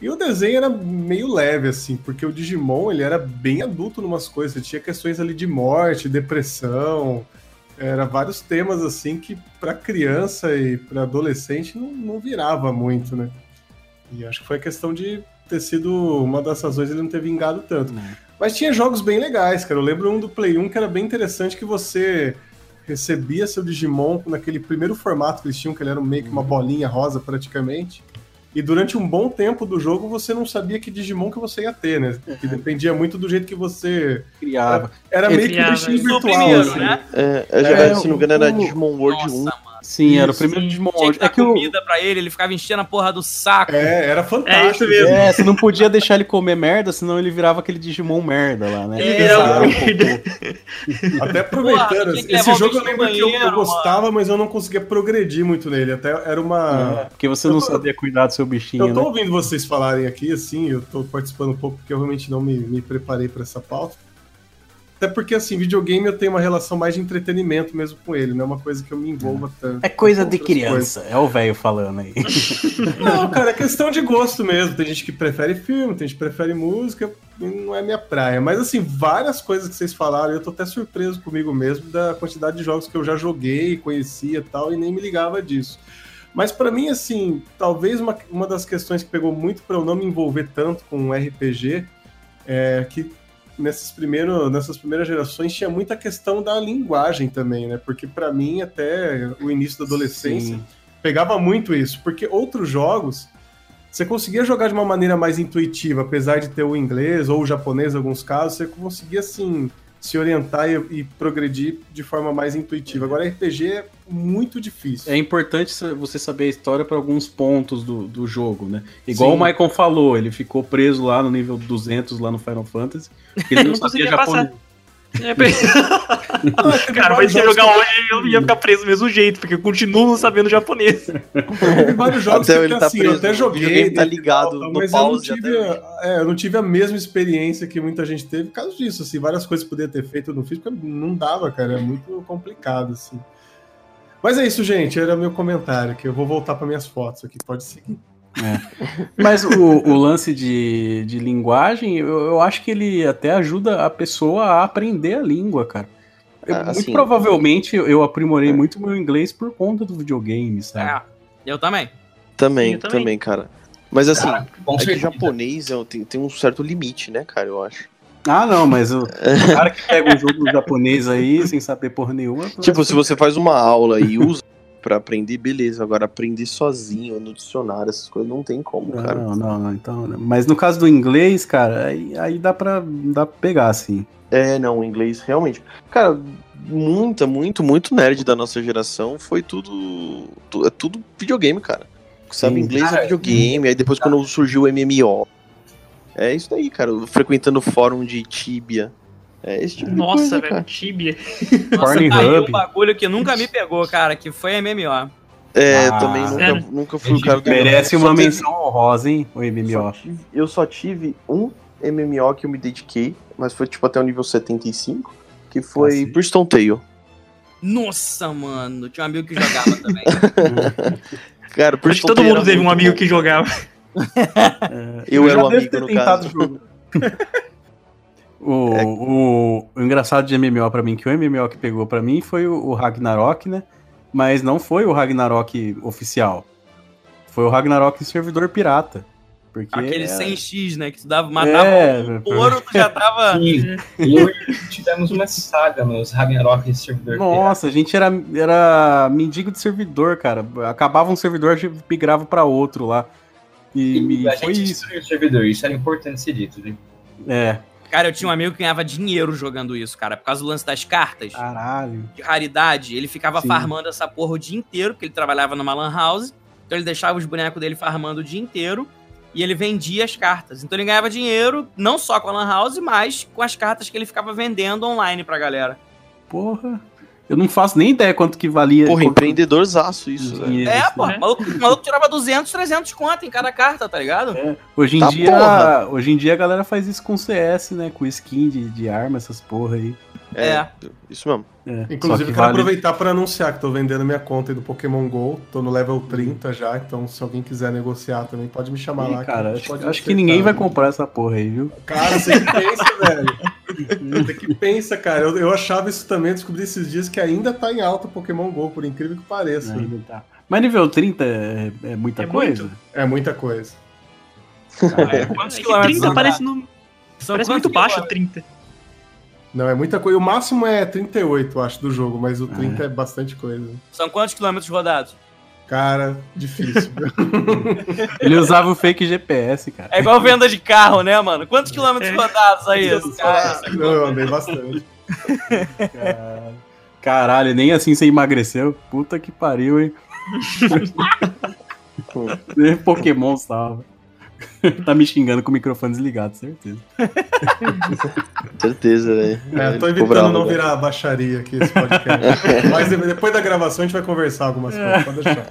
E o desenho era meio leve, assim, porque o Digimon ele era bem adulto em umas coisas. Ele tinha questões ali de morte, depressão. Era vários temas, assim, que para criança e para adolescente não, não virava muito, né? E acho que foi a questão de ter sido uma das razões ele não ter vingado tanto. Mas tinha jogos bem legais, cara. Eu lembro um do Play 1 que era bem interessante que você recebia seu Digimon naquele primeiro formato que eles tinham, que ele era meio que uma bolinha rosa praticamente. E durante um bom tempo do jogo você não sabia que Digimon que você ia ter, né? Que dependia muito do jeito que você criava. Era, era meio que um bichinho virtual, primeiro, assim. né? É, é, já, É, se não me engano, era Digimon World 1. Sim, era o Isso. primeiro Digimon Tinha que dar É que o, comida pra ele, ele ficava enchendo a porra do saco. É, era fantástico. É isso mesmo. É, você não podia deixar ele comer merda, senão ele virava aquele Digimon merda lá, né? Ele (laughs) Esse virava era um. Até aproveitando, Porra, esse jogo eu lembro que eu, eu banheiro, gostava, mas eu não conseguia progredir muito nele. Até era uma. É, porque você não sabia cuidar do seu bichinho, Eu tô né? ouvindo vocês falarem aqui, assim, eu tô participando um pouco porque eu realmente não me, me preparei para essa pauta. Até porque, assim, videogame eu tenho uma relação mais de entretenimento mesmo com ele, não é uma coisa que eu me envolva tanto. É coisa de criança, é o velho falando aí. (laughs) Não, cara, é questão de gosto mesmo. Tem gente que prefere filme, tem gente que prefere música, não é minha praia. Mas, assim, várias coisas que vocês falaram, eu tô até surpreso comigo mesmo da quantidade de jogos que eu já joguei, conhecia e tal, e nem me ligava disso. Mas pra mim, assim, talvez uma, uma das questões que pegou muito pra eu não me envolver tanto com um RPG é que nesses primeiro, nessas primeiras gerações tinha muita questão da linguagem também, né? Porque pra mim, até o início da adolescência, Sim. pegava muito isso, porque outros jogos você conseguia jogar de uma maneira mais intuitiva, apesar de ter o inglês ou o japonês em alguns casos, você conseguia assim se orientar e, e progredir de forma mais intuitiva. Agora RPG é muito difícil. É importante você saber a história para alguns pontos do, do jogo, né? Igual Sim. o Michael falou, ele ficou preso lá no nível 200 lá no Final Fantasy, ele não, Não sabia conseguia passar. É, (laughs) Cara, mas se eu jogar hoje, eu ia ficar preso do mesmo jeito, porque eu continuo não sabendo japonês. Teve vários jogos Até que ele até tá assim, eu preso, até o joguei, tá ligado tal, no mas eu não pause tive, até é, eu não tive a mesma experiência que muita gente teve por causa disso, assim, várias coisas que podia ter feito eu não fiz, porque não dava, cara, é muito complicado, assim. Mas é isso, gente, era meu comentário, que eu vou voltar para minhas fotos aqui, pode seguir. Mas o, o lance de, de linguagem, eu, eu acho que ele até ajuda a pessoa a aprender a língua, cara. Eu- Ah, muito assim- provavelmente eu aprimorei muito meu inglês por conta do videogame, sabe? É, eu também. Também, Eu também. também, cara. Mas assim, com é que japonês é- tem, tem um certo limite, né, cara, eu acho. Ah, não, mas o, o (laughs) cara que pega um jogo japonês aí sem saber porra nenhuma. Tipo, se você faz uma aula e usa pra aprender, beleza. Agora, aprender sozinho, no dicionário, essas coisas, não tem como, cara. Não, não, não. Então, mas no caso do inglês, cara, aí, aí dá, pra, dá pra pegar, assim. É, não, o inglês, realmente. Cara, muita, muito, muito nerd da nossa geração foi tudo. tu- É tudo videogame, cara. Sabe, Sim. inglês é Cara, videogame, aí depois quando surgiu o MMO. É isso daí, cara. Frequentando o fórum de Tibia. É esse tipo de Nossa, coisa, velho, cara. Tibia. Nossa, tá aí um bagulho que nunca me pegou, cara, que foi MMO. É, Ah, também nunca, sério? nunca fui o cara do Merece Só uma teve- menção honrosa, hein, o só MMO. tive- eu só tive um MMO que eu me dediquei, mas foi tipo até o nível 75, que foi Ah, sim. Bristol Tale. Nossa, mano, tinha um amigo que jogava também. (laughs) Cara, Acho que Bristol todo mundo era teve um amigo bom. que jogava. (laughs) Eu, era já o devo amigo, no caso. (laughs) o É. o, o engraçado de MMO pra mim, que o MMO que pegou pra mim foi o, o Ragnarok, né? Mas não foi o Ragnarok oficial. Foi o Ragnarok servidor pirata. Porque Aquele era- 100x, né? Que tu dava, matava É, o ouro, tu já tava. (laughs) Sim. E hoje tivemos uma saga nos Ragnarok esse servidor. Nossa, a gente era, era mendigo de servidor, cara. Acabava um servidor, a gente migrava pra outro lá. E, E e a foi gente isso. destruiu o servidor, isso era importante ser dito, viu? É. Cara, eu tinha um amigo que ganhava dinheiro jogando isso, cara. Por causa do lance das cartas, Caralho. de raridade. Ele ficava Sim. farmando essa porra o dia inteiro, porque ele trabalhava numa lan house. Então ele deixava os bonecos dele farmando o dia inteiro. E ele vendia as cartas. Então ele ganhava dinheiro, não só com a lan house, mas com as cartas que ele ficava vendendo online pra galera. Porra. Eu não faço nem ideia quanto que valia. Porra, quanto- empreendedorzaço isso, velho. dinheiro, É, assim. pô, o maluco, o maluco tirava 200, 300 conto em cada carta, tá ligado? Hoje em, Tá dia, porra. hoje em dia a galera faz isso com CS, né? Com skin de, de arma, essas porra aí. É. Isso mesmo. É. Inclusive, que quero vale- aproveitar para anunciar que tô vendendo minha conta aí do Pokémon GO. Tô no level 30 já, então se alguém quiser negociar também, pode me chamar Ih, lá. que cara, gente acho, acho que ninguém vai comprar essa porra aí, viu? Cara, você que pensa, (laughs) velho. Você que pensa, cara. Eu, eu achava isso também, descobri esses dias que ainda tá em alta o Pokémon GO, por incrível que pareça. Ainda tá. Mas nível 30 é, é muita É coisa? muito. É muita coisa. É, (laughs) quantos É que quilômetros 30 são? parece, no, parece muito baixo, quilômetros? 30. Não, é muita coisa. O máximo é 38, eu acho, do jogo, mas o 30 é, bastante coisa. São quantos quilômetros rodados? Cara, difícil. (laughs) Ele usava o fake GPS, cara. É igual venda de carro, né, mano? Quantos quilômetros rodados aí? Cara, Não, eu andei bastante. Caralho. (laughs) Caralho, nem assim você emagreceu. Puta que pariu, hein? (laughs) Nem Pokémon salva. (laughs) tá me xingando com o microfone desligado, certeza. (laughs) Certeza, velho. É, tô evitando bravo, não velho. virar baixaria aqui esse podcast. (laughs) Mas de- depois da gravação a gente vai conversar algumas coisas, pode deixar.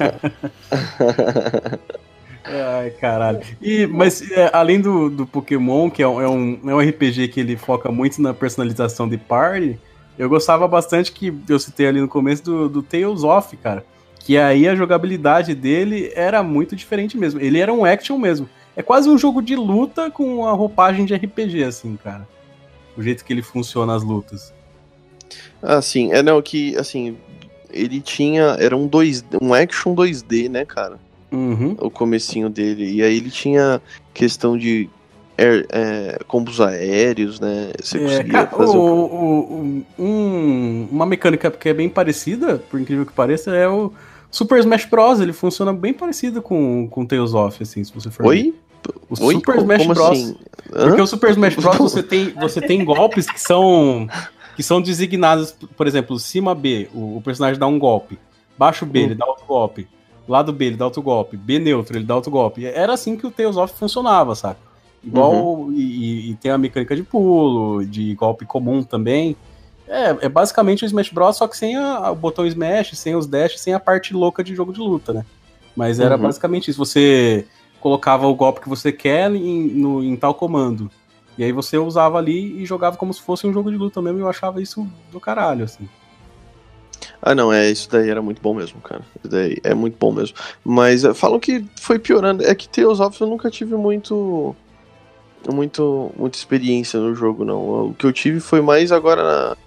Ai, caralho. E, mas é, além do, do Pokémon, que é um, é, um, é um RPG que ele foca muito na personalização de party, eu gostava bastante que eu citei ali no começo do, do Tales of, cara. Que aí a jogabilidade dele era muito diferente mesmo. Ele era um action mesmo. É quase um jogo de luta com a roupagem de RPG, assim, cara. O jeito que ele funciona as lutas. Ah, sim. É, não, que, assim, ele tinha, era um, 2, um action 2D, né, cara? Uhum. O comecinho dele. E aí ele tinha questão de air- é, combos aéreos, né? Você É, conseguia cara, fazer o- o... o- um- uma mecânica que é bem parecida, por incrível que pareça, é o Super Smash Bros. Ele funciona bem parecido com, com Tales of, assim, se você for Oi? ver. O Oi? Super Smash como Bros. assim? Porque o Super Smash Bros. (laughs) você tem, você tem golpes que são que são designados, por exemplo, cima B, o, o personagem dá um golpe, baixo B, ele dá outro golpe, lado B, ele dá outro golpe, B neutro, ele dá outro golpe. Era assim que o Tales of funcionava, saca? Igual e, e- e tem a mecânica de pulo, de golpe comum também. É, é basicamente o Smash Bros, só que sem a- o botão Smash, sem os dash, sem a parte louca de jogo de luta, né? Mas era Uhum. basicamente isso. Você colocava o golpe que você quer em, no- em tal comando. E aí você usava ali e jogava como se fosse um jogo de luta mesmo, e eu achava isso do caralho, assim. Ah, não, é, isso daí era muito bom mesmo, cara. Isso daí é muito bom mesmo. Mas é, falam que foi piorando. É que Tales of eu nunca tive muito. Muito, muita experiência no jogo, não. O que eu tive foi mais agora na-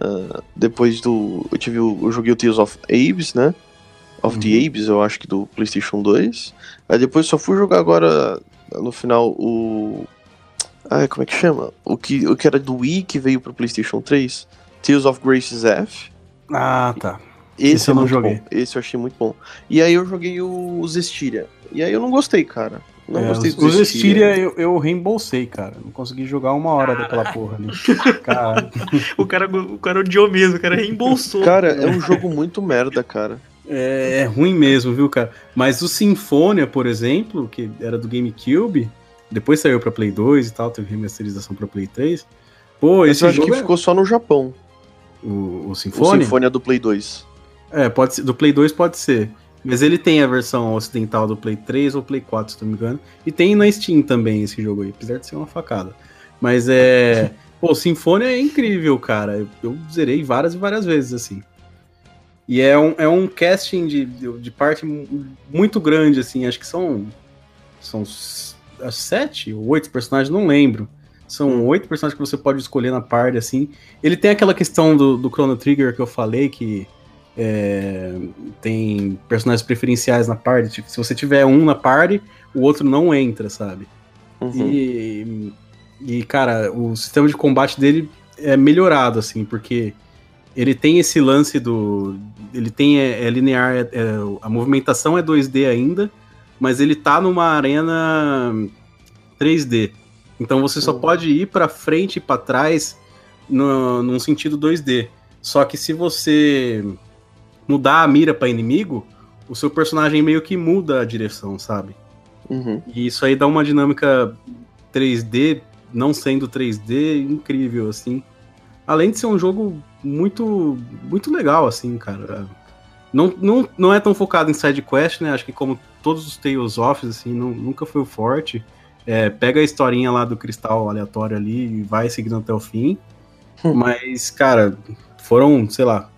ah, depois do. Eu tive o, eu joguei o Tales of Aves, né? Of the Aves, eu acho que do PlayStation 2. Aí depois só fui jogar agora no final o. Ah, como é que chama? O que, o que era do Wii que veio pro PlayStation 3? Tales of Graces F. Ah, tá. Esse, Esse eu é não joguei. bom. Esse eu achei muito bom. E aí eu joguei o Zestiria. E aí eu não gostei, cara. Não É, gostei os, do os Styria eu, eu reembolsei, cara. Não consegui jogar uma hora daquela porra ali. (laughs) Cara, O cara, o cara odiou mesmo, o cara reembolsou. Cara, é um jogo muito merda, cara. É, é ruim mesmo, viu, cara? Mas o Sinfonia, por exemplo, que era do GameCube, depois saiu pra Play 2 e tal, teve remasterização pra Play 3. Pô, Mas esse eu acho jogo que é- ficou só no Japão. o, o O Sinfonia? Sinfonia do Play 2. É, pode ser, do Play 2 pode ser. Mas ele tem a versão ocidental do Play 3 ou Play 4, se não me engano. E tem na Steam também esse jogo aí, apesar de ser uma facada. Mas é. (laughs) Pô, Sinfonia é incrível, cara. Eu zerei várias e várias vezes, assim. E é um, é um casting de, de, parte mu- muito grande, assim. Acho que são. São as sete ou oito personagens, não lembro. São oito personagens que você pode escolher na party, assim. Ele tem aquela questão do, do Chrono Trigger que eu falei, que é, tem personagens preferenciais na party. Tipo, se você tiver um na party, o outro não entra, sabe? E, e, cara, o sistema de combate dele é melhorado, assim, porque ele tem esse lance do. Ele tem. É, é linear, é- é- a movimentação é 2D ainda, mas ele tá numa arena 3D. Então você só pode ir pra frente e pra trás no, num sentido 2D. Só que se você mudar a mira pra inimigo, o seu personagem meio que muda a direção, sabe? Uhum. E isso aí dá uma dinâmica 3D, não sendo 3D, incrível, assim. Além de ser um jogo muito muito legal, assim, cara. Não, não, não é tão focado em side quest, né? Acho que como todos os Tales of, assim, não, nunca foi o forte. É, pega a historinha lá do cristal aleatório ali e vai seguindo até o fim. Mas, cara, foram, sei lá,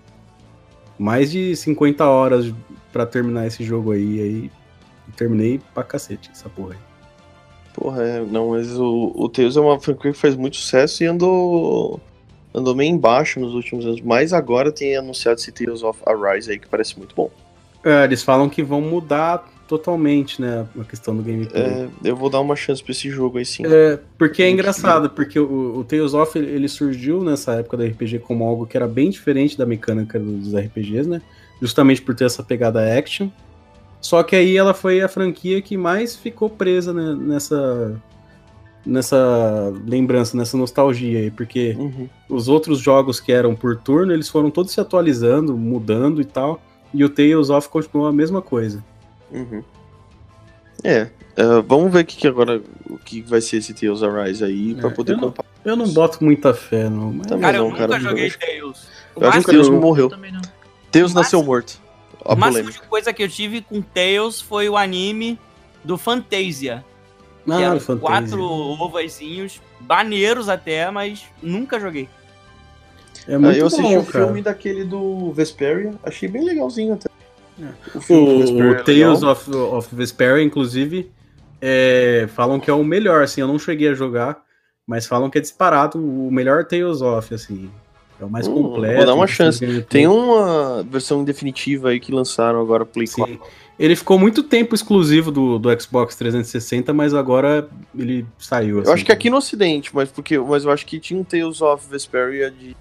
mais de 50 horas pra terminar esse jogo aí. aí terminei pra cacete essa porra aí. Porra, é, não, mas o, o Tales é uma franquia que faz muito sucesso e andou, andou meio embaixo nos últimos anos. Mas agora tem anunciado esse Tales of Arise aí que parece muito bom. É, eles falam que vão mudar totalmente, né, a questão do gameplay. É, eu vou dar uma chance pra esse jogo aí sim. É, porque é engraçado, porque o, o Tales of ele surgiu nessa época da RPG como algo que era bem diferente da mecânica dos RPGs, né? Justamente por ter essa pegada action. Só que aí ela foi a franquia que mais ficou presa né, nessa nessa lembrança, nessa nostalgia aí, porque os outros jogos que eram por turno, eles foram todos se atualizando, mudando e tal, e o Tales of continuou a mesma coisa. Uhum. É, é, vamos ver o que, que agora o que vai ser esse Tales Arise aí pra poder eu não- comparar. Eu não boto muita fé, não. Mas... Também Cara, eu não, nunca cara, joguei eu acho- Tales. O Eu acho que Tales morreu. Deus nasceu morto. A O máximo polêmica. de coisa que eu tive com Tales foi o anime do Fantasia. Ah, que eram o Fantasia. quatro ovazinhos, maneiros até, mas nunca joguei. É Ah, muito eu assisti bom, o cara. filme daquele do Vesperia, achei bem legalzinho até. O O, filme do Vesperia o é Tales of, of Vesperia, inclusive, é, falam que é o melhor, assim, eu não cheguei a jogar, mas falam que é disparado o melhor Tales of, assim. É o mais Hum, completo. Vou dar uma chance. Tem uma versão definitiva aí que lançaram agora Play 4. Ele ficou muito tempo exclusivo do, do Xbox 360, mas agora ele saiu. Eu acho que aqui no ocidente, mas porque mas eu acho que tinha um Tales of Vesperia de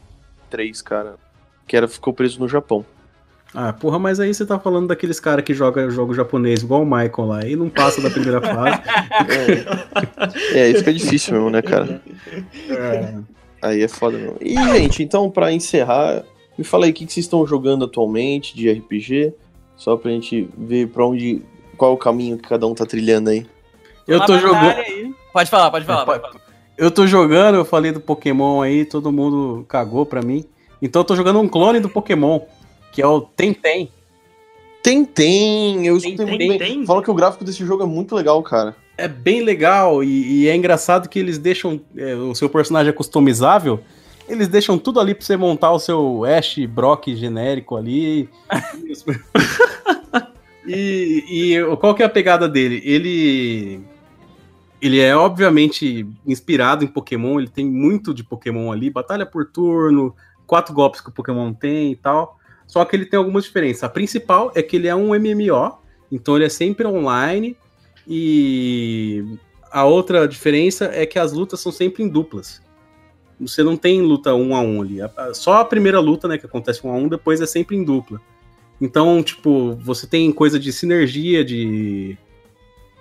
3, cara, que era ficou preso no Japão. Ah, porra, mas aí você tá falando daqueles caras que jogam jogo japonês, igual o Michael lá, e não passa da primeira fase. (laughs) É, isso que é difícil mesmo, né, cara? É. Aí é foda mesmo. E, gente, então, pra encerrar, me fala aí o que, que vocês estão jogando atualmente de RPG, só pra gente ver pra onde. qual é o caminho que cada um tá trilhando aí. Eu tô jogando. aí. Pode falar, pode falar. pode falar. Eu tô jogando, eu falei do Pokémon aí, todo mundo cagou pra mim. Então eu tô jogando um clone do Pokémon, que é o Tentem. Tentem, eu escutei muito Tem, bem. Fala que o gráfico desse jogo é muito legal, cara. É bem legal e, e é engraçado que eles deixam. é, o seu personagem é customizável. Eles deixam tudo ali pra você montar o seu Ash Brock genérico ali. e, e qual que é a pegada dele? Ele. Ele é obviamente inspirado em Pokémon, ele tem muito de Pokémon ali, batalha por turno, quatro golpes que o Pokémon tem e tal. Só que ele tem algumas diferenças. A principal é que ele é um MMO, então ele é sempre online. E a outra diferença é que as lutas são sempre em duplas. Você não tem luta um a um ali. Só a primeira luta, né, que acontece um a um, depois é sempre em dupla. Então, tipo, você tem coisa de sinergia, de.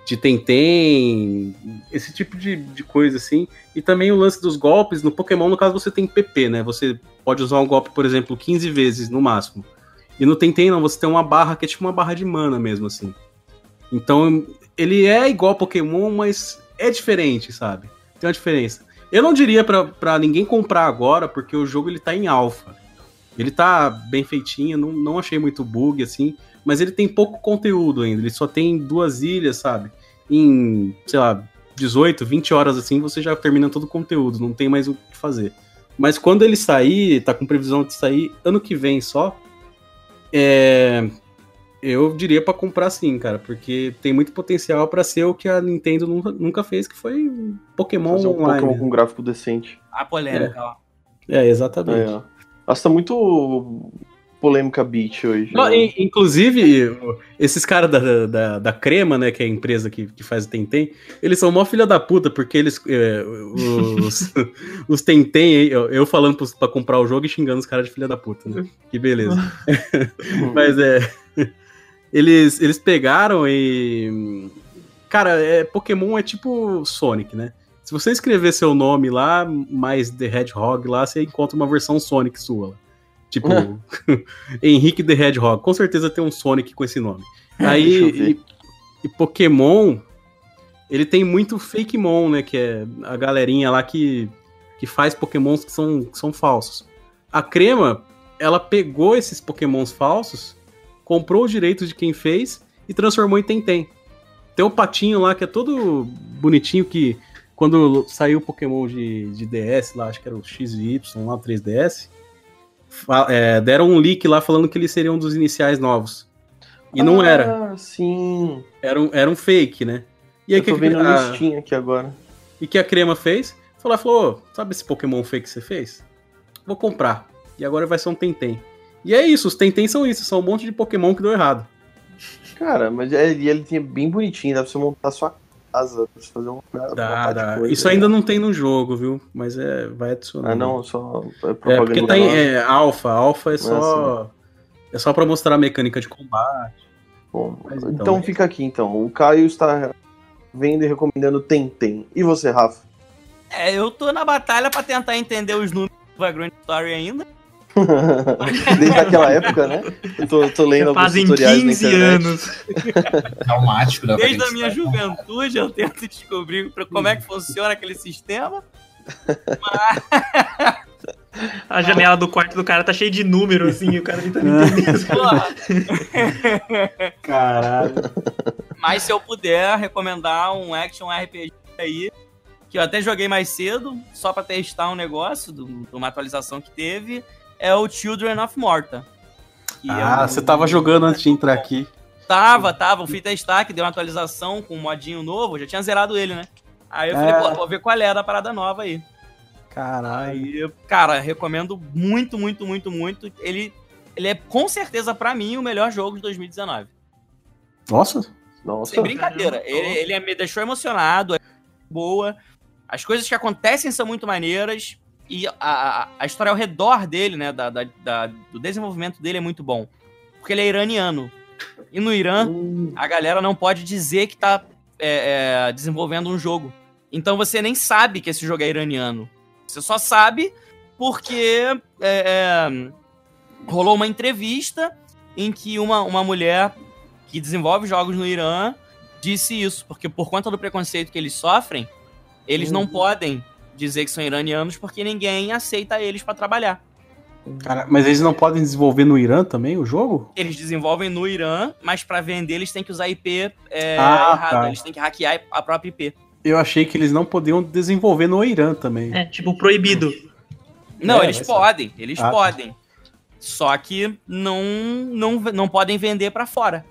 de Tentem, esse tipo de, de coisa assim. E também o lance dos golpes. No Pokémon, no caso, você tem PP, né? Você pode usar um golpe, por exemplo, 15 vezes no máximo. E no Tentem, não, você tem uma barra que é tipo uma barra de mana mesmo, assim. Então, ele é igual Pokémon, mas é diferente, sabe? Tem uma diferença. Eu não diria pra ninguém comprar agora, porque o jogo ele tá em alfa. Ele tá bem feitinho, não, não achei muito bug, assim, mas ele tem pouco conteúdo ainda. Ele só tem duas ilhas, sabe? Em, sei lá, 18, 20 horas assim, você já termina todo o conteúdo, não tem mais o que fazer. Mas quando ele sair, tá com previsão de sair ano que vem só, é, eu diria pra comprar sim, cara, porque tem muito potencial pra ser o que a Nintendo nunca, nunca fez, que foi um Pokémon Fazer um online. Pokémon com gráfico decente. A polêmica, ó. É, exatamente. É. Nossa, tá muito polêmica beat hoje. Não, né? in- inclusive, esses caras da, da, da Crema, né, que é a empresa que, que faz o Tentem, eles são mó filha da puta, porque eles. é, os, (laughs) os Tentem, eu, eu falando pros- pra comprar o jogo e xingando os caras de filha da puta, né? Que beleza. (laughs) Mas é. Eles, eles pegaram e. Cara, é, Pokémon é tipo Sonic, né? Se você escrever seu nome lá, mais The Hedgehog lá, você encontra uma versão Sonic sua. Tipo, (laughs) Henrique The Hedgehog. Com certeza tem um Sonic com esse nome. (laughs) Aí, e, e Pokémon, ele tem muito Fakemon, né? Que é a galerinha lá que, que faz Pokémons que são, que são falsos. A Crema, ela pegou esses Pokémons falsos, comprou os direitos de quem fez e transformou em Tentem. Tem o patinho lá que é todo bonitinho que quando saiu o Pokémon de, de DS lá, acho que era o XY lá, o 3DS, fa- é, deram um leak lá falando que ele seria um dos iniciais novos. E não era. Ah, sim. Era um, era um fake, né? E aí Eu tô que, vendo a, Steam aqui agora. e que a Crema fez? Falou, ela falou, "Ô, sabe esse Pokémon fake que você fez? Vou comprar. E agora vai ser um Tentem. E é isso, os Tentem são isso, são um monte de Pokémon que deu errado. Cara, mas é, e ele tem bem bonitinho, dá pra você montar a sua casa, pra você fazer um. Dá, dá. Isso ainda não tem no jogo, viu? Mas é, vai adicionar. Ah, não, só é É, propaganda. porque tá em é, alfa. Alfa é só. Ah, é só pra mostrar a mecânica de combate. Bom, Mas então, fica aqui então. O Caio está vendo e recomendando Tentem. E você, Rafa? É, eu tô na batalha pra tentar entender os números do Vagrant Story ainda. (laughs) Desde aquela época, né? Eu tô, tô lendo alguns Fazem tutoriais 15 na internet. anos. (laughs) Traumático da Desde a minha juventude eu tento descobrir pra- como é que funciona aquele sistema. (laughs) A janela do quarto do cara tá cheia de número, assim, e o cara tentando entender. Porra. Caralho. Mas se eu puder recomendar um action RPG aí, que eu até joguei mais cedo, só pra testar um negócio, de uma atualização que teve, é o Children of Morta. Que é Ah, um- você tava jogando antes de entrar aqui. Tava, tava. Eu fui testar, que deu uma atualização com um modinho novo. Já tinha zerado ele, né? Aí eu falei, É. pô, vou ver qual é da parada nova aí. Caralho. Aí, cara, recomendo muito, muito, muito, muito. Ele, ele é com certeza, pra mim, o melhor jogo de 2019. Nossa. Nossa. Sem brincadeira. Ele, ele me deixou emocionado, é boa. As coisas que acontecem são muito maneiras. E a, a, história ao redor dele, né? Da, da- da- do desenvolvimento dele é muito bom. Porque ele é iraniano. E no Irã, Hum. a galera não pode dizer que tá é, é, desenvolvendo um jogo. Então você nem sabe que esse jogo é iraniano. Você só sabe porque é, é, rolou uma entrevista em que uma, uma mulher que desenvolve jogos no Irã disse isso, porque por conta do preconceito que eles sofrem, eles não podem dizer que são iranianos porque ninguém aceita eles pra trabalhar. Cara, mas eles não podem desenvolver no Irã também o jogo? Eles desenvolvem no Irã, mas pra vender eles têm que usar IP é, Ah, errado, tá. eles têm que hackear a própria IP. Eu achei que eles não podiam desenvolver no Irã também. É, tipo, proibido. Não, É, eles ser. podem, eles Ah, tá. podem. Só que não, não, não podem vender pra fora.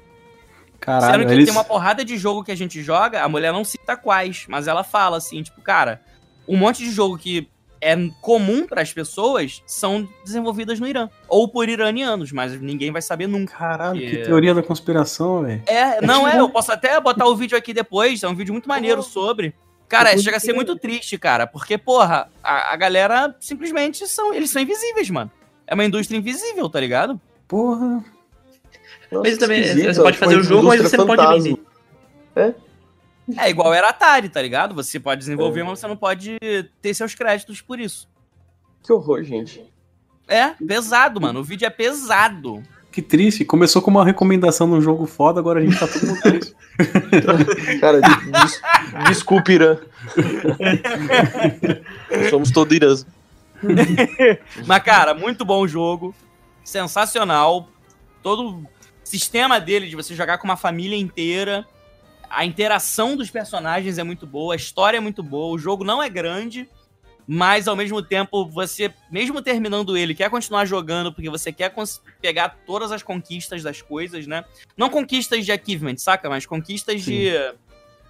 Caralho, Sendo que eles... tem uma porrada de jogo que a gente joga, a mulher não cita quais, mas ela fala assim, tipo, cara, um monte de jogo que é comum pras pessoas são desenvolvidas no Irã. Ou por iranianos, mas ninguém vai saber nunca. Caralho, que Porque- teoria da conspiração, velho. É, não é, eu posso até botar o vídeo aqui depois, é um vídeo muito maneiro sobre. Cara, chega a ser muito triste, cara, porque, porra, a, a galera simplesmente são. Eles são invisíveis, mano. É uma indústria invisível, tá ligado? Porra. Mas também, você pode fazer uma o jogo, mas você não pode fantasma. vender. É igual era Atari, tá ligado? Você pode desenvolver, mas você não pode ter seus créditos por isso. Que horror, gente. É, pesado, mano. O vídeo é pesado. Que triste. Começou com uma recomendação num jogo foda, agora a gente tá todo mundo triste. (laughs) Cara, des- desculpe, Irã. (laughs) Somos todos Irãs. Mas, cara, muito bom o jogo. Sensacional. Todo o sistema dele de você jogar com uma família inteira. A interação dos personagens é muito boa, a história é muito boa, o jogo não é grande, mas ao mesmo tempo você, mesmo terminando ele, quer continuar jogando porque você quer pegar todas as conquistas das coisas, né? Não conquistas de achievement, saca? Mas conquistas de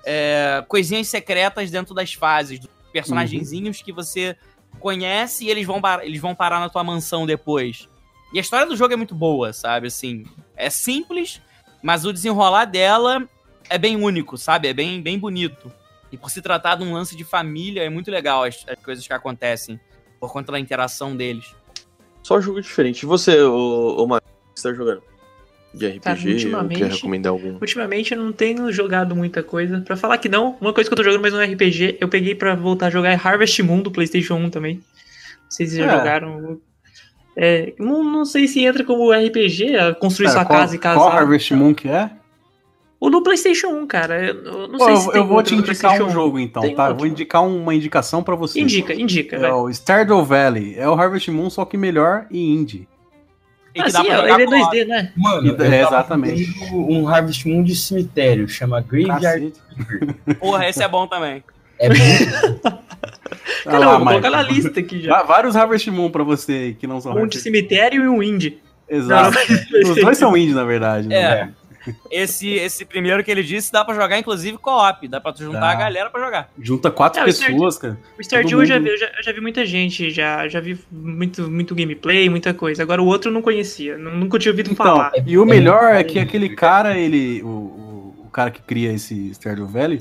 é, coisinhas secretas dentro das fases, dos personagenzinhos que você conhece e eles vão, eles vão parar na tua mansão depois. E a história do jogo é muito boa, sabe? Assim, é simples, mas o desenrolar dela é bem único, sabe? É bem, bem bonito. E por se tratar de um lance de família, é muito legal as, as coisas que acontecem por conta da interação deles. Só jogo diferente. E você, ô, ô o que você tá jogando? De RPG? Cara, ultimamente- quer recomendar algum? Ultimamente eu não tenho jogado muita coisa. Pra falar que não, uma coisa que eu tô jogando, mas não é RPG, eu peguei pra voltar a jogar é Harvest Moon do PlayStation 1 também. Não sei se já É. jogaram. É, não, não sei se entra como RPG, construir Cara, sua qual, casa e casar. Qual Harvest Moon que é? O do PlayStation 1, cara. Eu, não Pô, sei eu, se tem eu vou outro te indicar um PlayStation 1. jogo então, Tem tá? Eu outro. vou indicar uma indicação pra você. Indica, indica, É vai. o Stardew Valley. É o Harvest Moon, só que melhor e indie. E Ah, que dá sim, pra ele é com a- 2D, né? Mano, é, tava exatamente. um Harvest Moon de cemitério, chama Graveyard Keeper. (laughs) Porra, esse é bom também. É muito (laughs) Cara, lá, eu vou colocar na lista aqui já. Vários Harvest Moon pra você que não são Um de Harvest cemitério e um indie. Exato. Não, Os dois são indie, na verdade. né? É. Esse, esse primeiro que ele disse dá pra jogar, inclusive, co-op. Dá pra tu juntar Dá. a galera pra jogar. Junta quatro É, pessoas, cara. O Stardew Todo eu, já mundo- vi, eu, já, eu já vi muita gente, já, já vi muito, muito gameplay, muita coisa. Agora o outro eu não conhecia, nu- nunca tinha ouvido Então, falar. e o melhor é que aquele cara, ele. O, o, cara que cria esse Stardew Valley,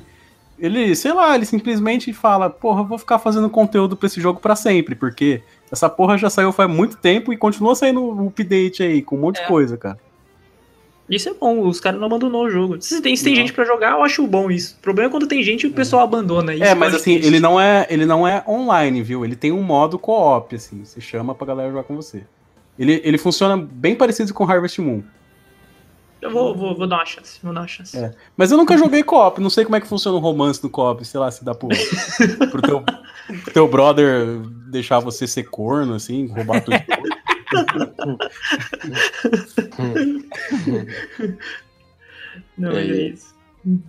ele, sei lá, ele simplesmente fala, porra, eu vou ficar fazendo conteúdo pra esse jogo pra sempre, porque essa porra já saiu faz muito tempo e continua saindo update aí, com um monte É. de coisa, cara. Isso é bom, os caras não abandonou o jogo. Se tem, se tem gente pra jogar, eu acho bom isso. O problema é quando tem gente e o pessoal abandona. Isso é, mas assim, triste. ele não é, ele não é online, viu? Ele tem um modo co-op, assim, você chama pra galera jogar com você. Ele, ele funciona bem parecido com Harvest Moon. Eu vou, vou, vou dar uma chance, vou dar uma chance. É. Mas eu nunca joguei co-op, não sei como é que funciona o romance do co-op, sei lá, se dá pro, pro teu, (laughs) pro teu brother deixar você ser corno, assim, roubar tudo. (laughs) Não, É, é, e- isso.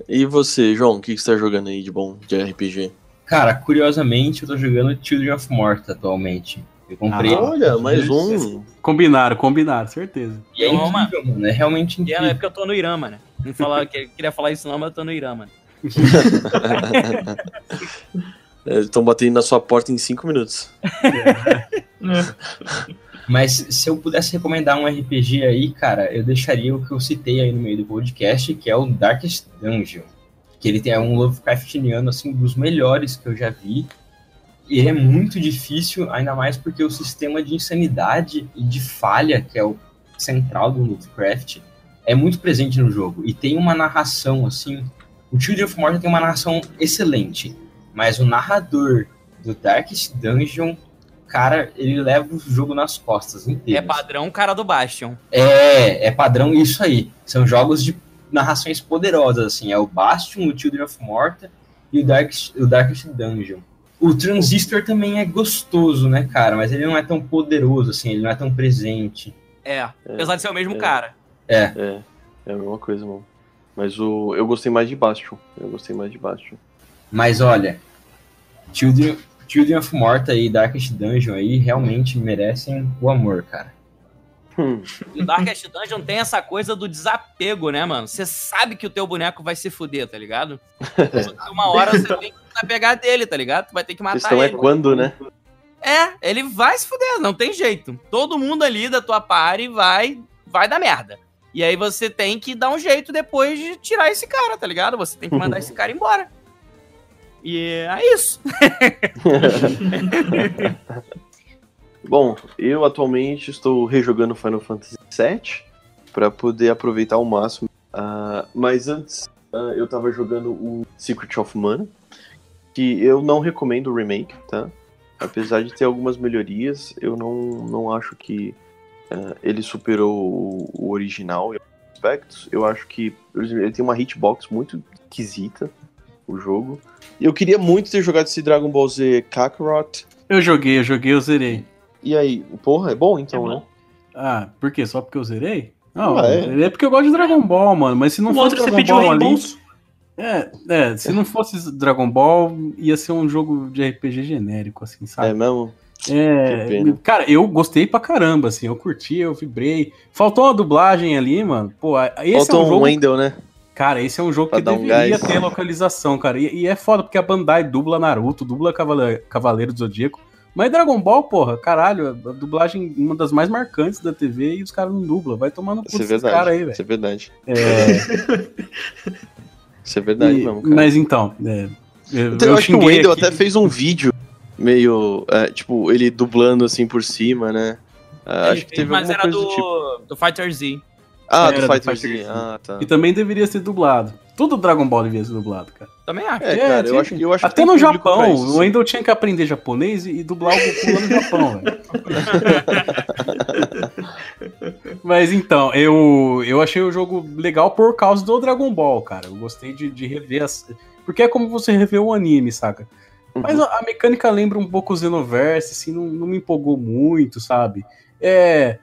E você, João, o que você tá jogando aí de bom de RPG? Cara, curiosamente, eu tô jogando Children of Morta atualmente. Eu comprei. Ah, olha, mais um. Combinaram, combinaram, certeza. E é Toma. incrível, mano. É realmente E incrível. é porque eu tô no Irã, mano. Não falar, que- queria falar isso não, mas eu tô no Irã, mano. (laughs) Estão batendo na sua porta em cinco minutos. (laughs) (laughs) Mas se eu pudesse recomendar um RPG aí, cara, eu deixaria o que eu citei aí no meio do podcast, que é o Darkest Dungeon. Que ele tem é um Lovecraftiano, assim, dos melhores que eu já vi. E ele é muito difícil, ainda mais porque o sistema de insanidade e de falha, que é o central do Lovecraft, é muito presente no jogo. E tem uma narração, assim. O Children of Morta tem uma narração excelente, mas o narrador do Darkest Dungeon, cara, ele leva o jogo nas costas É inteiras. padrão cara do Bastion. É, é padrão isso aí. São jogos de narrações poderosas, assim. É o Bastion, o Children of Morta e o Darkest, o Darkest Dungeon. O Transistor também é gostoso, né, cara? Mas ele não é tão poderoso, assim. Ele não é tão presente. É, apesar de ser o mesmo é. cara. É. É, é a mesma coisa, mano. Mas o, eu gostei mais de Bastion. Eu gostei mais de Bastion. Mas olha, Children, Children of Morta e Darkest Dungeon aí realmente merecem o amor, cara. E o Darkest Dungeon tem essa coisa do desapego, né, mano? Você sabe que o teu boneco vai se fuder, tá ligado? (laughs) Uma hora você tem que desapegar dele, tá ligado? Tu vai ter que A matar questão é ele. quando, né? É, ele vai se fuder, não tem jeito. Todo mundo ali da tua party vai, vai dar merda. E aí você tem que dar um jeito depois de tirar esse cara, tá ligado? Você tem que mandar esse cara embora. E é isso. (laughs) Bom, eu atualmente estou rejogando Final Fantasy VII. pra poder aproveitar ao máximo. Ah, mas antes, ah, eu tava jogando o Secret of Mana, que eu não recomendo o remake, tá? Apesar de ter algumas melhorias, eu não, não acho que ah, ele superou o, o original em alguns aspectos. Eu acho que ele tem uma hitbox muito esquisita, o jogo. E eu queria muito ter jogado esse Dragon Ball Z Kakarot. Eu joguei, eu joguei, eu zerei. E aí, porra, é bom então, né? Ah, por quê? Só porque eu zerei? Não, Ah, é? zerei porque eu gosto de Dragon Ball, mano. Mas se não O fosse outro você Dragon pediu Ball ali. reembolso? É, é, se não fosse Dragon Ball, ia ser um jogo de RPG genérico, assim, sabe? É mesmo? É, cara, eu gostei pra caramba, assim, eu curti, eu vibrei. Faltou uma dublagem ali, mano. Pô, esse Faltou é um um jogo. Wendell, né? Cara, esse é um jogo Pra que dar um deveria gás. ter localização, cara. E, e é foda, porque a Bandai dubla Naruto, dubla Cavale- Cavaleiro do Zodíaco. Mas Dragon Ball, porra, caralho, a dublagem, uma das mais marcantes da TV e os caras não dublam. Vai tomando Isso é esses verdade. caras aí, velho. Isso é verdade. É, (laughs) Isso é verdade e- mesmo, cara. mas então, é, eu, Então, eu, acho que o Wendell aqui. até fez um vídeo meio, é, tipo, ele dublando assim por cima, né? Ah, acho que teve Mas era do tipo. do Fighter Z. Ah, do do Fighter Z. Z. Ah, tá. E também deveria ser dublado. Tudo Dragon Ball devia ser dublado, cara. Também acho. É, cara, eu acho que eu acho Até no Japão, isso, o sim. Wendell tinha que aprender japonês e, e dublar o Goku lá no Japão, velho. (laughs) Mas então, eu, eu achei o jogo legal por causa do Dragon Ball, cara. Eu gostei de, de rever as. Porque é como você rever o anime, saca? Mas a, a mecânica lembra um pouco o Xenoverse, assim, não, não me empolgou muito, sabe? É.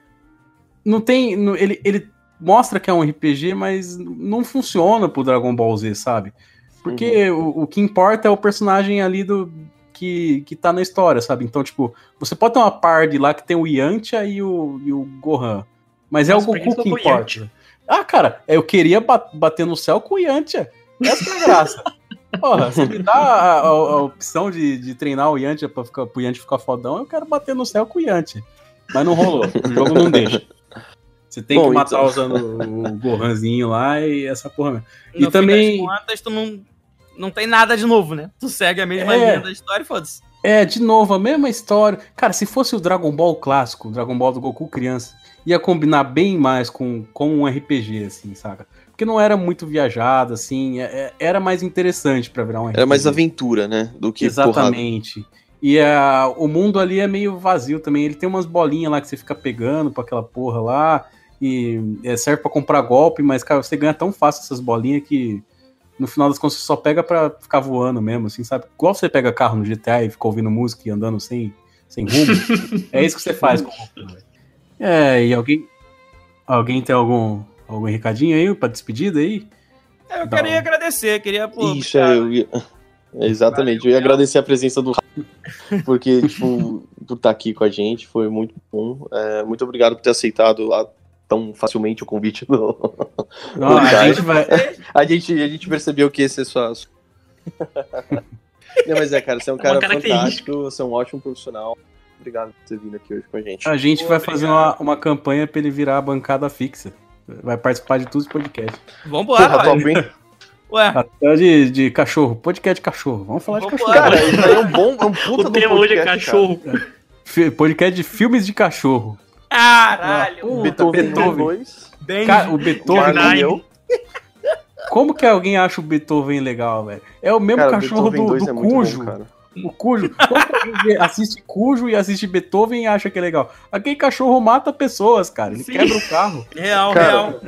Não tem. não- ele, ele mostra que é um RPG, mas não funciona pro Dragon Ball Z, sabe? Porque o, o que importa é o personagem ali do. Que, que tá na história, sabe? Então, tipo, você pode ter uma party lá que tem o Yantia e o, e o Gohan. Mas é o por que Goku que importa. Ah, cara, eu queria ba- bater no céu com o Yantia. Essa é a graça. (laughs) Porra, se me dá a, a- a opção de, de treinar o Yantia pra ficar, pro Yantia ficar fodão, eu quero bater no céu com o Yantia. Mas não rolou. O jogo não deixa. Você tem Bom, que matar então- usando o Gohanzinho lá e essa porra mesmo. No E também. contas, tu não, não tem nada de novo, né? Tu segue a mesma É. linha da história e foda-se. É, de novo, a mesma história. Cara, se fosse o Dragon Ball clássico, o Dragon Ball do Goku criança, ia combinar bem mais com, com um RPG, assim, saca? Porque não era muito viajado, assim, é- é- era mais interessante pra virar um RPG. Era mais aventura, né? Do que porrada. Exatamente. E a, o mundo ali é meio vazio também. Ele tem umas bolinhas lá que você fica pegando pra aquela porra lá. E é, serve pra comprar golpe, mas, cara, você ganha tão fácil essas bolinhas que no final das contas você só pega pra ficar voando mesmo, assim, sabe? Igual você pega carro no GTA e fica ouvindo música e andando sem, sem rumo. (laughs) é isso que você faz com velho. É, e alguém. Alguém tem algum, algum recadinho aí pra despedida aí? É, Eu Dá queria um- agradecer, queria, pô, Isso, é, eu ia... é, Exatamente, eu ia agradecer a presença do (laughs) porque, tipo, por estar aqui com a gente, foi muito bom. É, muito obrigado por ter aceitado a- tão facilmente o convite do, Não, do a gente vai- a, gente, a gente percebeu que esse é sua. (laughs) Não, mas é, cara, você é um uma cara fantástico, você é um ótimo profissional. Obrigado por ter vindo aqui hoje com a gente. A gente vai fazer uma, uma campanha pra ele virar a bancada fixa. Vai participar de todos os podcasts. Vambora, Porra, ué. top, hein? Ué, Até de, de cachorro, podcast de cachorro. Vamos falar de cachorro. Cara, isso aí é um bom, é um puta O tema hoje é podcast, cachorro. Podcast de filmes de cachorro. Caralho. Puta, Beethoven Beethoven. 2. Bem, Cara, o Beethoven. Caralho. Como que alguém acha o Beethoven legal, velho? É o mesmo Cara, cachorro Beethoven do, 2 do é bom, Cujo. cara. o Cujo. Como que alguém vê- assiste Cujo e assiste Beethoven e acha que é legal? Aquele cachorro mata pessoas, cara. Ele Sim. quebra o carro. real, Cara, real.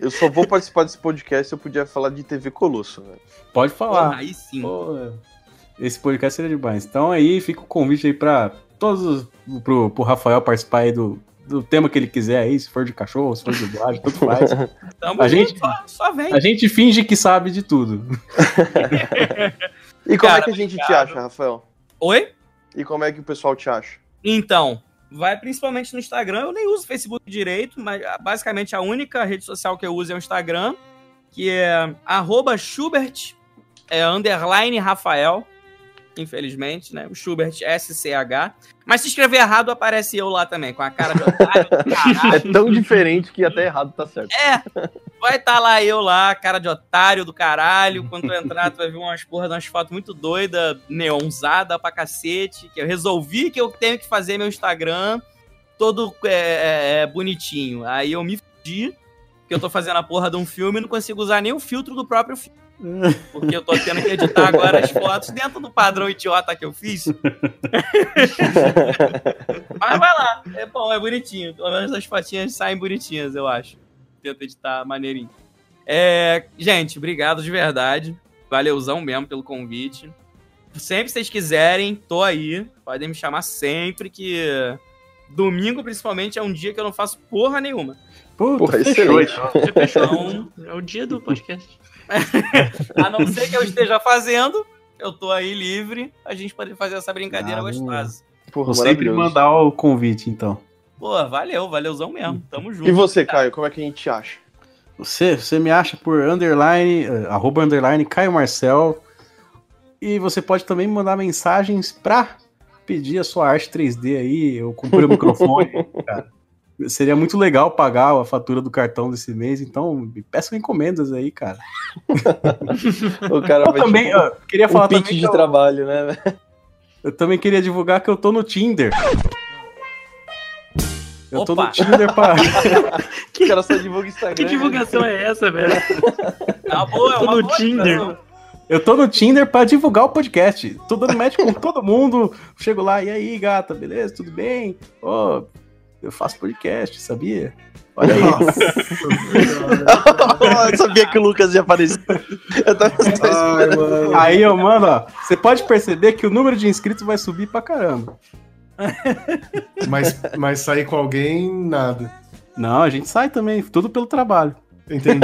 Eu só vou participar desse podcast se eu puder falar de TV Colosso, velho. Pode falar. Porra, aí sim. Pô, esse podcast seria demais. Então aí fica o convite aí pra todos os, pro, pro Rafael participar aí do, do tema que ele quiser aí, se for de cachorro, se for de dublagem, tudo faz. Tamo A junto, gente- só, só vem. A gente finge que sabe de tudo. E como Cara, é que a gente te obrigado. acha, Rafael? Oi? E como é que o pessoal te acha? Então, vai principalmente no Instagram. Eu nem uso o Facebook direito, mas basicamente a única rede social que eu uso é o Instagram, que é arroba Schubert, é, underline Rafael, infelizmente, né? O Schubert SCH. Mas se escrever errado, aparece eu lá também, com a cara de otário. É tão diferente que até errado tá certo. É, vai estar lá eu lá, cara de otário do caralho. Quando tu entrar, tu vai ver umas porra de umas fotos muito doidas, neonzada pra cacete. Que eu resolvi que eu tenho que fazer meu Instagram todo é, é, é, bonitinho. Aí eu me dia que eu tô fazendo a porra de um filme e não consigo usar nem o filtro do próprio filme. Porque eu tô tendo que editar agora as fotos dentro do padrão idiota que eu fiz. Mas vai lá, é bom, é bonitinho. Pelo menos as fotinhas saem bonitinhas, eu acho. Tento editar maneirinho. É, gente, obrigado de verdade. Valeuzão mesmo pelo convite. Sempre que vocês quiserem, tô aí. Podem me chamar sempre que domingo, principalmente, é um dia que eu não faço porra nenhuma. Puta, Porra, fechou, excelente. então. Já fechou. É o dia do podcast. (laughs) A não ser que eu esteja fazendo, eu tô aí livre, a gente pode fazer essa brincadeira Ah, gostosa. Porra, Vou sempre mandar o convite, então. Pô, valeu, valeuzão mesmo. Tamo junto. E você, Caio, como é que a gente acha? Você, você me acha por underline, eh, arroba underline Caio Marcel. E você pode também me mandar mensagens pra pedir a sua arte 3D aí. Eu comprei o (laughs) microfone, cara. Seria muito legal pagar a fatura do cartão desse mês, então me peçam encomendas aí, cara. (laughs) O cara Eu também, tipo, ó, queria falar um pitch também de que eu- trabalho, né? Eu também queria divulgar que eu tô no Tinder. Eu tô Opa. no Tinder pra. (laughs) O cara só divulga Instagram. Que divulgação é essa, velho? Tá boa, é Tô uma no boa Tinder. divulgação. Eu tô no Tinder pra divulgar o podcast. Tô dando match com todo mundo. Chego lá, e aí, gata, beleza? Tudo bem? Ô, eu faço podcast, sabia? (laughs) Olha aí. (laughs) eu sabia que o Lucas ia aparecer. Eu tava só esperando. Aí eu mando, ó. Você pode perceber que o número de inscritos vai subir pra caramba. (laughs) Mas, mas sair com alguém, nada. Não, a gente sai também, tudo pelo trabalho. Entendi.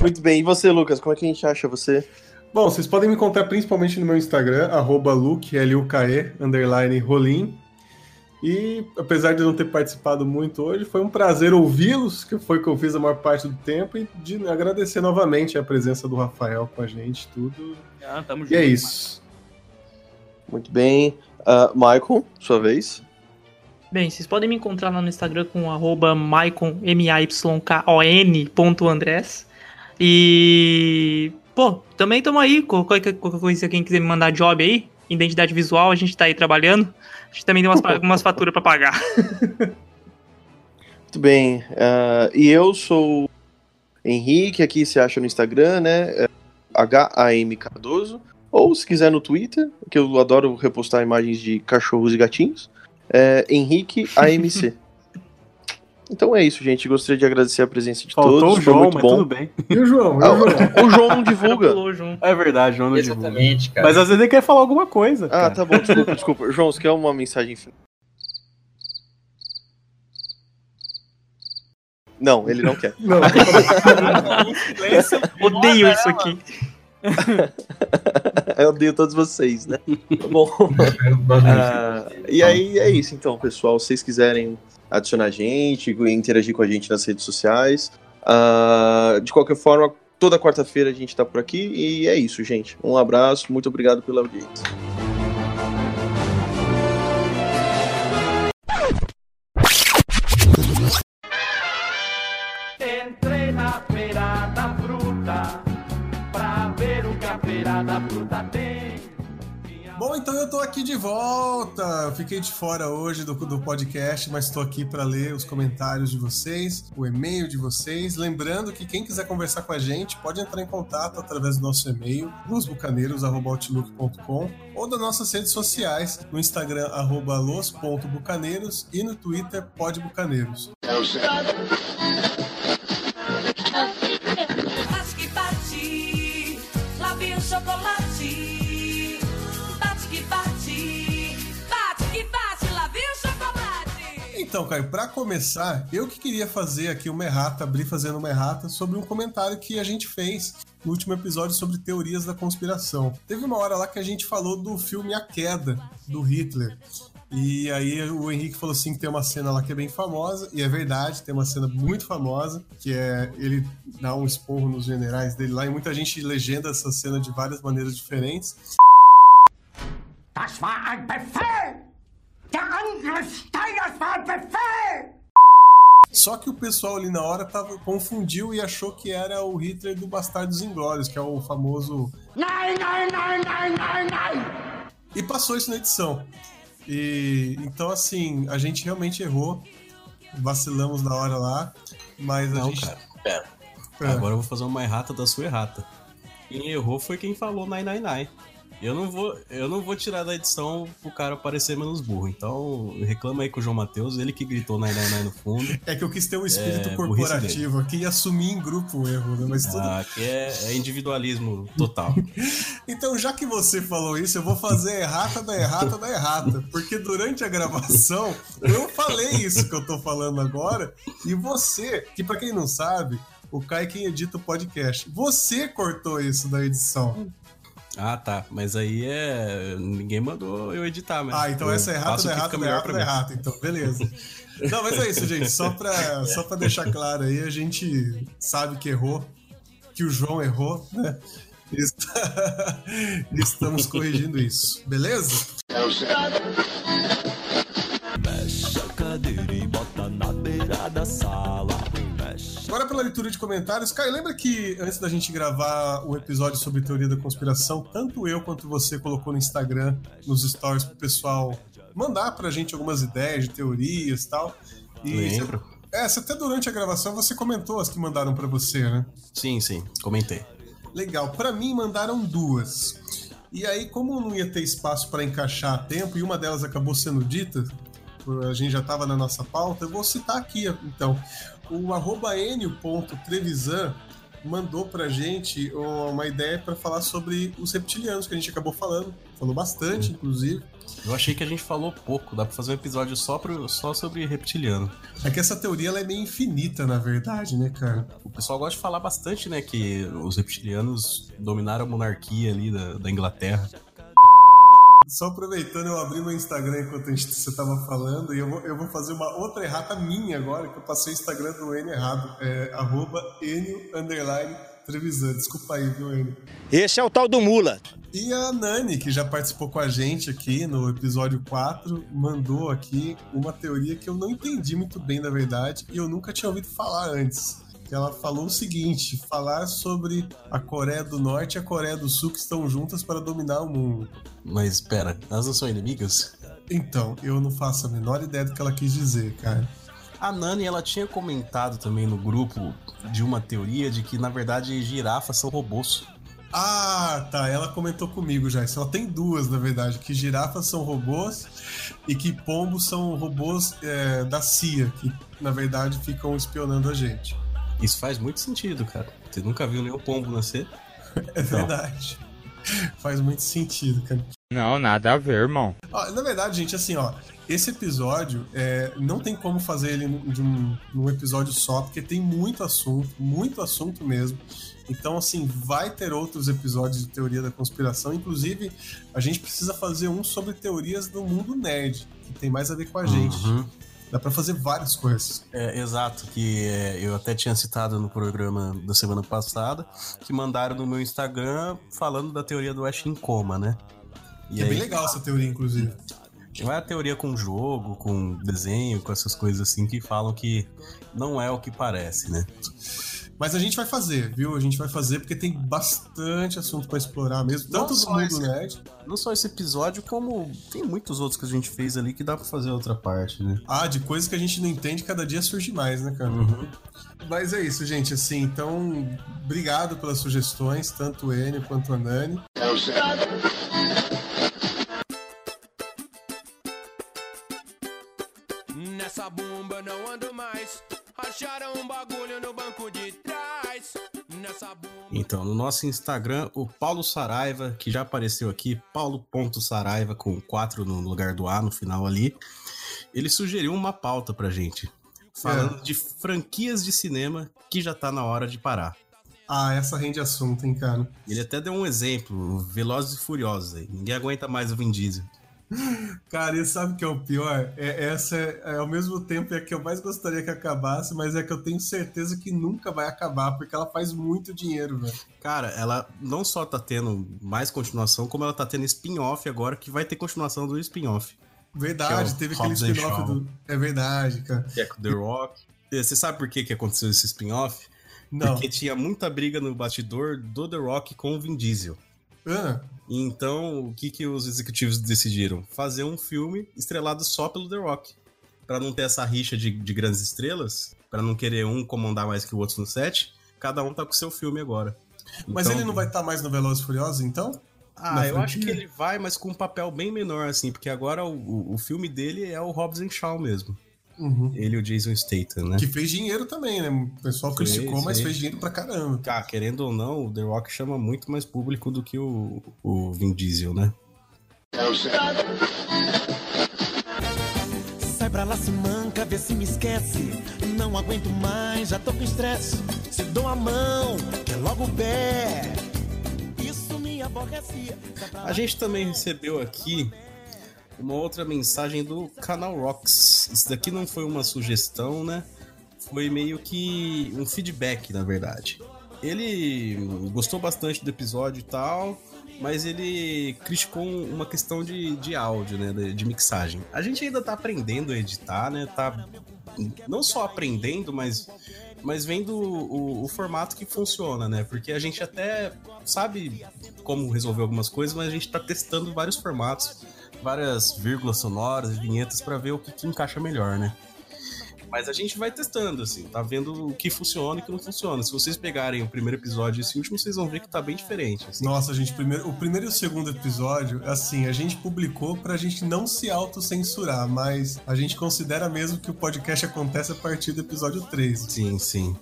Muito bem, e você, Lucas, como é que a gente acha você? Bom, vocês podem me encontrar principalmente no meu Instagram, arroba Luke, L-U-K-E, underline Rolim. E apesar de não ter participado muito hoje, foi um prazer ouvi-los, que foi o que eu fiz a maior parte do tempo, e de agradecer novamente a presença do Rafael com a gente, tudo. Ah, tamo E é junto. isso. Muito bem. Ah, Michael, sua vez. Bem, vocês podem me encontrar lá no Instagram com arroba Andrés. E, pô, também tamo aí, qualquer, qualquer coisa, quem quiser me mandar job aí, identidade visual, a gente tá aí trabalhando. A gente também tem umas, (laughs) umas faturas pra pagar. (laughs) Muito bem. ah, e eu sou Henrique, aqui se acha no Instagram, né? É H-A-M Cardoso. Ou se quiser no Twitter, que eu adoro repostar imagens de cachorros e gatinhos. É Henrique AMC. (laughs) então é isso, gente. Gostaria de agradecer a presença de Faltou todos. o João, muito mas bom. tudo bem. E o João? E Ah, o João? o João não divulga. É verdade, João não divulga. Exatamente, cara. Mas às vezes ele quer falar alguma coisa. Ah, cara. tá bom, desculpa, desculpa. João, você quer uma mensagem? Não, ele não quer. Não, Odeio isso aqui. (laughs) Eu odeio todos vocês, né? Tá bom. Ah, e aí é isso, então, pessoal. Se vocês quiserem adicionar a gente, interagir com a gente nas redes sociais. ah, de qualquer forma, toda quarta-feira a gente tá por aqui. E é isso, gente. Um abraço, muito obrigado pela audiência. Então eu tô aqui de volta. Fiquei de fora hoje do, do podcast, mas estou aqui para ler os comentários de vocês, o e-mail de vocês. Lembrando que quem quiser conversar com a gente pode entrar em contato através do nosso e-mail, losbucaneiros.outlook.com ou das nossas redes sociais, no Instagram, arroba los.bucaneiros e no Twitter, podbucaneiros. Então, Caio, pra começar, eu que queria fazer aqui uma errata, abrir fazendo uma errata sobre um comentário que a gente fez no último episódio sobre teorias da conspiração. Teve uma hora lá que a gente falou do filme A Queda, do Hitler. E aí o Henrique falou assim que tem uma cena lá que é bem famosa, e é verdade, tem uma cena muito famosa, que é ele dá um esporro nos generais dele lá, e muita gente legenda essa cena de várias maneiras diferentes. Das war ein Befehl! Der war Befehl! Só que o pessoal ali na hora tava, confundiu e achou que era o Hitler do Bastardos Inglórios, que é o famoso. Nein, nein, nein, nein, nein, nein! E passou isso na edição. E então, assim, a gente realmente errou. vacilamos na hora lá, mas a Não, gente. cara. Pera. É. Agora eu vou fazer uma errata da sua errata. Quem errou foi quem falou 999. Eu não vou, eu não vou tirar da edição pro cara parecer menos burro. Então, reclama aí com o João Matheus, ele que gritou 999 no fundo. É que eu quis ter um espírito É, corporativo aqui e assumir em grupo o erro, né? Mas tudo. Ah, aqui é, é individualismo total. (laughs) Então, já que você falou isso, eu vou fazer errata da errata da errata. Porque durante a gravação, eu falei isso que eu tô falando agora, e você, que pra quem não sabe, o Kai quem edita o podcast, você cortou isso da edição. Ah, tá. Mas aí é. Ninguém mandou eu editar, mas. Ah, então essa é errata faço da o que errata da melhor errata pra da mim. errata, então, beleza. (laughs) Não, mas é isso, gente. Só pra, só pra deixar claro aí, a gente sabe que errou, que o João errou, né? Está- (laughs) Estamos corrigindo isso, beleza? Mexe a cadeira e bota na beira da sala. Agora pela leitura de comentários, Caio, lembra que antes da gente gravar o episódio sobre teoria da conspiração, tanto eu quanto você colocou no Instagram, nos stories pro pessoal mandar pra gente algumas ideias de teorias e tal. E Lembro. É, você até durante a gravação você comentou as que mandaram pra você, né? Sim, sim, comentei. Legal. Pra mim mandaram duas. E aí, como não ia ter espaço pra encaixar a tempo e uma delas acabou sendo dita, a gente já tava na nossa pauta, eu vou citar aqui, então. O arroba enio.trevisan mandou pra gente uma ideia pra falar sobre os reptilianos, que a gente acabou falando. Falou bastante, inclusive. Eu achei que a gente falou pouco, dá pra fazer um episódio só, pro, só sobre reptiliano. É que essa teoria ela é meio infinita, na verdade, né, cara? O pessoal gosta de falar bastante, né, que os reptilianos dominaram a monarquia ali da, da Inglaterra. Só aproveitando, eu abri meu Instagram enquanto gente, você tava falando, e eu vou, eu vou fazer uma outra errata minha agora, que eu passei o Instagram do Enio errado. É arroba Enio underline Trevisan. Desculpa aí, viu, Enio? Esse é o tal do Mula. E a Nani, que já participou com a gente aqui no episódio 4, mandou aqui uma teoria que eu não entendi muito bem, na verdade, e eu nunca tinha ouvido falar antes. Que ela falou o seguinte: falar sobre a Coreia do Norte e a Coreia do Sul que estão juntas para dominar o mundo. Mas espera, elas não são inimigas? Então, eu não faço a menor ideia do que ela quis dizer, cara. A Nani, ela tinha comentado também no grupo de uma teoria de que, na verdade, girafas são robôs. Ah, tá. Ela comentou comigo já. Isso ela tem duas, na verdade: que girafas são robôs e que pombos são robôs é, da CIA, que na verdade ficam espionando a gente. Isso faz muito sentido, cara. Você nunca viu nenhum pombo nascer? (laughs) É verdade. Faz muito sentido, cara. Não, nada a ver, irmão. Ó, na verdade, gente, assim, ó, esse episódio é, não tem como fazer ele num- de um, num episódio só, porque tem muito assunto, muito assunto mesmo. Então, assim, vai ter outros episódios de teoria da conspiração. Inclusive, a gente precisa fazer um sobre teorias do mundo nerd, que tem mais a ver com a gente. Dá pra fazer várias coisas. É, exato, que é, eu até tinha citado no programa da semana passada, que mandaram no meu Instagram falando da teoria do Ash em coma, né? Que é bem legal essa teoria, inclusive. Não é a teoria com jogo, com desenho, com essas coisas assim que falam que não é o que parece, né? Mas a gente vai fazer, viu? A gente vai fazer porque tem bastante assunto pra explorar mesmo, Não tanto do só mundo esse- nerd. Não só esse episódio, como tem muitos outros que a gente fez ali que dá pra fazer outra parte, né? Ah, de coisas que a gente não entende, cada dia surge mais, né, cara? Mas é isso, gente. Assim, então, obrigado pelas sugestões, tanto o Enio quanto a Nani. Nessa bomba não ando mais. Acharam um bagulho no banco de. Então, no nosso Instagram, o Paulo Saraiva, que já apareceu aqui, paulo.saraiva com 4 no lugar do A no final ali, ele sugeriu uma pauta pra gente, falando É. de franquias de cinema que já tá na hora de parar. Ah, essa rende assunto, hein, cara? Ele até deu um exemplo, Velozes e Furiosos aí. Ninguém aguenta mais o Vin Diesel. Cara, e sabe o que é o pior? É, essa é, é, ao mesmo tempo é a que eu mais gostaria que acabasse, mas é que eu tenho certeza que nunca vai acabar, porque ela faz muito dinheiro, velho. Cara, ela não só tá tendo mais continuação, como ela tá tendo spin-off agora, que vai ter continuação do spin-off. Verdade, Que é o teve aquele Hobbs and spin-off do. É verdade, cara. Que é com The Rock. Você sabe por que, que aconteceu esse spin-off? Não. Porque tinha muita briga no bastidor do The Rock com o Vin Diesel. Ah, Então, o que, que os executivos decidiram? Fazer um filme estrelado só pelo The Rock. pra não ter essa rixa de, de grandes estrelas, pra não querer um comandar mais que o outro no set, cada um tá com o seu filme agora. Mas Então- ele não vai estar mais no Velozes e Furiosos, então? Ah, eu acho que ele vai, mas com um papel bem menor, assim, porque agora o, o, o filme dele é o Hobbs and Shaw mesmo. Uhum. Ele e o Jason Statham, né? Que fez dinheiro também, né? O pessoal Fez, criticou, mas fez. fez dinheiro pra caramba. Ah, querendo ou não, o The Rock chama muito mais público do que o, o Vin Diesel, né? Sai pra lá, se manca, vê se me esquece. Não aguento mais, já tô com estresse. Se dou a mão, quer logo o pé. Isso me aborrece. A gente também recebeu aqui uma outra mensagem do canal Rocks. Isso daqui não foi uma sugestão, né? Foi meio que um feedback, na verdade. Ele gostou bastante do episódio e tal, mas ele criticou uma questão de, de áudio, né? De, de mixagem. A gente ainda tá aprendendo a editar, né? Tá não só aprendendo, mas, mas vendo o, o formato que funciona, né? Porque a gente até sabe como resolver algumas coisas, mas a gente tá testando vários formatos, várias vírgulas sonoras, vinhetas para ver o que, que encaixa melhor, né? Mas a gente vai testando, assim, tá vendo o que funciona e o que não funciona. Se vocês pegarem o primeiro episódio e esse último, vocês vão ver que tá bem diferente. assim. Nossa, gente, primeiro, o primeiro e o segundo episódio, assim, a gente publicou pra gente não se autocensurar, mas a gente considera mesmo que o podcast acontece a partir do episódio 3. Sim, sim.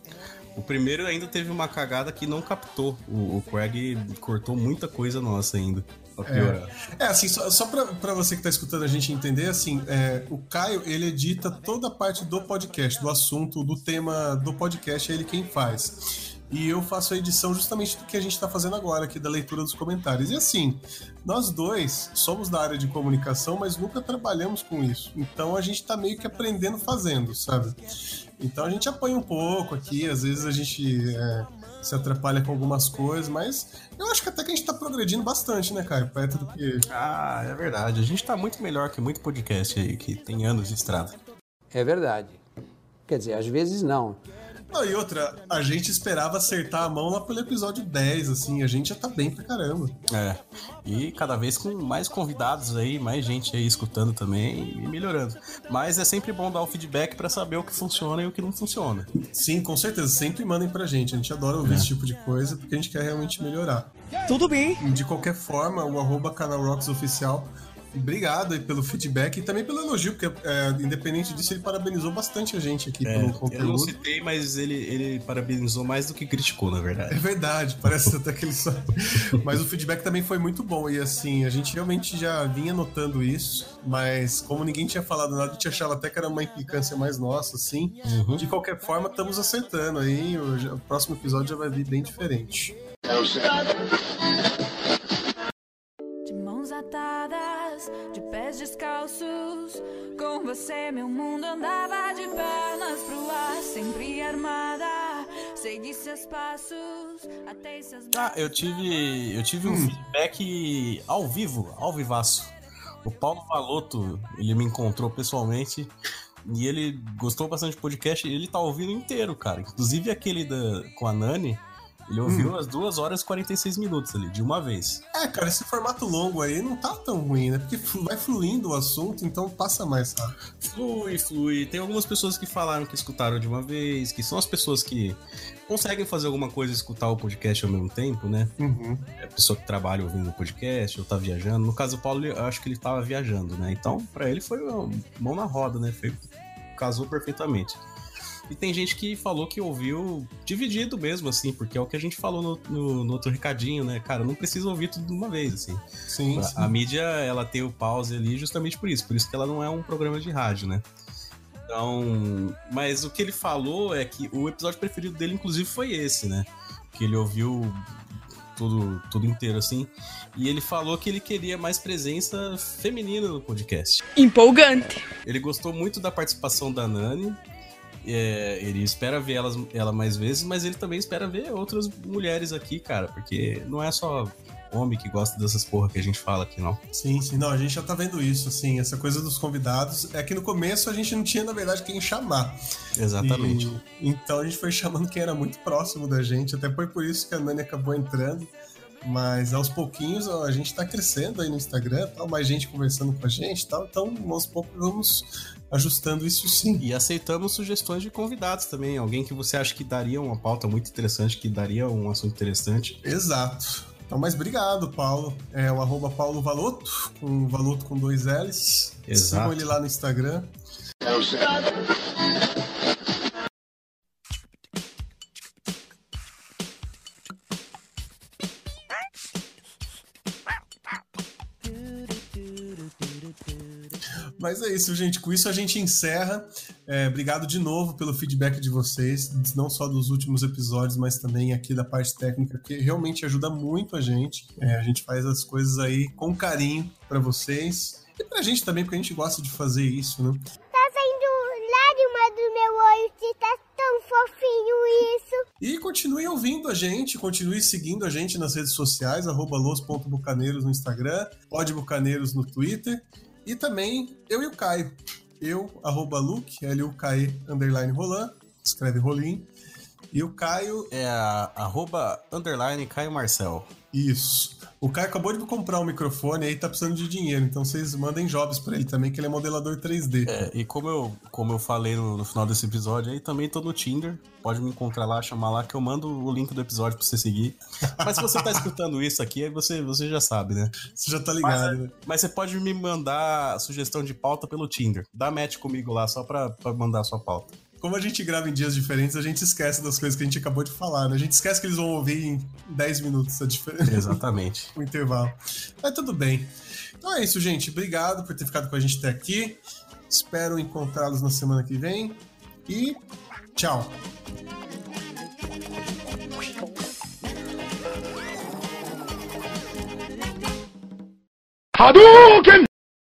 O primeiro ainda teve uma cagada que não captou. O, o Craig cortou muita coisa nossa ainda. Pra piorar. É, é assim, só, só pra, pra você que tá escutando a gente entender, assim, é, o Caio, ele edita toda a parte do podcast, do assunto, do tema do podcast, é ele quem faz. E eu faço a edição justamente do que a gente tá fazendo agora, aqui da leitura dos comentários. E assim, nós dois somos da área de comunicação, mas nunca trabalhamos com isso. Então a gente tá meio que aprendendo fazendo, sabe? Então a gente apanha um pouco aqui, às vezes a gente é, se atrapalha com algumas coisas, mas eu acho que até que a gente tá progredindo bastante, né, Caio? Perto do que. Ah, é verdade. A gente tá muito melhor que muito podcast aí, que tem anos de estrada. É verdade. Quer dizer, às vezes não. Não, e outra, a gente esperava acertar a mão lá pelo episódio 10, assim, a gente já tá bem pra caramba. É. E cada vez com mais convidados aí, mais gente aí escutando também e melhorando. Mas é sempre bom dar o feedback pra saber o que funciona e o que não funciona. Sim, com certeza, sempre mandem pra gente. A gente adora ouvir É. esse tipo de coisa porque a gente quer realmente melhorar. Tudo bem. De qualquer forma, o arroba Canal Rocks Oficial. Obrigado aí pelo feedback e também pelo elogio, porque é, independente disso, ele parabenizou bastante a gente aqui É, pelo eu não conteúdo. citei, mas ele, ele parabenizou mais do que criticou, na É verdade. verdade, parece até que ele só. (laughs) Mas o feedback também foi muito bom. E assim, a gente realmente já vinha notando isso, mas como ninguém tinha falado nada, a gente achava até que era uma implicância mais nossa, assim. Uhum. De qualquer forma, estamos acertando aí. O, próximo episódio já vai vir bem diferente. De mãos atadas, de pés descalços. Com você, meu mundo andava de pernas pro ar, sempre armada. Segui seus passos, até seus Ah, eu tive, eu tive um feedback ao vivo, ao vivaço. O Paulo Valotto, ele me encontrou pessoalmente e ele gostou bastante do podcast e ele tá ouvindo inteiro, cara. Inclusive aquele da, com a Nani, ele ouviu Hum. as 2 horas e 46 minutos ali, de uma vez. É, cara, esse formato longo aí não tá tão ruim, né? Porque vai fluindo o assunto, então passa mais rápido. Flui, flui. Tem algumas pessoas que falaram que escutaram de uma vez, que são as pessoas que conseguem fazer alguma coisa e escutar o podcast ao mesmo tempo, né? Uhum. É a pessoa que trabalha ouvindo o podcast ou tá viajando. No caso do Paulo, eu acho que ele tava viajando, né? Então, pra ele foi mão na roda, né? Foi, casou perfeitamente. E tem gente que falou que ouviu dividido mesmo, assim, porque é o que a gente falou no, no- no outro recadinho, né? Cara, não precisa ouvir tudo de uma vez, assim. Sim, a, sim. a mídia, ela tem o pause ali justamente por isso. Por isso que ela não é um programa de rádio, né? Então, mas o que ele falou é que o episódio preferido dele, inclusive, foi esse, né? Que ele ouviu tudo, tudo inteiro, assim. E ele falou que ele queria mais presença feminina no podcast. Empolgante. Ele gostou muito da participação da Nani. É, ele espera ver elas, ela mais vezes, mas ele também espera ver outras mulheres aqui, cara, porque não é só homem que gosta dessas porra que a gente fala aqui, não. Sim, sim, não, a gente já tá vendo isso, assim, essa coisa dos convidados. É que no começo a gente não tinha, na verdade, quem chamar. Exatamente. E- então a gente foi chamando quem era muito próximo da gente, até foi por isso que a Nani acabou entrando. Mas aos pouquinhos a gente tá crescendo aí no Instagram, tal, mais gente conversando com a gente e tal. Então, aos poucos vamos ajustando isso sim. E aceitamos sugestões de convidados também. Alguém que você acha que daria uma pauta muito interessante, que daria um assunto interessante. Exato. Então, mas obrigado, Paulo. É o arroba Paulo Valoto, com Valoto com dois L's. Exato. Sigam ele lá no Instagram. Mas é isso, gente. Com isso a gente encerra. É, obrigado de novo pelo feedback de vocês, não só dos últimos episódios, mas também aqui da parte técnica, que realmente ajuda muito a gente. É, a gente faz as coisas aí com carinho para vocês e pra gente também, porque a gente gosta de fazer isso, né? Tá saindo lágrima do meu olho, que tá tão fofinho isso. E continue ouvindo a gente, continue seguindo a gente nas redes sociais, arroba los.bucaneiros no Instagram, pode Bucaneiros no Twitter, e também eu e o Caio. Eu, arroba Luke, L-U-K-E, underline Roland, escreve Rolim. E o Caio. É a, arroba underline Caio Marcel. Isso. O Caio acabou de comprar um microfone e aí tá precisando de dinheiro, então vocês mandem jobs pra ele também, que ele é modelador 3D. É, e como eu, como eu falei no, no final desse episódio aí, também tô no Tinder. Pode me encontrar lá, chamar lá, que eu mando o link do episódio pra você seguir. Mas se você tá escutando isso aqui, aí você, você já sabe, né? Você já tá ligado, mas, né? Mas você pode me mandar sugestão de pauta pelo Tinder. Dá match comigo lá só pra, pra mandar a sua pauta. Como a gente grava em dias diferentes, a gente esquece das coisas que a gente acabou de falar, né? A gente esquece que eles vão ouvir em 10 minutos a diferença. Exatamente. (laughs) o intervalo. Mas tudo bem. Então é isso, gente. Obrigado por ter ficado com a gente até aqui. Espero encontrá-los na semana que vem. E tchau. Hadouken!